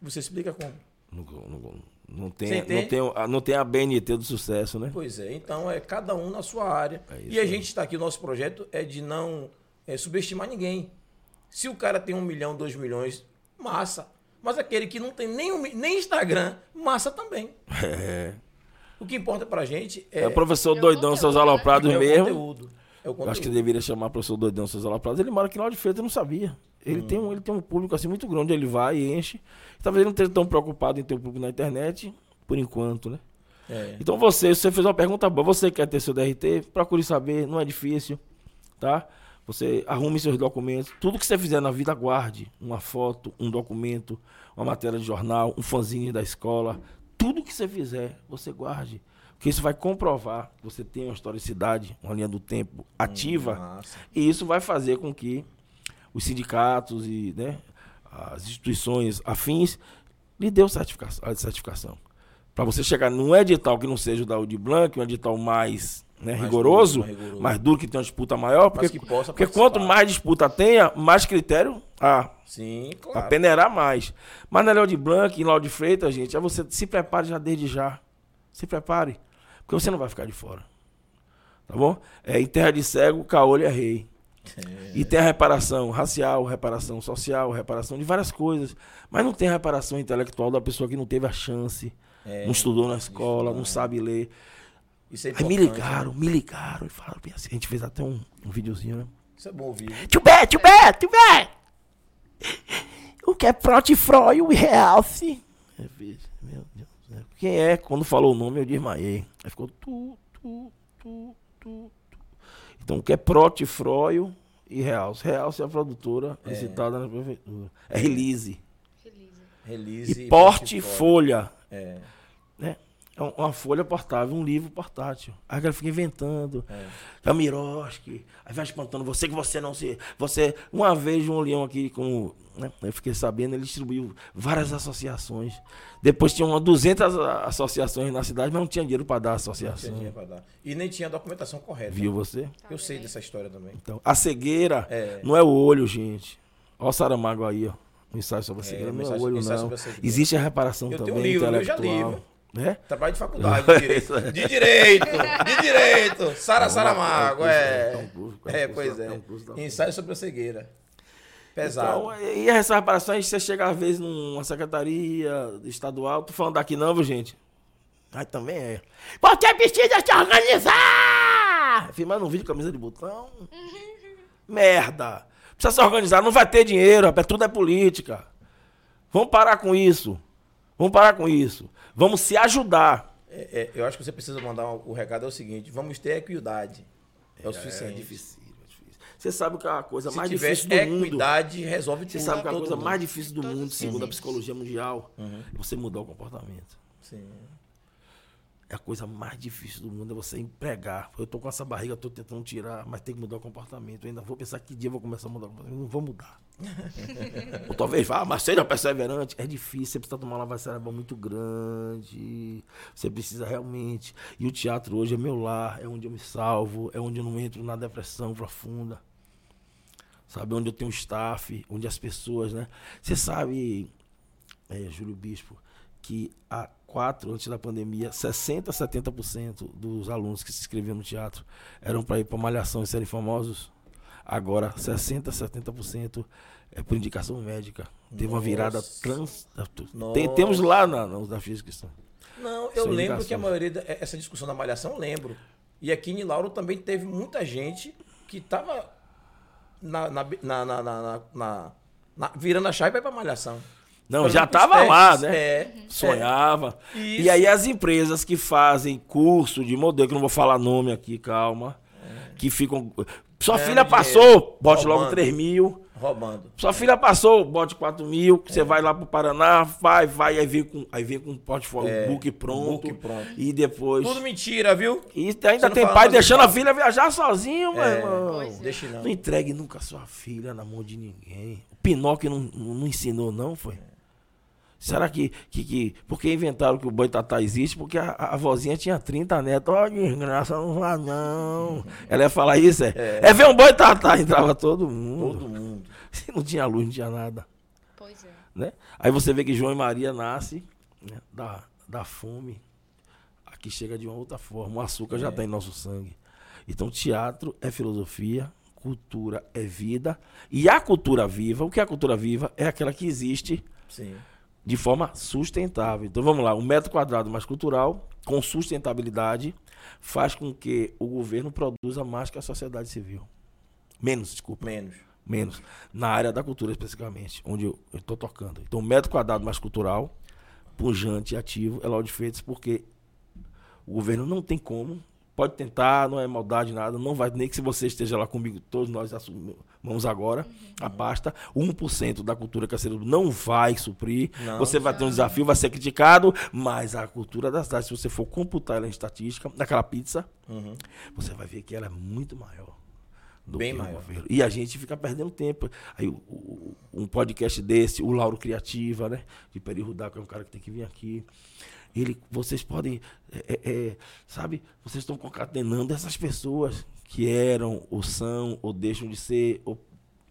Você explica como? Não, não, não tem, não, tem, a- não tem a BNT do sucesso, né? Pois é, então é cada um na sua área. É e a gente está aqui, o nosso projeto é de não é, subestimar ninguém. Se o cara tem um milhão, dois milhões, massa. Mas aquele que não tem nem, um nem Instagram, massa também. É. O que importa pra gente é, É, o professor É Doidão, seus né? aloprados é o mesmo. conteúdo. É o Eu conteúdo. acho que deveria chamar o professor Doidão, seus aloprados. Ele mora aqui lá de Feita, eu não sabia. Ele, Hum. tem um, ele tem um público assim muito grande, ele vai e enche. Talvez ele não esteja tão preocupado em ter um público na internet, por enquanto, né? É. Então você, você fez uma pergunta boa, você quer ter seu DRT, procure saber, não é difícil, tá? Você arrume seus documentos, tudo que você fizer na vida, guarde. Uma foto, um documento, uma matéria de jornal, um fanzine da escola, tudo que você fizer, você guarde. Porque isso vai comprovar que você tem uma historicidade, uma linha do tempo ativa, Massa. e isso vai fazer com que os sindicatos e né, as instituições afins lhe dê o certifica- a certificação. Para você chegar num edital que não seja o da Audi Blanc, um edital mais, né, rigoroso, duro, mais rigoroso. mais duro, que tenha uma disputa maior, porque, porque quanto mais disputa tenha, mais critério há. Sim, claro. peneirar mais. Mas na Léo de Blanc e Léo de Freitas, gente, é você se prepare já desde já. Se prepare. Porque você não vai ficar de fora. Tá bom? É, em terra de cego, caolho é rei. E tem a reparação racial, reparação social, reparação de várias coisas. Mas não tem a reparação intelectual da pessoa que não teve a chance, É, não estudou na escola, estudar, não é. sabe ler. Isso é Aí me importante, ligaram, né? me ligaram e falaram bem assim. A gente fez até um, um videozinho, né? Isso é bom ouvir. viu? Tio Bé, tio Bé, tio Bé! O que é Protifroy e Realce? Meu Deus céu. Quem é? Quando falou o nome eu desmaiei. Aí ficou tu, tu, tu, tu, tu. Então o que é Protifroio e Realce? Realce é a produtora licitada na prefeitura. É Release. Feliz. Release E portfólio. portfolha. É, Né? É um- uma folha portável, um livro portátil. Aí a galera fica inventando. é. Camiroski, aí vai espantando você que você não se. Você. Uma vez um leão aqui com. Né, eu fiquei sabendo, ele distribuiu várias associações. Depois tinha umas 200 a- associações na cidade, mas não tinha dinheiro para dar Não associação. tinha dinheiro pra dar. E nem tinha a documentação correta. Viu você? Eu sei dessa história também. Então, a cegueira É. não é o olho, gente. Olha o Saramago aí, ó. O ensaio sobre a É, cegueira não é o olho, não. Existe a reparação Eu tenho também um livro, eu já li, intelectual. Né? Trabalho de faculdade de direito. De direito! De direito! Sara Saramago, É um é. curso, é um curso, é um É, pois é é. um Ensaio sobre a cegueira. Pesado. Então, e essas reparações, você chega às vezes numa secretaria estadual, tô falando daqui não, viu, gente? Aí também é. Porque precisa se organizar! Filmando um vídeo camisa de botão. Merda! Precisa se organizar, não vai ter dinheiro, rapaz, tudo é política. Vamos parar com isso. Vamos parar com isso. Vamos se ajudar. É, é, eu acho que você precisa mandar um- o recado é o seguinte: vamos ter equidade. É, o suficiente. É difícil, é difícil. Você sabe que é a coisa Se mais tiver difícil do mundo. equidade, resolve Você tudo. sabe que a coisa mundo. mais difícil do mundo, segundo a psicologia mundial, é você mudar o comportamento. Sim. É a coisa mais difícil do mundo é você empregar. Eu tô com essa barriga, tô tentando tirar, mas tem que mudar o comportamento. Eu ainda vou pensar que dia eu vou começar a mudar o comportamento. Não vou mudar. Ou talvez vá, mas seja perseverante. É difícil, você precisa tomar uma lavagem cerebral muito grande. Você precisa realmente. E o teatro hoje é meu lar, é onde eu me salvo, é onde eu não entro na depressão profunda. Sabe, onde eu tenho staff, onde as pessoas, né? Você sabe, é, Júlio Bispo, que a antes da pandemia, 60%, 70% dos alunos que se inscreviam no teatro eram para ir para malhação e serem famosos. Agora, 60%, 70% é por indicação médica. Teve uma virada trans. Tem, temos lá na, na, na física. Não, eu é lembro indicações. que a maioria é, essa discussão da malhação, eu lembro. E aqui em Lauro também teve muita gente que estava na, na, na, na, na, na, na, virando a chave para malhação. Não, já estava lá, né? É. Sonhava. Isso. E aí as empresas que fazem curso de modelo, que não vou falar nome aqui, calma. Que ficam. Sua filha passou, bote logo roubando. 3 mil. Roubando. Sua filha passou, bote 4 mil. É. Você vai lá pro Paraná, vai, vai, aí vem com, aí vem com um portfólio, É, book pronto. book pronto. E depois. Tudo mentira, viu? E ainda tem pai deixando a pai. filha viajar sozinho, meu É. irmão. É. Deixa não. Não entregue nunca sua filha na mão de ninguém. O Pinóquio não, não, não ensinou, não, foi? Será que, que, que. Porque inventaram que o boi tatá existe? Porque a, a vozinha tinha 30 netos. Ó, desgraça, não vá não. Ela ia falar isso, é? É, ver um boi tatá. Entrava todo mundo. Todo mundo. Se não tinha luz, não tinha nada. Pois é. Né? Aí você vê que João e Maria nasce né, da, da fome. Aqui chega de uma outra forma. O açúcar já está em nosso sangue. Então, teatro é filosofia, cultura é vida. E a cultura viva, o que é a cultura viva? É aquela que existe Sim. De forma sustentável. Então vamos lá, um metro quadrado mais cultural, com sustentabilidade, faz com que o governo produza mais que a sociedade civil. Menos, desculpa. Menos. Menos. Na área da cultura, especificamente, onde eu estou tocando. Então, um metro quadrado mais cultural, pujante e ativo, é Laud Feitos, porque o governo não tem como. Pode tentar, não é maldade, nada. Não vai, nem que se você esteja lá comigo, todos nós assumimos agora a pasta. 1% da cultura caceira não vai suprir. Não. Você vai ter um desafio, vai ser criticado, mas a cultura da cidade, se você for computar ela em estatística, naquela pizza, Uhum. você vai ver que ela é muito maior. do Bem maior. E a gente fica perdendo tempo. Aí o- o- um podcast desse, o Lauro Criativa, né? De Peri Rudá, que é um cara que tem que vir aqui. Ele, vocês podem, é, é, é, sabe? Vocês estão concatenando essas pessoas que eram, ou são, ou deixam de ser, ou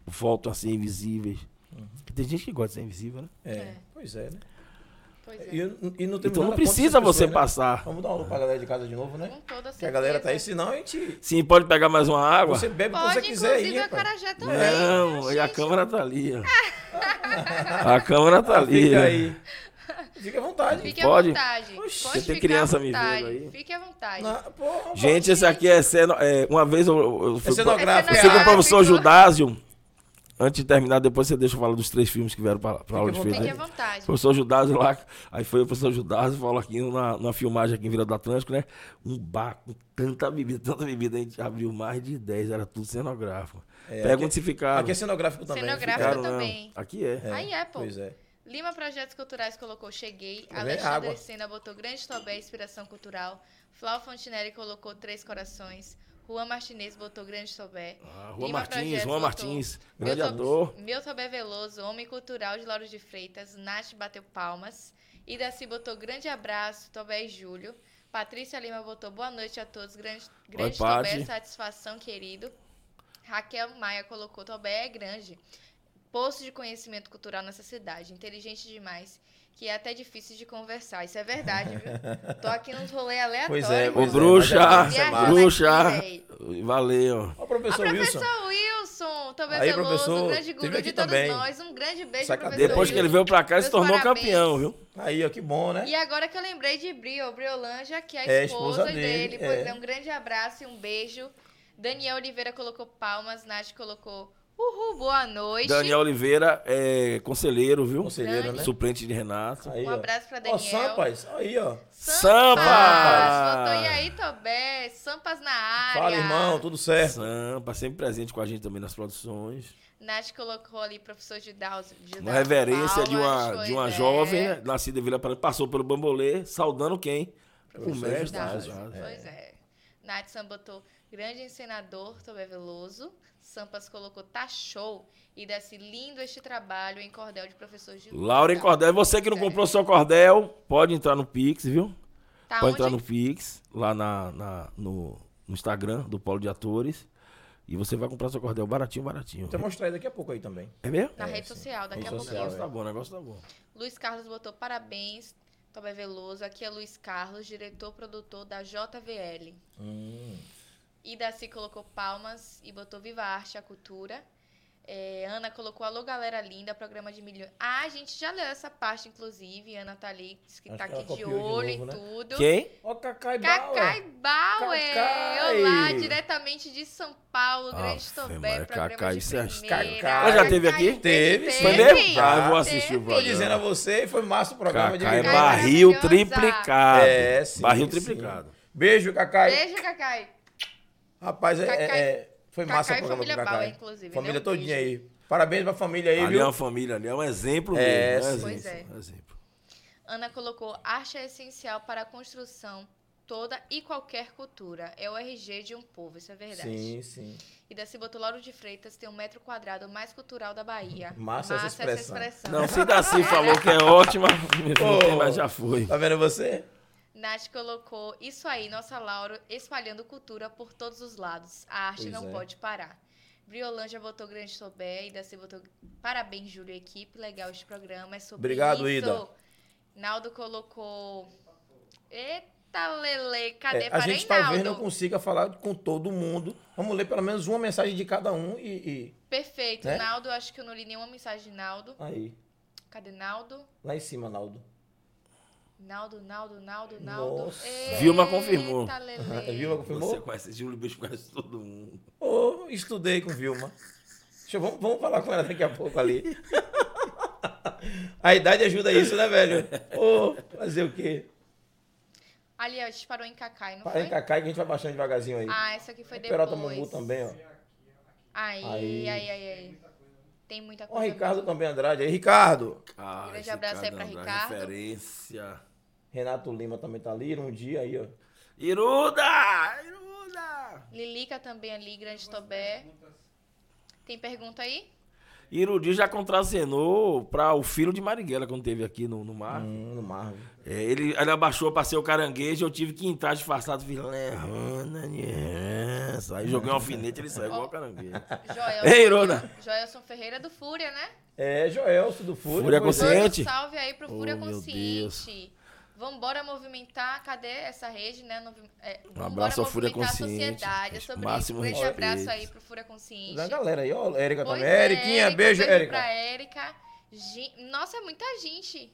voltam a ser invisíveis. Tem gente que gosta de ser invisível, né? É. É. Pois é, né? Pois é. E, e não Então não precisa você né? passar. Vamos dar uma alô pra galera de casa de novo, né? Com toda certeza. Que a galera tá aí, senão a gente. Sim, pode pegar mais uma água? Você bebe o que Pode, você quiser inclusive, aí. a. Carajé também. Não, e a câmera tá ali. ó. A câmera tá Ah, ali. Fica né? aí. Fique à vontade. Fique Pode? à vontade. Oxi, Pode você tem criança à me vendo aí? Fique à vontade. Na- porra, Gente, esse aqui é, ceno, é uma vez eu, eu fui, É cenográfico. eu fui com o professor Judásio. Antes de terminar, depois você deixa eu falar dos três filmes que vieram para a aula de feira. Fique à vontade. O professor Judásio lá, aí foi o professor Judásio, falou aqui na, na filmagem aqui em Vila do Atlântico, né? Um bar com tanta bebida, tanta bebida, a gente abriu mais de 10, era tudo cenográfico. É, Pergunta aqui- se ficaram. Aqui é cenográfico também. Cenográfico Ficaram, também. não. Aqui é. É, Aí é, pô. Pois é. Lima Projetos Culturais colocou Cheguei. Vendo? Alexandre. Sena botou Grande Tobé Inspiração Cultural. Flau Fontinelli colocou Três Corações. Juan Martinez botou Grande Tobé. Ah, Juan Lima Martins, Projetos Juan botou Martins, grande ator. Meu Tobé Veloso, Homem Cultural de Lauro de Freitas. Nath bateu palmas. Idaci botou Grande Abraço, Tobé e Júlio. Patrícia Lima botou Boa noite a todos. Grande, grande Tobé, Paty. satisfação, querido. Raquel Maia colocou Tobé é grande. Poço de conhecimento cultural nessa cidade. Inteligente demais. Que é até difícil de conversar. Isso é verdade, viu? Tô aqui nos rolês aleatórios. Pois é, Ô, pois é, bruxa, é- bruxa. véi. Valeu. Ó, o professor Wilson. Professor Wilson. Também Aí, professor, um grande guru de todos também. nós. Um grande beijo, Essa professor. Depois que ele veio pra cá, ele se tornou parabéns. campeão, viu? Aí, ó, que bom, né? E agora que eu lembrei de Brio, Briolanja, que é a É a esposa, esposa dele. dele, Pois é. é, um grande abraço e um beijo. Daniel Oliveira colocou palmas, Nath colocou uhul, boa noite. Daniel Oliveira é conselheiro, viu? Conselheiro, né? Suplente de Renato. Aí, Um ó. abraço pra Ó, Daniel. Sampas, aí, ó. Sampas! Botou e aí, Tobé, Sampas na área. Fala, irmão, tudo certo. Sampa, sempre presente com a gente também nas produções. Nath colocou ali professor de Daus. De Uma reverência de uma, de uma é. jovem, né, nascida em Vila Parada, passou pelo bambolê, saudando quem? O mestre. Pois é. Nath Sam botou grande encenador, Tobé Veloso. Sampas colocou tá show. E desse lindo este trabalho em cordel de professores de Laura em. Cordel, você que não é. comprou seu cordel, pode entrar no Pix, viu? Tá pode onde? entrar no Pix, lá na, na- no, no Instagram do Polo de Atores. E você vai comprar seu cordel baratinho, baratinho. Vou te mostrar aí daqui a pouco aí também. É mesmo? Na É, rede sim. social, daqui Rede a O social, negócio tá bom, o negócio tá bom. Luiz Carlos botou parabéns, Tobé Veloso. Aqui é Luiz Carlos, diretor produtor da JVL. Hum. E Daci colocou palmas e botou Viva a Arte e a Cultura. É, Ana colocou Alô Galera Linda, programa de milhões. Ah, a gente já leu essa parte, inclusive. Ana tá ali, que Acho tá que aqui de copiou de olho novo, e né? tudo. Quem? Ó, Cacai Cacai Bauer. Bauer! Cacai! Olá, diretamente de São Paulo, Grande Afe Tobé, programa Cacai, de isso primeira. Cacai. Ela já teve aqui? Teve, Foi mesmo? Ah, eu vou assistir o Teve. Tô programa. dizendo a você, foi massa o programa de é Cacai milhões. barril maravilhosa. triplicado. É, sim, barril sim. triplicado. Beijo, Cacai. Beijo, Cacai. Rapaz, é, é- é- foi massa Cacai o programa família do Cacai. Bauer, inclusive, Família né? Um todinha beijo. aí. Parabéns pra família aí, Ali é viu? uma família, ali é um exemplo É, mesmo. É sim. Pois exemplo, é exemplo. Ana colocou arte é essencial para a construção toda e qualquer cultura. É o RG de um povo, isso é verdade. Sim, sim. E Daci botou Lauro de Freitas tem um metro quadrado mais cultural da Bahia. Massa essa expressão. Não, se Daci falou que é ótima, mas já foi. Tá vendo você? Nath colocou isso aí, nossa Lauro, espalhando cultura por todos os lados. A arte Pois não é. pode parar. Briolândia botou Grande Tobé e Daci botou parabéns, Júlio e equipe. Legal este programa. É sobre Obrigado, isso. Ida. Naldo colocou. Eita, Lele, cadê? É, a gente talvez Naldo. não consiga falar com todo mundo. Vamos ler pelo menos uma mensagem de cada um e. e- Perfeito. Né? Naldo, acho que eu não li nenhuma mensagem de Naldo. Aí. Cadê Naldo? Lá em cima, Naldo. Naldo, Naldo, Naldo, Naldo. Nossa. Vilma confirmou. Vilma confirmou? Você conhece Júlio Bicho, conhece todo mundo. Ô, estudei com Vilma. Deixa eu, vamos, vamos falar com ela daqui a pouco ali. a idade ajuda isso, né, velho? Ô, fazer o quê? Ali, ó, a gente parou em Cacai, não foi? em Cacai que a gente vai baixando devagarzinho aí. Ah, essa aqui foi Peralta depois. Mumbu também, ó. Aí, Aí. aí, aí, aí. Tem muita Ó, coisa. Ricardo também, Andrade. Aí, Ricardo. Ah, Grande esse abraço aí cara pra da Ricardo. Referência. Renato Lima também tá ali. Um dia aí, ó. Iruda! Iruda! Lilica também ali, Grande Tobé. Tem pergunta aí? Irudi já contracenou para o filho de Marighella quando teve aqui no, no mar. Hum, no Marvel. É, ele, ele abaixou pra ser o caranguejo, eu tive que entrar disfarçado, vilena, yes. Aí joguei um alfinete, ele saiu igual o caranguejo. Joelson, Ei, Irona. Joelson Ferreira do Fúria, né? É, Joelso do Fúria. Fúria é. Consciente. Um salve aí pro Oh, Fúria meu Consciente. Vambora movimentar, cadê essa rede, né? Novi- é, Um abraço ao Fúria movimentar a Consciente. sociedade, é sobre Máximo isso. Um grande abraço aí pro Fúria Consciente. Da galera aí, ó. Érica Pois também. é, Eriquinha, Érica, beijo, Érica. pra Érica. Gen- Nossa, é muita gente.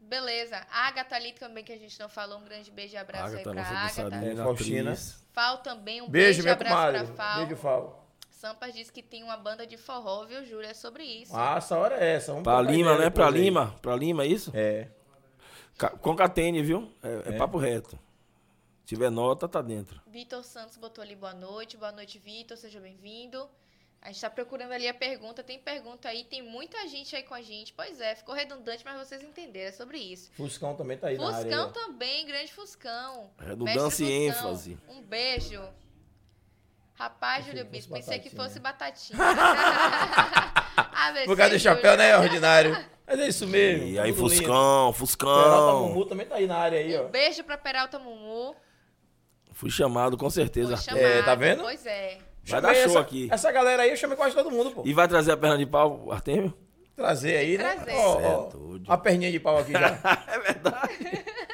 Beleza. A Agatha ali também, que a gente não falou. Um grande beijo e abraço Agatha, aí pra nossa Agatha. É, Faustina. Fal também, um Beijo, beijo, e minha abraço comadre. pra Fal. Beijo, Fal. Sampas disse que tem uma banda de forró, viu, Júlia? É sobre isso. Ah, essa hora é essa. Vamos Pra Lima, né? Pra. Lima. Pra Lima, é isso? É. Ca- Concatene, viu? É, é É. papo reto. Se tiver nota, tá dentro. Vitor Santos botou ali boa noite. Boa noite, Vitor. Seja bem-vindo. A gente tá procurando ali a pergunta. Tem pergunta aí, tem muita gente aí com a gente. Pois é, ficou redundante, mas vocês entenderam. É sobre isso. Fuscão também tá aí na área. Fuscão também, grande Fuscão. Redundância e Fuscão, ênfase. Um beijo. Rapaz, Júlio Bispo, pensei que fosse batatinha. batatinha. Por causa do chapéu, né? Ordinário. Mas é isso mesmo. E aí, tudo lindo. Fuscão, Peralta Fuscão. Mumu também tá aí na área aí, ó. Um beijo pra Peralta Mumu. Fui chamado, com certeza. Foi chamado. É, tá vendo? Pois é. Vai Chamei dar show essa, aqui. Essa galera aí eu chamei quase todo mundo, pô. E vai trazer a perna de pau, Artemio? Trazer aí, né? Trazer. Ó, doido. a perninha de pau aqui já. é verdade.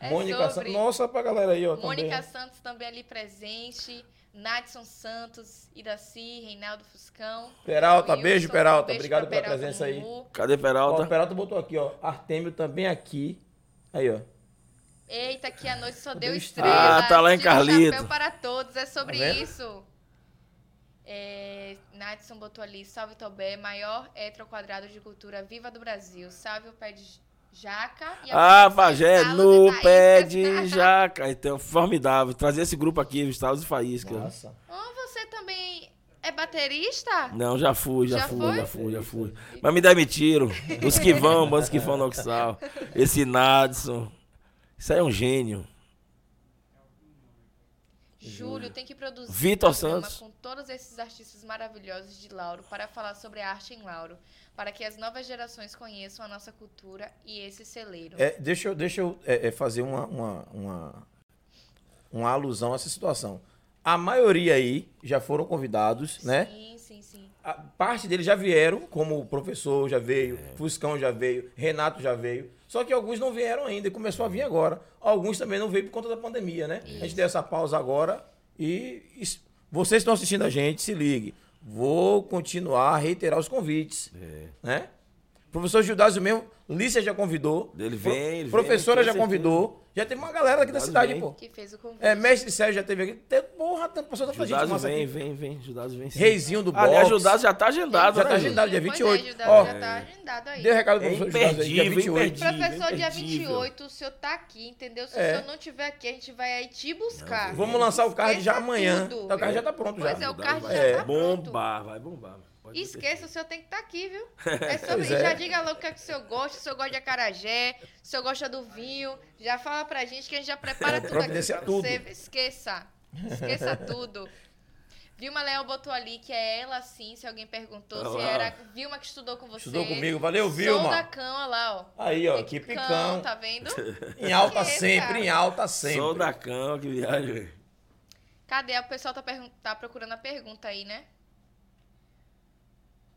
É Mônica. Santos. Nossa, pra galera aí, ó. Mônica também. Santos também ali presente. Nadson Santos, Iraci, Reinaldo Fuscão. Peralta, Wilson, beijo, Peralta. beijo Obrigado pela Peralta presença aí. Mumu. Cadê Ó, Peralta? o Peralta botou aqui, ó. Artêmio também aqui. Aí, ó. Eita, que a noite só Deu deu estrela. Ah, tá lá em Tira Carlito. chapéu para todos, é sobre Tá isso. É, Nadson botou ali, salve Tobé, maior hetero quadrado de cultura viva do Brasil. Salve o pé de jaca e Ah, a Pajé, Saulo no de pé de jaca. Então, formidável. Trazer esse grupo aqui, Estados e Faísca. Nossa. Oh, você também é baterista? Não, já fui, já, Já fui, foi? já fui, já fui. Mas me demitiram. Os que vão, os que vão no Oxal. Esse Nadson. Isso aí é um gênio. Júlio tem que produzir Vitor um programa Santos. com todos esses artistas maravilhosos de Lauro para falar sobre a arte em Lauro, para que as novas gerações conheçam a nossa cultura e esse celeiro. É, deixa eu, deixa eu é, é, fazer uma, uma, uma, uma alusão a essa situação. A maioria aí já foram convidados, né? Sim, sim, sim. A parte deles já vieram, como o professor já veio, É. Fuscão já veio, Renato já veio. Só que alguns não vieram ainda e começou a vir agora. Alguns também não veio por conta da pandemia, né? A gente deu essa pausa agora e, e vocês estão assistindo a gente, se ligue. Vou continuar a reiterar os convites, É. né? Professor Gildásio mesmo, Lícia já convidou. Ele vem, ele vem, Professora com já certeza. convidou. Já tem uma galera aqui da Gildásio cidade, vem. pô. Que fez o convite. É, Mestre Sérgio já teve aqui. Tem, porra, tem passou tanta gente massa vem, aqui. vem, vem. Judásio vem sim. Reizinho do boxe. Aliás, Judásio já tá agendado, Já né, tá Ju? agendado, dia Pois 28. É, Ó, já tá agendado aí. Deu recado pro É professor Gildásio aí, dia imperdível, 28. imperdível. Professor, dia imperdível. 28, o senhor tá aqui, entendeu? Se É. o senhor não tiver aqui, a gente vai aí te buscar. Vamos lançar o card já amanhã. tudo. Tá, O card já tá pronto Pois já. é, o card já vai tá pronto. bombar, vai bombar. Pode Esqueça, o senhor tem que estar aqui, viu? É sobre é. Já diga logo o que, é que o senhor gosta, se o senhor gosta de acarajé, se o senhor gosta do vinho. Já fala pra gente que a gente já prepara tudo aqui pra tudo. você. Esqueça. Esqueça tudo. Vilma Léo botou ali que é ela sim, se alguém perguntou se Olá. era Vilma que estudou com você. Estudou comigo. Valeu, Sou Vilma. da cão, olha lá, ó. Aí, ó, que Picão, picão. tá vendo? Em alta sempre, em alta sempre. Sou da cama, que viagem. Cadê? O pessoal tá, tá procurando a pergunta aí, né?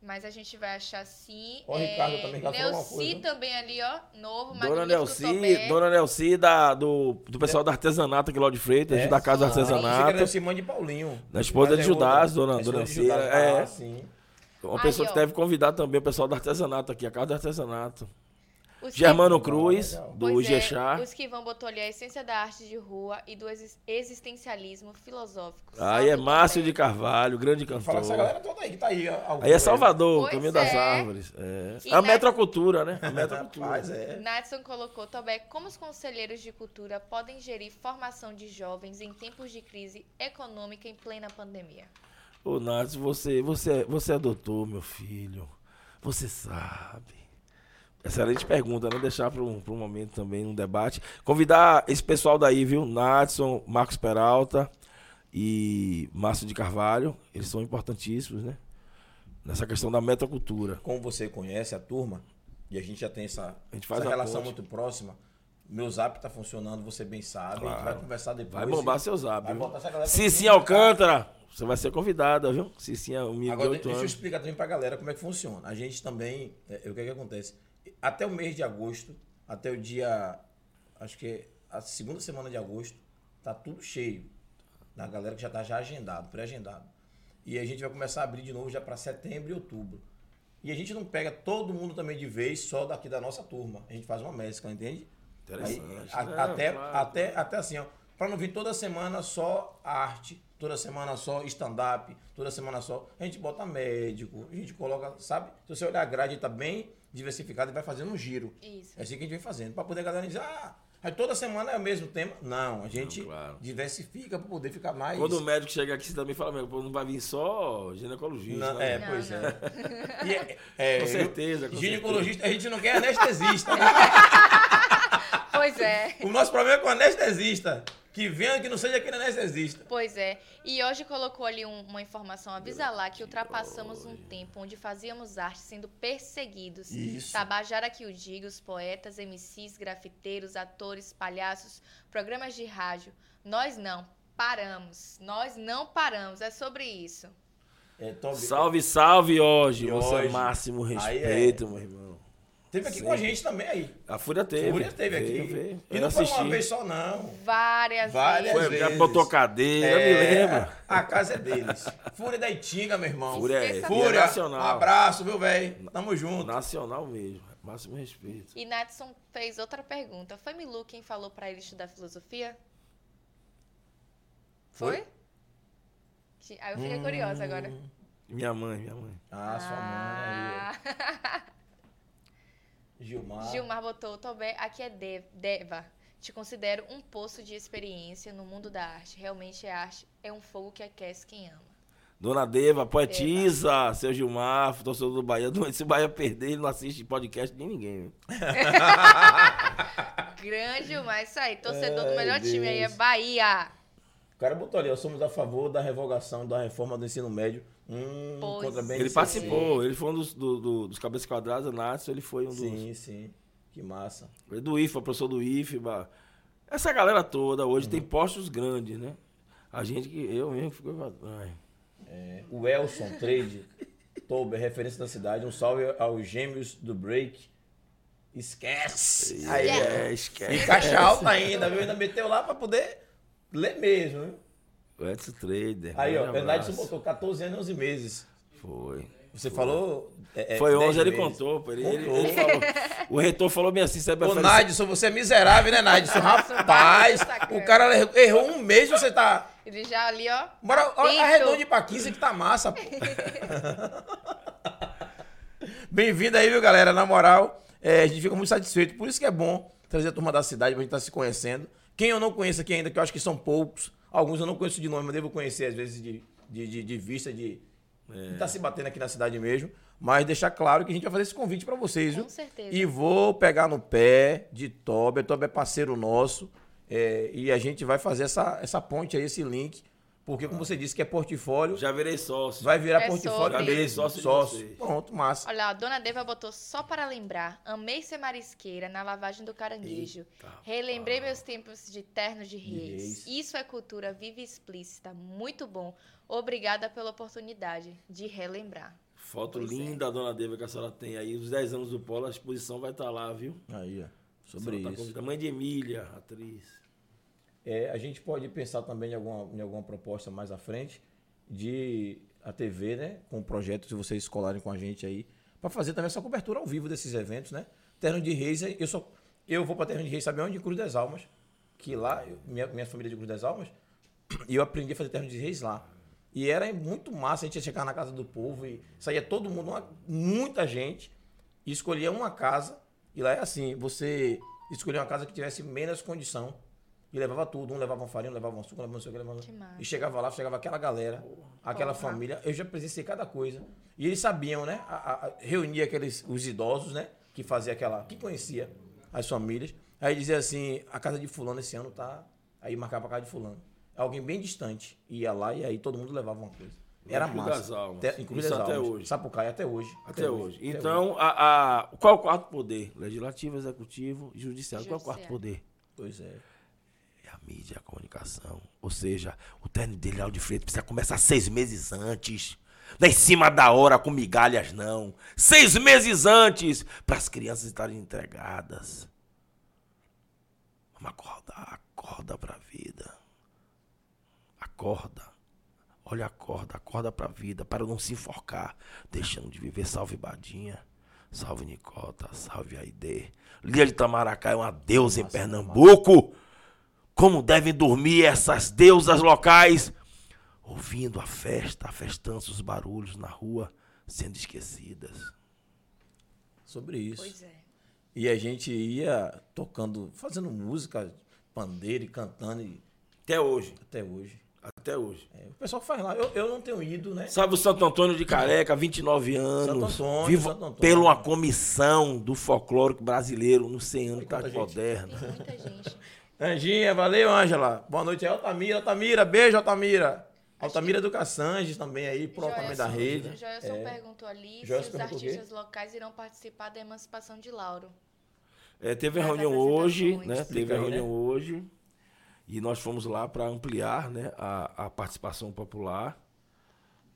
Mas a gente vai achar sim. Ó, o Ricardo também, Ricardo falou uma Neuci coisa. também ali, ó. Novo, Dona Nelci. Dona Nelci da, do, do pessoal do artesanato aqui lá de Freitas, É, da Casa do sim. Que Artesanato. é Simone de Paulinho. Da esposa de é Judas, outra. dona- É dona Judas. é. Ah, sim. Uma Aí, pessoa ó. que deve convidar também o pessoal do artesanato aqui, a Casa do Artesanato. Os que- Germano Cruz, do Pois é, Ijexá. os que vão botou ali a essência da arte de rua e do exis- existencialismo filosófico. Aí é Márcio de Carvalho, grande Fala cantor. essa galera toda aí que tá aí. Aí é Salvador, Pois Caminho das é. Árvores. É. E A metrocultura, né? A metrocultura. Rapaz, é. Nadson colocou, Tobé, como os conselheiros de cultura podem gerir formação de jovens em tempos de crise econômica em plena pandemia? Ô, Nath, você, você, você é doutor, meu filho. Você sabe. Excelente pergunta, né? Deixar para um, pra um momento também, um debate. Convidar esse pessoal daí, viu? Natson, Marcos Peralta e Márcio de Carvalho. Eles são importantíssimos, né? Nessa questão da metacultura. Como você conhece a turma, e a gente já tem essa, A gente faz essa relação ponte. muito próxima, meu zap tá funcionando, você bem sabe. A gente Claro. vai conversar depois. Vai bombar seu zap. Cicinha Alcântara, você vai ser convidada, viu? Cicinha, de Agora, 8 deixa eu anos. explicar também pra galera como é que funciona. A gente também, é, o que é que acontece? Até o mês de agosto, até o dia, acho que é a segunda semana de agosto, tá tudo cheio. Da galera que já tá já agendado, pré-agendado. E a gente vai começar a abrir de novo já para setembro e outubro. E a gente não pega todo mundo também de vez só daqui da nossa turma. A gente faz uma mescla, entende? Aí, Interessante. a- Não, até, claro, até, até assim, ó. Pra não vir toda semana só arte, toda semana só stand-up, toda semana só. A gente bota médico, a gente coloca, sabe? Se você olhar a grade, tá bem diversificado e vai fazendo um giro. Isso. É assim que a gente vem fazendo. Pra poder a galera dizer, ah, aí toda semana é o mesmo tema. Não, a gente Não, claro. diversifica pra poder ficar mais. Quando o médico chega aqui, você também fala, meu, não vai vir só ginecologista. Não, né? é, Não, pois não. é. E é- é, Com certeza, com Ginecologista, a gente não quer anestesista. né? Pois é. o nosso problema é com anestesista. Que venha que não seja aquele anestesista. Pois é. E hoje colocou ali um- uma informação, avisa lá, que ultrapassamos um tempo onde fazíamos arte sendo perseguidos. Isso. Tabajara que o diga, os poetas, MCs, grafiteiros, atores, palhaços, programas de rádio. Nós não, paramos. Nós não paramos. É sobre isso. É, Salve, salve hoje. Você é hoje. máximo Aí respeito, meu irmão. Teve aqui Sim. com a gente também aí. A Fúria teve. Fúria teve aqui. Veio, veio. E não foi assisti. uma vez só, não. Várias, Várias vezes. Foi, já vezes. botou cadeira, eu me É, lembro. A casa é deles. Fúria da Itinga, meu irmão. Fúria é, Fúria é um nacional. abraço, viu, velho? Tamo junto. Nacional mesmo. Máximo respeito. E Natson fez outra pergunta. Foi Milu quem falou pra ele estudar filosofia? Foi? Aí eu fiquei curiosa agora. Minha mãe, minha mãe. Ah, sua mãe Ah. aí. ó. Gilmar. Gilmar botou, Tobé, aqui é De- Deva. Te considero um poço de experiência no mundo da arte. Realmente a arte é um fogo que aquece quem ama. Dona Deva, poetisa, seu Gilmar, torcedor do Bahia. Se o Bahia perder, ele não assiste podcast de ninguém. Grande Gilmar, isso aí. Torcedor do Ai, melhor time aí é Deus. Bahia. O cara botou ali, ó, somos a favor da revogação da reforma do ensino médio. Hum, Pois contra bem Ele Sim. participou, ele foi um dos, do- do- dos cabeças quadradas, Nácio, ele foi um dos. Sim, sim. Que massa. Ele Do IFA, professor do IFBA. Essa galera toda hoje tem postos grandes, né? A gente que. Eu mesmo fico. Ai. É, o Elson Trade, Tober, referência da cidade. Um salve aos gêmeos do break. Esquece! Aí, É, é. esquece. Em caixa alta ainda, viu? Ainda meteu lá pra poder ler mesmo, viu? O Edson Trader. Aí, ó, grande o abraço. botou 14 anos e 11 meses. Foi. Você falou. é, é, Foi 10 11, ele contou. Ele, ele- ele falou. O reitor falou bem assim: você Ô, prefere Nadson, você é miserável, né, Nadson? Rapaz, Sacana. o cara errou- um mês você tá. Ele já ali, ó. Bora, ó, arredonde pra 15 que tá massa, pô. Bem-vindo aí, viu, galera? Na moral, é, a gente fica muito satisfeito. Por isso que é bom trazer a turma da cidade pra gente estar se conhecendo. Quem eu não conheço aqui ainda, que eu acho que são poucos, alguns eu não conheço de nome, mas devo conhecer às vezes de, de, de, de vista, de estar tá se batendo aqui na cidade mesmo. Mas deixar claro que a gente vai fazer esse convite pra vocês, viu? Com certeza. E vou pegar no pé de Tober. Tober é parceiro nosso. é, e a gente vai fazer essa, essa ponte aí, esse link. Porque, como você disse, que é portfólio, Já virei sócio. vai virar É portfólio sobre. Sócio de Sócio. vocês. Pronto, massa. Olha, a dona Deva botou só para lembrar. Amei ser marisqueira na lavagem do caranguejo. Relembrei meus tempos de terno de reis. reis. Isso é cultura viva e explícita. Muito bom. Obrigada pela oportunidade de relembrar. Foto Pois é. linda, dona Deva, que a senhora tem aí. Os 10 anos do Polo, a exposição vai estar lá, viu? Aí, ó. Sobre tá isso. convidada. Mãe de Emília, atriz. É, a gente pode pensar também em alguma, em alguma proposta mais à frente de a TV, né? Com um projeto, se vocês colarem com a gente aí, para fazer também essa cobertura ao vivo desses eventos, né? Terno de Reis, eu só eu vou para Terno de Reis, sabe onde? Em Cruz das Almas. Que lá, eu- minha, minha família é de Cruz das Almas, e eu aprendi a fazer Terno de Reis lá. E era muito massa, a gente ia chegar na casa do povo e saía todo mundo, uma- muita gente, e escolhia uma casa, e lá é assim, você escolhia uma casa que tivesse menos condição, e levava tudo, um levava uma farinha, um levava um suco, um levava não sei o que, levava... Que. E chegava lá, chegava aquela galera, aquela Porra. família, eu já presenciei cada coisa. E eles sabiam, né? A, a, a- reunia aqueles, os idosos, né? Que fazia aquela, que conhecia as famílias. Aí dizia assim, a casa de fulano esse ano tá... Aí marcava a casa de fulano. Alguém bem distante ia lá e aí todo mundo levava uma coisa. Era massa. das Almas. Até, em Cruz Isso das até Almas. hoje. Sapucaia até hoje. Até, hoje. Então, a, a- qual é o quarto poder? Legislativo, executivo e judiciário. Qual é o quarto Judiciário. poder? Pois é. É a mídia, a comunicação. Ou seja, o terno dele, Léo de Freitas, precisa começar seis meses antes. Não é em cima da hora com migalhas, não. Seis meses antes, para as crianças estarem entregadas. Vamos acordar, acorda pra vida. Acorda. Olha, acorda, acorda pra vida, para não se enforcar, deixando de viver. Salve Badinha, salve Nicota, salve Aide. Lia de Tamaracá é uma deusa em Pernambuco. Como devem dormir essas deusas locais? Ouvindo a festa, a festança, os barulhos na rua, sendo esquecidas. Sobre isso. Pois é. E a gente ia tocando, fazendo música, pandeiro e cantando e Até hoje, até hoje. até hoje. É, o pessoal faz lá. Eu, eu não tenho ido, né? Sabe o Santo Antônio de Careca, 29 anos. Santo Antônio, vivo Santo Antônio. pela uma comissão do folclórico brasileiro no Centro quanta da. Moderna. Tem muita gente. Anjinha, valeu, Ângela. Boa noite aí, Altamira. Altamira, beijo, Altamira. Altamira do Caçanges também aí, pro também da rede. O Joelson É. perguntou ali Joelson se os artistas locais irão participar da emancipação de Lauro. É, teve a Nas reunião hoje, né? Teve a reunião né? hoje. E nós fomos lá para ampliar né, a, a participação popular.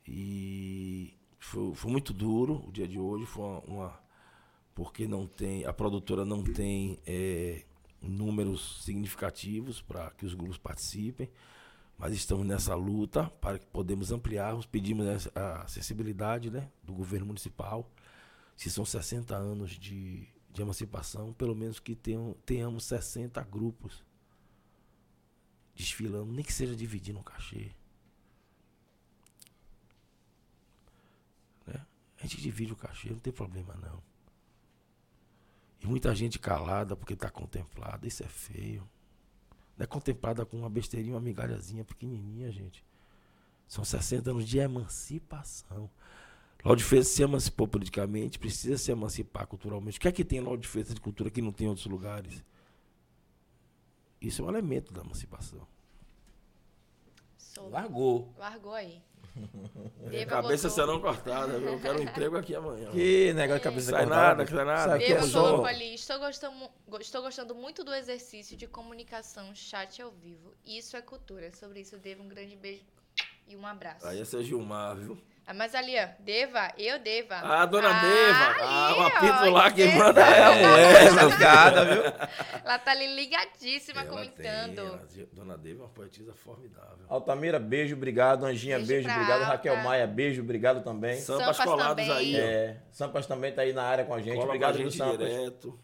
E foi, foi muito duro o dia de hoje. Foi uma, uma- porque não tem, a produtora não tem é, números significativos para que os grupos participem, mas estamos nessa luta para que podemos ampliarmos, pedimos a acessibilidade né, do governo municipal, se são 60 anos de, de emancipação, pelo menos que tenham, tenhamos 60 grupos desfilando, nem que seja dividindo um cachê. Né? A gente divide o cachê, não tem problema não. E muita gente calada porque está contemplada, isso é feio. Não é contemplada com uma besteirinha, uma migalhazinha pequenininha, gente. São 60 anos de emancipação. Lauro de Freitas se emancipou politicamente, precisa se emancipar culturalmente. O que é que tem em Lauro de Freitas de cultura que não tem em outros lugares? Isso é um elemento da emancipação. Sou- Largou. Largou aí. Cabeça serão cortada, viu? eu quero um emprego aqui amanhã. Que negócio de cabeça Sai cortada. nada, sai nada. Eu só- colocou ali, estou gostando, go- estou gostando muito do exercício de comunicação chat ao vivo. Isso é cultura. Sobre isso, eu devo um grande beijo e um abraço. Aí essa é Gilmar, viu? Ah, mas ali, ó, Deva, eu Deva. Ah, dona Deva. Ah, o apito ó, lá que manda é É, ela. sacada, viu? Ela tá ali ligadíssima Ela comentando. tem, ela- Dona Deva é uma poetisa formidável. Altamira, beijo, obrigado. Anjinha, Beijo beijo, obrigado. Alta. Raquel Maia, beijo, obrigado também. Sampas, Sampas colados também. aí. É, Sampas também tá aí na área com a gente. Cola obrigado, com a gente Sampas. direto.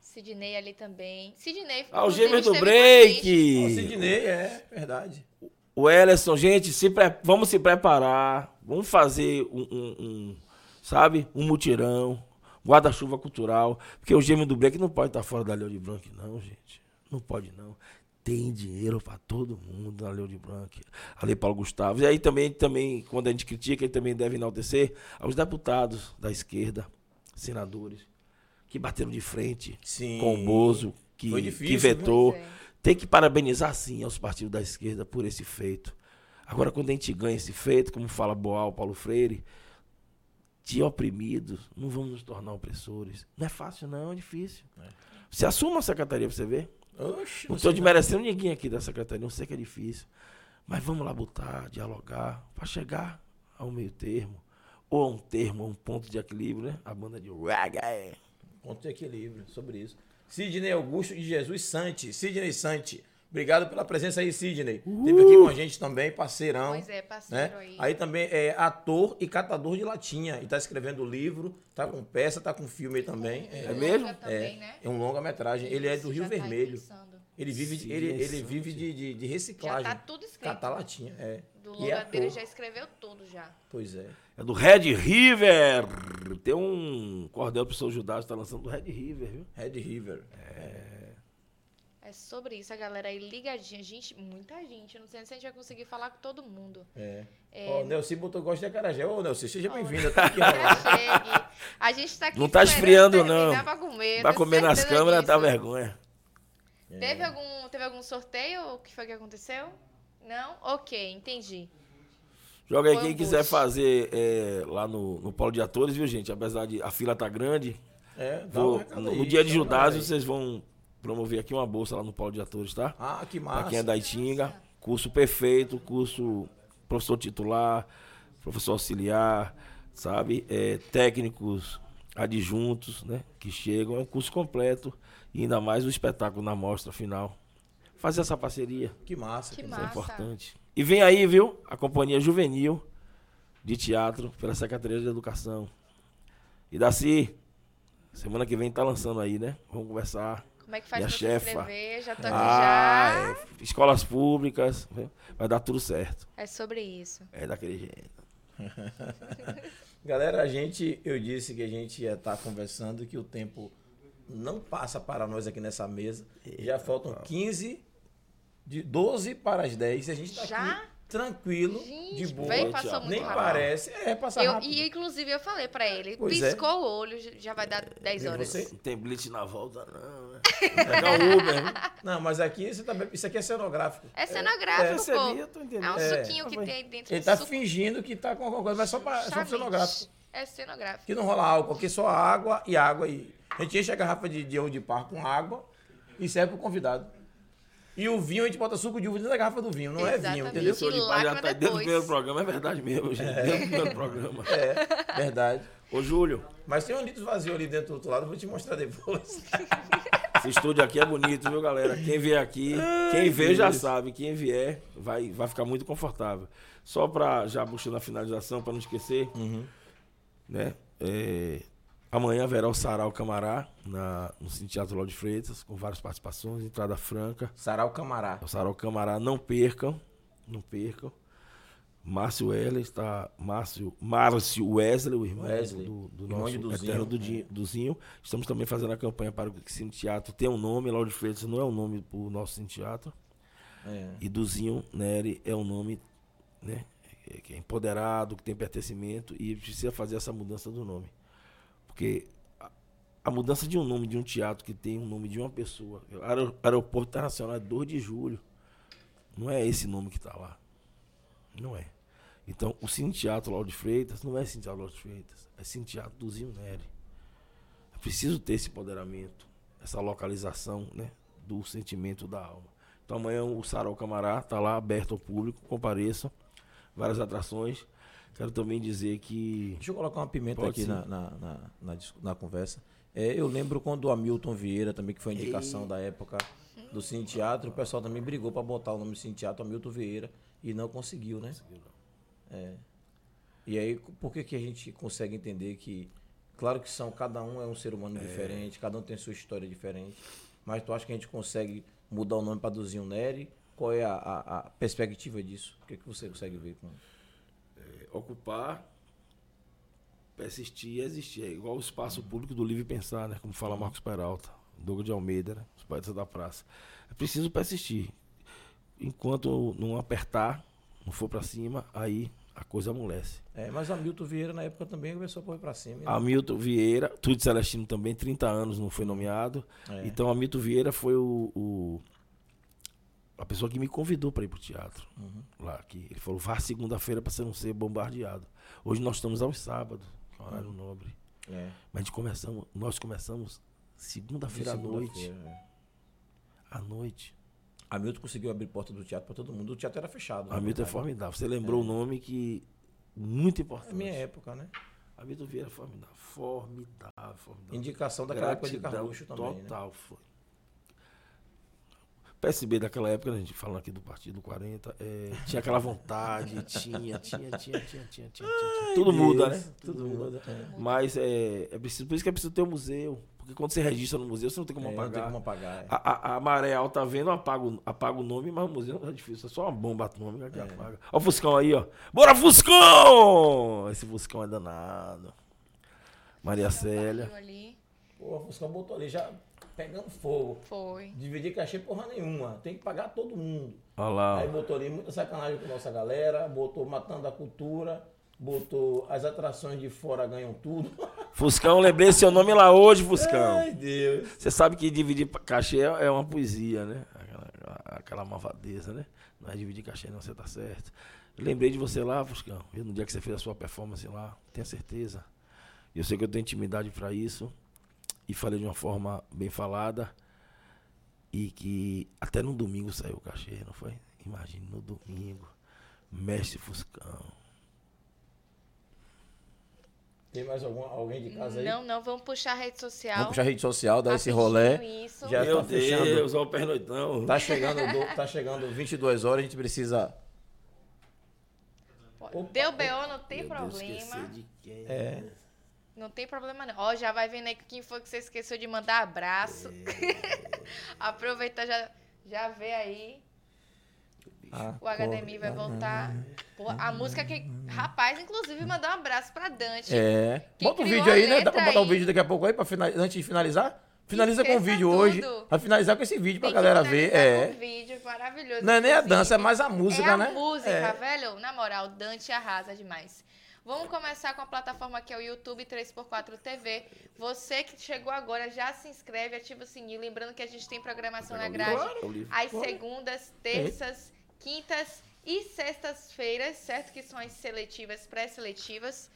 Sidney ali também. Sidney, Ah, o inclusive, gêmeo do break. Sidney, é verdade. O Ellison, gente, se pre- vamos se preparar. Vamos fazer um, um- um, sabe, um mutirão, guarda-chuva cultural. Porque o gêmeo do break não pode estar fora da Leo de Blanc, não, gente. Não pode, não. Tem dinheiro para todo mundo na Leo de Blanc. Ali Paulo Gustavo. E aí também, também, quando a gente critica, ele também deve enaltecer aos deputados da esquerda, senadores, que bateram de frente Sim. com o Bozo, que, difícil, que vetou. Tem que parabenizar sim aos partidos da esquerda por esse feito. Agora, quando a gente ganha esse feito, como fala Boal, Paulo Freire, de oprimidos, não vamos nos tornar opressores. Não é fácil, não, é difícil. Você assuma a secretaria pra você ver. Oxe, Não estou desmerecendo ninguém aqui da secretaria, não sei que é difícil. Mas vamos lá botar, dialogar, para chegar ao meio termo. Ou a um termo, a um ponto de equilíbrio, né? A banda de reggae. Ponto de equilíbrio sobre isso. Sidney Augusto de Jesus Sante. Sidney Sante. Obrigado pela presença aí, Sidney. Esteve aqui com a gente também, parceirão. Pois é, parceiro né? aí. Aí também é ator e catador de latinha. E tá escrevendo livro, tá com peça, tá com filme aí também. É, É mesmo? Longa Também, né? é um longa-metragem. Ele é do Rio já tá Vermelho. pensando. Ele vive, Sim, ele, ele vive de, de, de Já reciclagem. tá tudo escrito. Catar latinha, é. Do é longa dele já escreveu tudo já. Pois é. É do Red River. Tem um cordel pro seu Judas, tá lançando do Red River, viu? Red River. É sobre isso, a galera aí ligadinha. Gente, muita gente. Não sei se a gente vai conseguir falar com todo mundo. É. É. Ó, Nelci botou gosto de acarajé. Ô, Nelci, seja Ó. bem-vinda. Tá aqui. A gente tá aqui Não tá esfriando, não. Pra comer, Vai tenho comer nas câmeras, tá vergonha. Teve algum, teve algum sorteio? O que foi que aconteceu? Não? Ok, entendi. Joga aí quem um quiser fazer é, lá no, no Polo de Atores, viu, gente? Apesar de a fila tá grande. É, dá vou- no, no dia de Judas, vocês vão promover aqui uma bolsa lá no Polo de Atores, tá? Ah, que Pra massa. quem é da Itinga. Curso perfeito, curso professor titular, professor auxiliar, sabe? É, técnicos adjuntos, né? Que chegam. É um curso completo. E ainda mais o espetáculo na mostra final. Fazer essa parceria. Que massa. Que Isso é Massa. importante. E vem aí, viu? A Companhia Juvenil de Teatro pela Secretaria de Educação. E Daci, semana que vem tá lançando aí, né? Vamos conversar. Como é que faz Minha pra chefa. se inscrever? Já tô aqui Ah, já. é, escolas públicas, viu? vai dar tudo certo. É sobre isso. É daquele jeito. Galera, a gente, eu disse que a gente ia estar conversando que o tempo não passa para nós aqui nessa mesa. Já faltam 15, de 12 para as 10. A gente está Já? aqui tranquilo, Gente, de boa. veio, passou muito Nem rápido. parece. É, passa Eu, rápido. e inclusive eu falei pra ele, Pois é. piscou o olho, já vai dar 10 E horas. você? Não tem blitz na volta, não, né? Pegar o Uber, viu? Não, mas aqui você também, isso aqui é cenográfico. É cenográfico, Recebi, pô. eu tô entendendo. É um É. suquinho que Foi. tem dentro Ele tá suco. fingindo que tá com alguma coisa, mas só, pra, só cenográfico. É cenográfico. Que não rola álcool, aqui só água e água. E a gente enche a garrafa de, de de par com água e serve pro convidado. E o vinho, a gente bota suco de uva dentro da garrafa do vinho, não é vinho, Exatamente. entendeu? Isso de paz já tá dentro do primeiro programa, é verdade mesmo, gente. Dentro do primeiro programa. É, verdade. Ô, Júlio, Mas tem um litro vazio ali dentro do outro lado, eu vou te mostrar depois. esse estúdio aqui é bonito, viu, galera? Quem vier aqui, quem vê já sabe. Quem vier vai, vai ficar muito confortável. Só pra já puxando a finalização, pra não esquecer, né? É, amanhã haverá o Sarau Camará na, no Cine Teatro Lauro de Freitas, com várias participações, entrada franca. Sarau Camará. O Sarau Camará, não percam, não percam. Márcio Wesley está. Márcio, Márcio Wesley, o irmão Wesley, do, do irmão nosso Duzinho. eterno Duzinho, Duzinho. Estamos também fazendo a campanha para que o Cine Teatro tenha um nome. Lauro de Freitas não é um nome para o nosso Cine Teatro. É. E Duzinho Nery é um nome né, que é empoderado, que tem pertencimento e precisa fazer essa mudança do nome. Porque a, mudança de um nome de um teatro que tem um nome de uma pessoa, Aero- Aeroporto Internacional é 2 de julho, não é esse nome que está lá. Não é. Então, o Cine Teatro Lauro de Freitas não é Cine Teatro Lauro de Freitas, é Cine Teatro Duzinho Nery. É preciso ter esse empoderamento, essa localização né, do sentimento da alma. Então amanhã o Sarau Camará está lá aberto ao público, compareçam, várias atrações. Quero também dizer que Deixa eu colocar uma pimenta Pode aqui na, na, na, na na conversa. É, eu lembro quando o Hamilton Vieira, também, que foi indicação da época do Cine Teatro, o pessoal também brigou para botar o nome do Cine Teatro Hamilton Vieira e não conseguiu, né? É. E aí, por que, que a gente consegue entender que, claro que são, cada um é um ser humano diferente, cada um tem sua história diferente, mas tu acha que a gente consegue mudar o nome para Duzinho Neri? Qual é a, a- a perspectiva disso? O que, que você consegue ver com. é, ocupar, persistir e existir. É igual o espaço público do livre pensar, né? Como fala Marcos Peralta, Douglas de Almeida, né? Os poetas da praça. É preciso persistir. Enquanto não apertar, não for para cima, aí a coisa amolece. É, mas Hamilton Vieira na época também começou a correr para cima. né? Hamilton Vieira, Tudo Celestino também, 30 anos não foi nomeado. É. Então, Hamilton Vieira foi o, o- a pessoa que me convidou para ir pro teatro. Lá, que ele falou, vá segunda-feira para você não ser bombardeado. Hoje nós estamos aos sábados, que é um horário nobre. É. Mas a começamos, nós começamos segunda-feira à noite. É. À noite. Hamilton conseguiu abrir porta do teatro para todo mundo. O teatro era fechado. na Hamilton é verdade. formidável. Você lembrou o nome que muito É importante. minha época, né? Hamilton Vieira é formidável. Formidável, formidável. Indicação daquela época de Gratidão Carluxo também. Né? Total, foi. PSB daquela época, a gente falando aqui do Partido 40, é, tinha aquela vontade, tinha, tinha, tinha, tinha, tinha, tinha, tinha. Tudo muda, né? Tudo muda. É. Mas é, é preciso, por isso que é preciso ter um museu. Porque quando você registra no museu, você não tem como É, não tem apagar. como apagar. é. A, a, a maré alta vendo, apaga, o- apaga o nome, mas o museu é difícil. É só uma bomba atômica que apaga. Ó o Fuscão aí, ó. Bora, Fuscão! Esse Fuscão é danado. Maria Célia. Ali. Pô, o Fuscão botou ali já pegando fogo. Foi. Dividir cachê porra nenhuma. Tem que pagar todo mundo. Olha lá. Aí botou ali muita sacanagem com nossa galera. Botou matando a cultura. Botou as atrações de fora ganham tudo. Fuscão, lembrei seu nome lá hoje, Fuscão. Ai, Deus. Você sabe que dividir cachê é uma poesia, né? Aquela, aquela malvadeza, né? Não é dividir cachê, não, você tá certo. Lembrei de você lá, Fuscão, no dia que você fez a sua performance lá, tenha certeza. Eu sei que eu tenho intimidade para isso. E falei de uma forma bem falada. E que até no domingo saiu o cachê, não foi? Imagine, no domingo. Mestre Fuscão. Tem mais algum, alguém de casa aí? Não, não, vamos puxar a rede social. Vamos puxar a rede social, dar esse. Isso. Já Meu tá fechando. Deus, olha o pernoitão. Tá chegando, do- tá chegando 22 horas, a gente precisa. Deu BO, não tem Deus, problema. de quem? É. Não tem problema não. Ó, já vai vendo aí quem foi que você esqueceu de mandar abraço. Aproveita, já, já vê aí. O HDMI vai voltar. Pô, a música que. Rapaz, inclusive, mandou um abraço pra Dante. É. Bota o criou vídeo a aí, né? Dá pra botar o aí? vídeo daqui a pouco aí, pra final... antes de finalizar? Finaliza com o Esqueça vídeo tudo. hoje. Pra finalizar com esse vídeo pra Tem que galera ver. É. com o vídeo maravilhoso. Não é nem a dança, é mais a música, é a né? música, É. velho. Na moral, Dante arrasa demais. Vamos começar com a plataforma que é o YouTube 3x4 TV. Você que chegou agora, já se inscreve, ativa o sininho. Lembrando que a gente tem programação na grade às segundas, terças, quintas e sextas-feiras, certo? Que são as seletivas, pré-seletivas.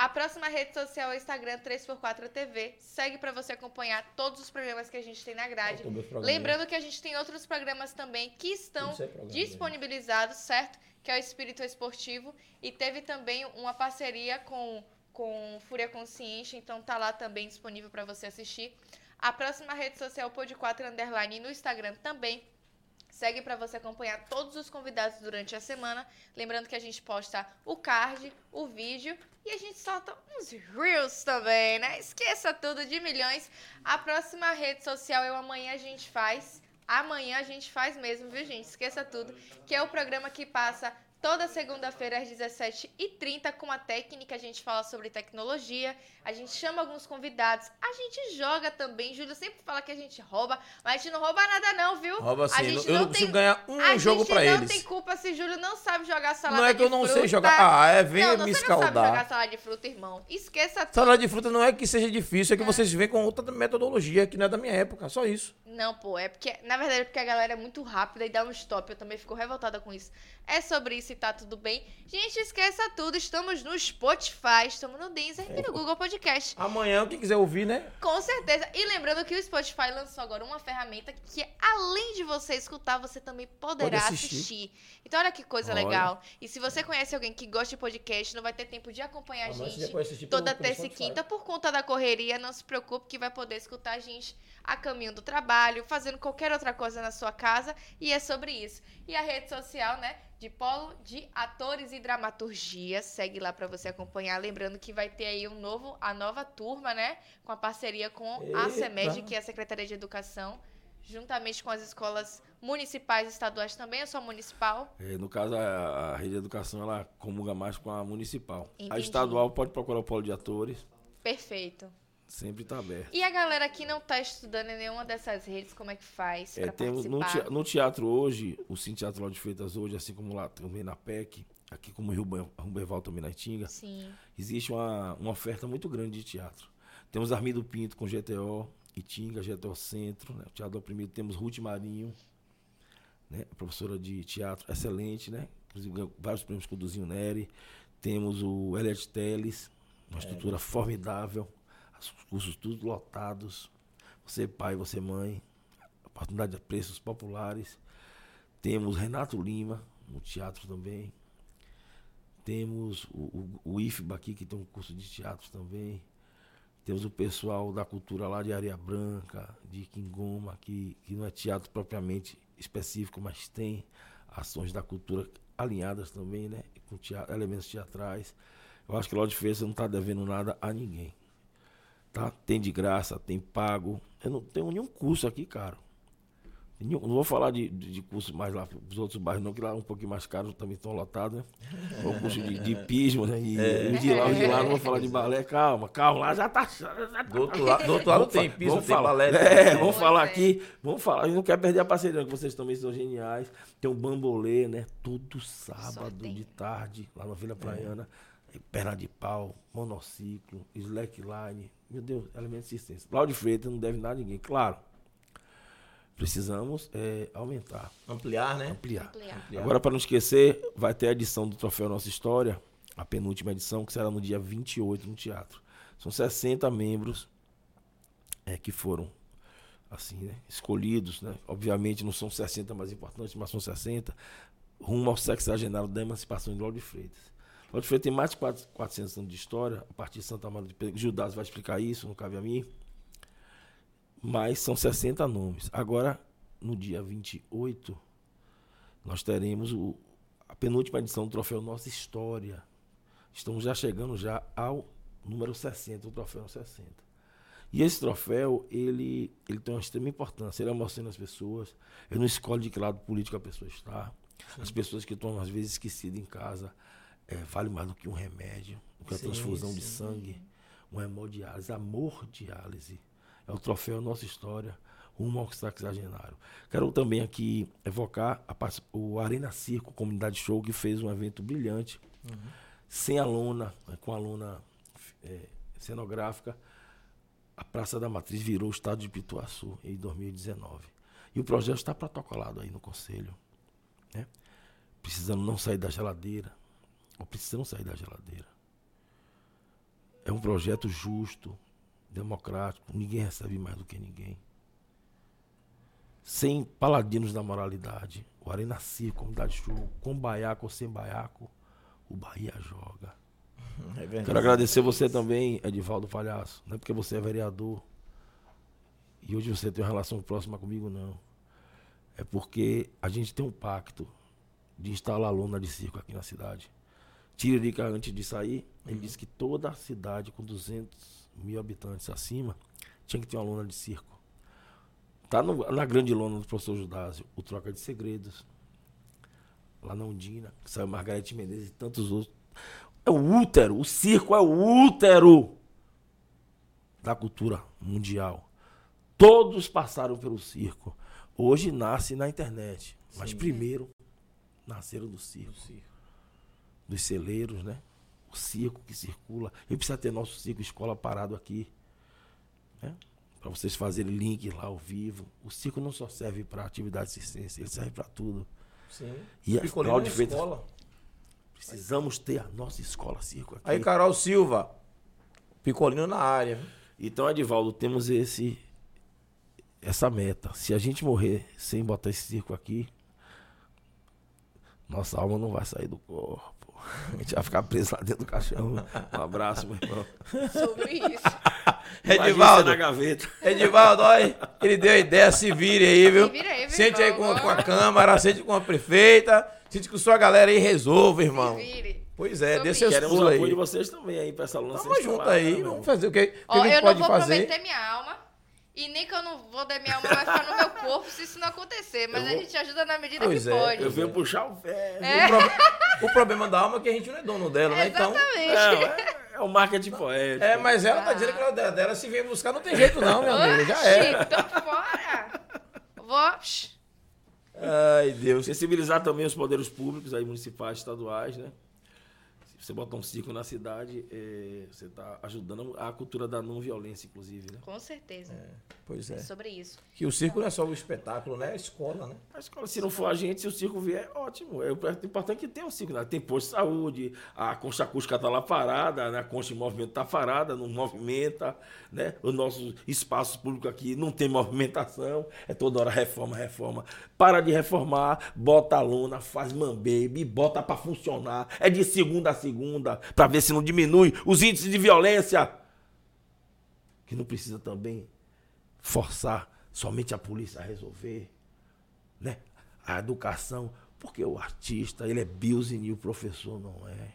A próxima rede social é o Instagram 3x4 TV. Segue para você acompanhar todos os programas que a gente tem na grade. Lembrando que a gente tem outros programas também que estão é disponibilizados, certo? Que é o Espírito Esportivo. E teve também uma parceria com com Fúria Consciente, então tá lá também disponível para você assistir. A próxima rede social Pod 4 Underline no Instagram também. Segue para você acompanhar todos os convidados durante a semana. Lembrando que a gente posta o card, o vídeo e a gente solta uns reels também, né? Esqueça tudo de milhões. A próxima rede social é o Amanhã a gente faz. Amanhã a gente faz mesmo, viu, gente? Esqueça tudo. Que é o programa que passa toda segunda-feira às 17h30 com a técnica. A gente fala sobre tecnologia, a gente chama alguns convidados, a gente joga também. Júlio sempre fala que a gente rouba, mas a gente não rouba nada, não, viu? Rouba sim. A gente eu não tem- consigo ganhar um a jogo gente pra não eles. tem culpa se Júlio não sabe jogar salada Não é de que eu não sei fruta. jogar. Ah, é venha não, não, me você não sabe jogar escaldar. salada de fruta, irmão. Esqueça tudo. Salada de fruta não é que seja difícil, é que vocês vêm com outra metodologia que não é da minha época. Só isso. Não, pô, é porque, na verdade, é porque a galera é muito rápida e dá um stop. Eu também fico revoltada com isso. É sobre isso e tá tudo bem. Gente, esqueça tudo. Estamos no Spotify, estamos no Deezer e no Google Podcast. Amanhã, quem quiser ouvir, né? Com certeza. E lembrando que o Spotify lançou agora uma ferramenta que, além de você escutar, você também poderá Pode assistir. assistir. Então, olha que coisa Olha. legal. E se você conhece alguém que gosta de podcast, não vai ter tempo de acompanhar a Amanhã você gente toda terça e quinta por conta da correria. Não se preocupe que vai poder escutar a gente a caminho do trabalho, fazendo qualquer outra coisa na sua casa. E é sobre isso. E a rede social, né? De Polo de Atores e Dramaturgia. Segue lá pra você acompanhar. Lembrando que vai ter aí um novo, a nova turma, né? Com a parceria com a Eita. CEMED, que é a Secretaria de Educação. Juntamente com as escolas municipais e estaduais também, eu sou municipal. É, no caso, a, a rede de educação ela comunga mais com a municipal. A Entendi. estadual pode procurar o polo de atores, Perfeito. Sempre está aberto. E a galera que não tá estudando em nenhuma dessas redes, como é que faz É, pra temos no, participar? tea- no teatro hoje, o Cine Teatro de Freitas hoje, assim como lá também na PEC, aqui como Rio Rumberval também na Itinga, Sim. existe uma, uma oferta muito grande de teatro. Temos Armindo Pinto com GTO, Itinga, GTO Centro, né? o Teatro Oprimido, temos Ruth Marinho, né? professora de teatro excelente, né? Inclusive ganhou vários prêmios com o Duzinho Neri. Temos o Elliot Teles, uma estrutura formidável, os cursos todos lotados. Você pai, você mãe, oportunidade de preços populares. Temos Renato Lima, no teatro também. Temos o, o, o IFBA aqui, que tem um curso de teatro também. Temos o pessoal da cultura lá de Areia Branca, de Quingoma, que, que não é teatro propriamente específico, mas tem ações da cultura alinhadas também, né? Com teatro, elementos teatrais. Eu acho que lá de Feira não está devendo nada a ninguém. Tá? Tem de graça, tem pago. Eu não tenho nenhum curso aqui, cara. Nenhum- Não vou falar de, de, de curso mais lá dos outros bairros, não, que lá é um pouquinho mais caro, também estão lotados, né? O curso de, de pismo, né? E os de lá, os de lá, não vou falar de balé, calma, calma, lá já tá. Já tá Do outro lado, do outro lado Vamos tem vamos tem falar. balé. É, tem- vamos falar é. aqui, vamos falar. Eu não quero perder a parceria, que vocês também são geniais. Tem um bambolê, né? Todo sábado de tarde, lá na Vila Praiana. Perna de pau, monociclo, slackline. Meu Deus, elemento de assistência. Lá de Freitas não deve nada a ninguém. Claro, precisamos é, aumentar, Ampliar, né? ampliar. Ampliar. Ampliar. Agora, para não esquecer, vai ter a edição do Troféu Nossa História, a penúltima edição, que será no dia 28 no teatro. São 60 membros é, que foram assim, né, escolhidos, né? Obviamente não são 60 mais importantes, mas são 60, rumo ao sexagenário da emancipação de Lauro de Freitas. De Freitas tem mais de 4- 400 anos de história, a partir de Santa Maria de Pedro. Judas vai explicar isso, não cabe a mim. Mas são 60 nomes. Agora, no dia 28, nós teremos o, a penúltima edição do Troféu Nossa História. Estamos já chegando já ao número 60, o Troféu 60. E esse troféu, ele, ele tem uma extrema importância. Ele emociona as pessoas. Ele não escolhe de que lado político a pessoa está. As pessoas que estão, às vezes, esquecidas em casa, é, vale mais do que um remédio, do que a Sim, transfusão de sim. sangue, um hemodiálise, amor diálise. É o troféu Nossa História, rumo ao sexagenário. Quero também aqui evocar a o Arena Circo Comunidade Show, que fez um evento brilhante, sem aluna, né, com aluna é, cenográfica. A Praça da Matriz virou o estado de Pituaçu em 2019. E o projeto está protocolado aí no Conselho. Né? Precisando não sair da geladeira, precisando sair da geladeira. É um projeto justo, democrático, ninguém recebe mais do que ninguém. Sem paladinos da moralidade. O Arena Circo, Comunidade Show, com baiaco ou sem baiaco, o Bahia joga. É verdade. Quero agradecer você também, Edivaldo Palhaço. Não é porque você é vereador e hoje você tem uma relação próxima comigo, não. É porque a gente tem um pacto de instalar lona de circo aqui na cidade. Tiririca, antes de sair, ele disse que toda a cidade com 200 mil habitantes acima tinha que ter uma lona de circo. Tá no- na grande lona do professor Judásio, o Troca de Segredos. Lá na Undina, que saiu Margarete Menezes e tantos outros. É o útero, o circo é o útero da cultura mundial. Todos passaram pelo circo. Hoje nasce na internet. Mas primeiro nasceram do circo. Dos celeiros, né? O circo que circula. E precisa ter nosso circo escola parado aqui. Né? Para vocês fazerem link lá ao vivo. O circo não só serve para atividade assistência, ele serve para tudo. Sim. E a Cláudio Freitas- escola. Precisamos ter a nossa escola circo aqui. Aí, Carol Silva. Picolino na área. Então, Edivaldo, temos esse essa meta. Se a gente morrer sem botar esse circo aqui, nossa alma não vai sair do corpo. A gente vai ficar preso lá dentro do caixão. Um abraço, meu irmão. Sobre isso. Edivaldo. você na gaveta. Edivaldo, olha, ele deu a ideia, se vire aí, viu? Se vira aí, meu Sente aí com, com a Câmara, sente com a prefeita, sente com sua galera aí, resolva, irmão. Se vire. Pois é, dê seus Queremos o pulos apoio de aí. vocês também aí pra essa lança. Tamo junto aí, vamos fazer o que, o que Ó, a gente eu não pode vou fazer. prometer minha alma. E nem que eu não vou dar minha alma vai ficar no meu corpo se isso não acontecer. Mas Eu a vou- gente ajuda na medida Pois que é, pode. Eu venho puxar o ferro. É. O, pro- o problema da alma é que a gente não é dono dela, né? Então. Exatamente. É, é o marketing poético. É, mas ela tá dizendo que ela dela, dela se vem buscar, não tem jeito não, meu amigo. Já é. Tô fora. Vou. Ai, Deus. Sensibilizar também os poderes públicos aí, municipais, estaduais, né? Você botar um circo na cidade, eh, você está ajudando a cultura da não violência, inclusive, né? Com certeza. Pois É é. sobre isso. Que o circo não é só o espetáculo, né? É a escola, né? A escola, se não for a gente, se o circo vier, ótimo. É o importante que tenha o circo. Né? Tem posto de saúde, a concha acústica está lá parada, né? a concha em movimento está parada, não movimenta. Né? O nosso espaço público aqui não tem movimentação. É toda hora reforma, reforma. Para de reformar, bota a lona, faz mambaby, bota para funcionar. É de segunda a segunda, para ver se não diminui os índices de violência. Que não precisa também forçar somente a polícia a resolver né? A educação, porque o artista, ele é business o professor não é.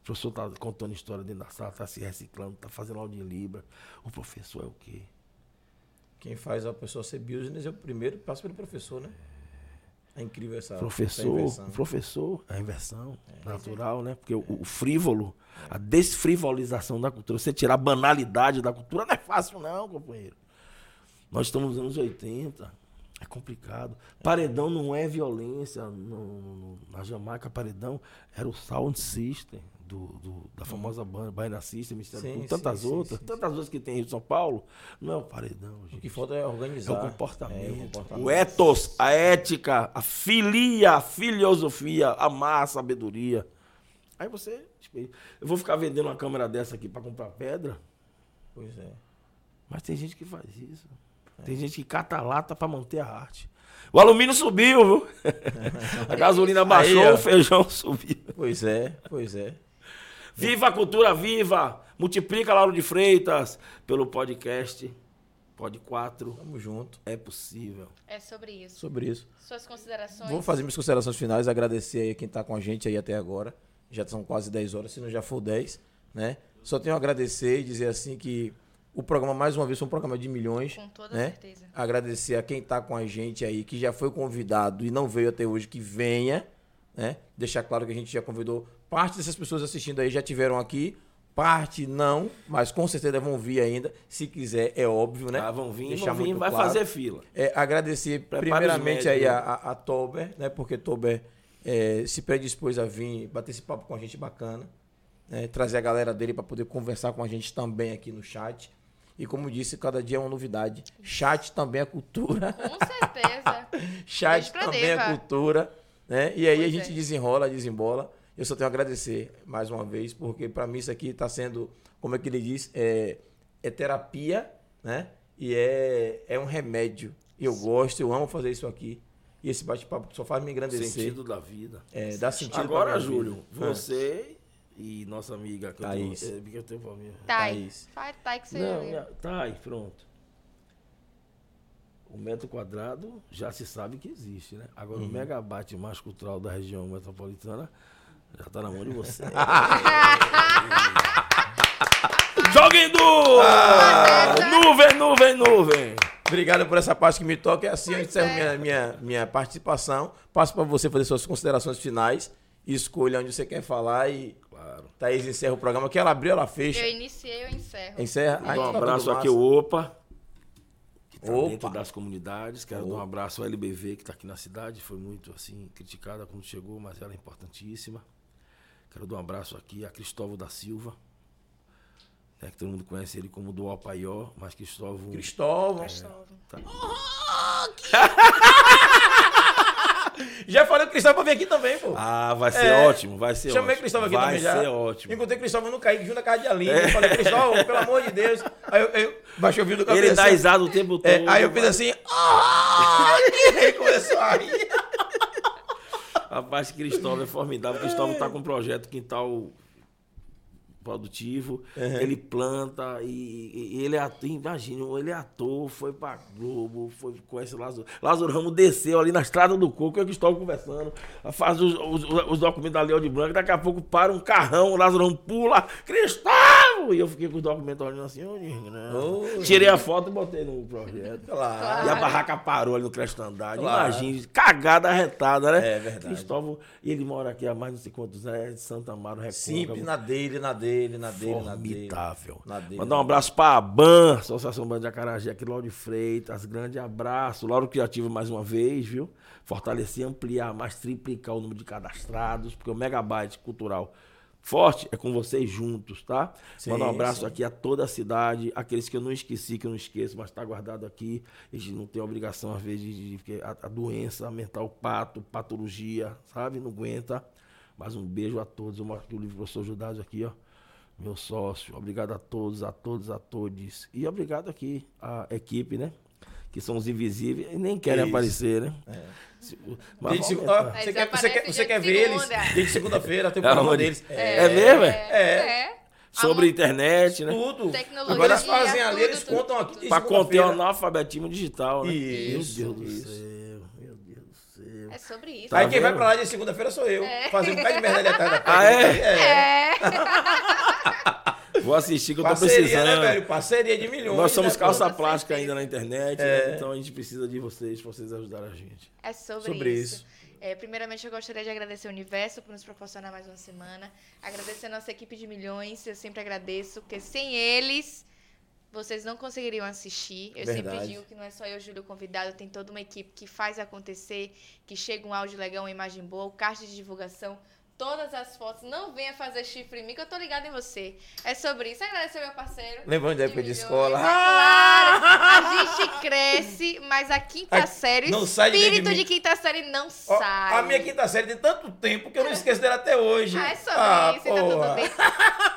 O professor está contando história dentro da sala, está se reciclando, está fazendo aula de Libra. O professor é o quê? Quem faz a pessoa ser business é o primeiro passa pelo professor, né? É incrível essa, essa professor, o professor, a inversão natural, né? Porque o, o frívolo, a desfrivolização da cultura, você tirar a banalidade da cultura não é fácil não, companheiro. Nós estamos nos anos 80, é complicado. Paredão não é violência. No- no- na Jamaica, paredão era o sound system do, do- da famosa banda Baina System, Sim, Público, tantas sim, outras, sim, tantas outras que tem em São Paulo. Não é o paredão, O gente. que falta é É organizar. o comportamento. É, o comportamento. O ethos, a ética, a filia, a filosofia, amar a sabedoria. Aí você. tipo, Eu vou ficar vendendo uma câmera dessa aqui para comprar pedra, Pois é. mas tem gente que faz isso. Tem gente que cata lata para manter a arte. O alumínio subiu, viu? a gasolina baixou, Aí, o feijão subiu. Pois é, pois é. Viva a cultura viva! Multiplica Lauro de Freitas pelo podcast. Pod 4. Tamo junto. É possível. É sobre isso. Sobre isso. Suas considerações. Vou fazer minhas considerações finais, agradecer aí quem tá com a gente aí até agora. Já são quase 10 horas, se não já for 10, né? Só tenho a agradecer e dizer assim que o programa, mais uma vez, foi um programa de milhões. Com toda né? certeza. Agradecer a quem tá com a gente aí, que já foi convidado e não veio até hoje, que venha, né? Deixar claro que a gente já convidou. Parte dessas pessoas assistindo aí já tiveram aqui, parte não, mas com certeza vão vir ainda. Se quiser, é óbvio, né? Ah, vão vir, Deixar vão vir, vai claro. fazer fila. É, agradecer Prepara primeiramente aí a, a, a Tober, né? Porque Tober é, se predispôs a vir bater esse papo com a gente bacana, né, trazer a galera dele para poder conversar com a gente também aqui no chat. E como disse, cada dia é uma novidade. Chat também é cultura. Com certeza. Chat também é cultura. Né? E aí Pois a gente é. desenrola, desembola. Eu só tenho a agradecer mais uma vez, porque para mim isso aqui está sendo, como é que ele diz, é, é terapia, né? E é, é um remédio. E eu gosto, eu amo fazer isso aqui. E esse bate-papo só faz me engrandecer. Sentido da vida. É, dá sentido Agora, Júlio, vida. Ah. você e nossa amiga. Que Thaís. Eu tenho, é, que eu tenho pra mim. Thaís. Que você. Não, minha- tá aí, pronto. O metro quadrado já se sabe que existe, né? Agora Uhum. o megabyte mais cultural da região metropolitana já tá na mão de você. Joguem nu! Ah! Nuvem, nuvem, nuvem! Obrigado por essa parte que me toca. É assim eu encerro minha, minha, minha participação. Passo para você fazer suas considerações finais. Escolha onde você quer falar e Claro. Thaís encerra o programa. Que ela abriu, ela fecha. Eu iniciei, eu encerro. Encerra. Dá um tá abraço aqui, o Opa. Que tá Opa. dentro das comunidades. Quero dar um Opa. abraço ao LBV, que está aqui na cidade. Foi muito assim criticada quando chegou, mas ela é importantíssima. Quero dar um abraço aqui a Cristóvão da Silva. né, que todo mundo conhece ele como do Opaió, mas Cristóvão. Cristóvão. tá- Já falei com o Cristóvão pra vir aqui também, pô. Ah, vai ser É. ótimo, vai ser Chamei ótimo. Cristóvão aqui vai também já. ser ótimo. Encontrei Cristóvão no Caíque, junto na casa de Aline. Eu falei, Cristóvão, pelo amor de Deus. Aí eu, eu baixei o vídeo do cabelo. Ele dá risada o tempo todo. É, aí eu fiz assim, ah! E ele começou a rir. Rapaz, Cristóvão é formidável. Cristóvão tá com um projeto Quintal Produtivo. Ele planta e, e ele é ator. Imagina, ele é ator, foi pra Globo, foi, conhece Lázaro. Lázaro Ramos desceu ali na estrada do Coco, eu e Cristóvão conversando. Faz os, os, os documentos da Leão de Branco. Daqui a pouco para um carrão, o Lázaro Ramos pula. Cristóvão! E eu fiquei com os documentos olhando assim. Ô, Tirei a foto e botei no projeto. Claro. E a barraca parou ali no Cresto Andade. Claro. Imagine, cagada arretada, né? É verdade. Cristóvão, e ele mora aqui há mais não sei quantos anos, é de Santa Amaro, Recôncavo. Simples, na dele, na dele, na dele, na dele. Formidável. Na dele. Mandar um abraço pra ABAN, Associação Banda de Acarajé, aqui, Lauro de Freitas. Grande abraço. Lauro Criativo mais uma vez, viu? Fortalecer, ampliar, mais triplicar o número de cadastrados, porque o Megabyte Cultural Forte é com vocês juntos, tá? Sim, Mandar um abraço sim. aqui a toda a cidade, aqueles que eu não esqueci, que eu não esqueço, mas tá guardado aqui. A gente não tem obrigação, às vezes, de, de- a, a doença mental, pato, patologia, sabe? Não aguenta. Mas um beijo a todos. Eu mostro o livro do professor Judásio aqui, ó. Meu sócio. Obrigado a todos, a todos, a todos. E obrigado aqui à equipe, né? Que são os invisíveis e nem querem Isso. aparecer, né? Se- Mas Dia de vamos segu- ó. Mas você, quer, você, quer, você quer ver eles? segunda. Dia de segunda-feira, tem o É, programa deles. É mesmo, é? É. Sobre internet, né? Tudo. Tecnologia, Agora eles fazem ali, tudo, eles tudo, contam tudo, aqui. Pra conter o analfabetismo digital, né? Isso, Meu Deus isso. do céu, meu Deus do céu. É sobre isso. Tá Aí quem vai vendo? pra lá de segunda-feira sou eu. É. Fazer um bocado de merda ali atrás da Ah, é? É. Vou assistir que eu tô Parceria, precisando. né, velho? Parceria de milhões. Nós somos né, calça Com plástica ainda na internet, É. né? então a gente precisa de vocês, pra vocês ajudarem a gente. É sobre, Sobre isso. isso. É, primeiramente, eu gostaria de agradecer o Universo por nos proporcionar mais uma semana. Agradecer a nossa equipe de milhões, eu sempre agradeço, porque sem eles, vocês não conseguiriam assistir. Eu sempre Verdade. digo que não é só eu, Júlio, convidado, tem toda uma equipe que faz acontecer, que chega um áudio legal, uma imagem boa, o card de divulgação. Todas as fotos, não venha fazer chifre em mim, que eu tô ligada em você. É sobre isso. Agradecer meu parceiro. Lembrando da época de escola. é claro. A gente cresce, mas a quinta Ai, série, não o sai de de espírito mim. de, quinta série não Ó, sai. a minha quinta série tem tanto tempo que eu não esqueço dela até hoje. Ah, é sobre Ah, isso, e tá tudo porra. bem.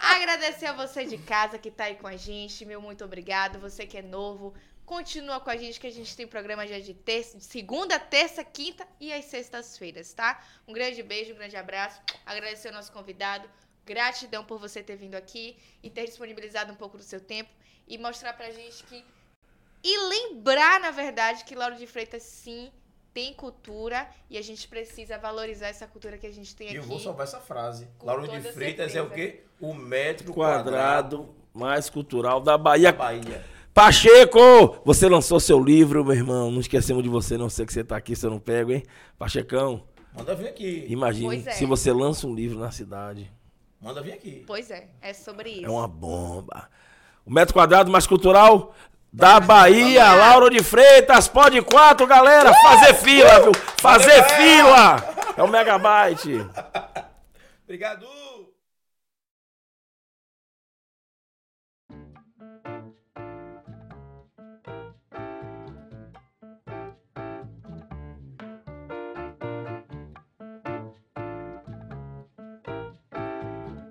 Agradecer a você de casa que tá aí com a gente, meu muito obrigado. Você que é novo, continua com a gente que a gente tem programa já de terça, segunda, terça, quinta e às sextas-feiras, tá? Um grande beijo, um grande abraço. Agradecer ao nosso convidado. Gratidão por você ter vindo aqui e ter disponibilizado um pouco do seu tempo e mostrar pra gente que e lembrar, na verdade, que Lauro de Freitas sim tem cultura e a gente precisa valorizar essa cultura que a gente tem E aqui. eu vou salvar essa frase. Lauro de Freitas é o certeza. quê? O metro quadrado, Quadrado mais cultural da Bahia. da Bahia. Pacheco, você lançou seu livro, meu irmão. Não esquecemos de você, não sei que você tá aqui, se eu não pego, hein? Pachecão, Manda vir aqui. imagine é. se você lança um livro na cidade. Manda vir aqui. Pois é, é sobre isso. É uma bomba. O metro quadrado mais cultural da Bahia, Lauro de Freitas, pode quatro, galera. Fazer fila, viu? Fazer fila. É o Megabyte. Obrigado.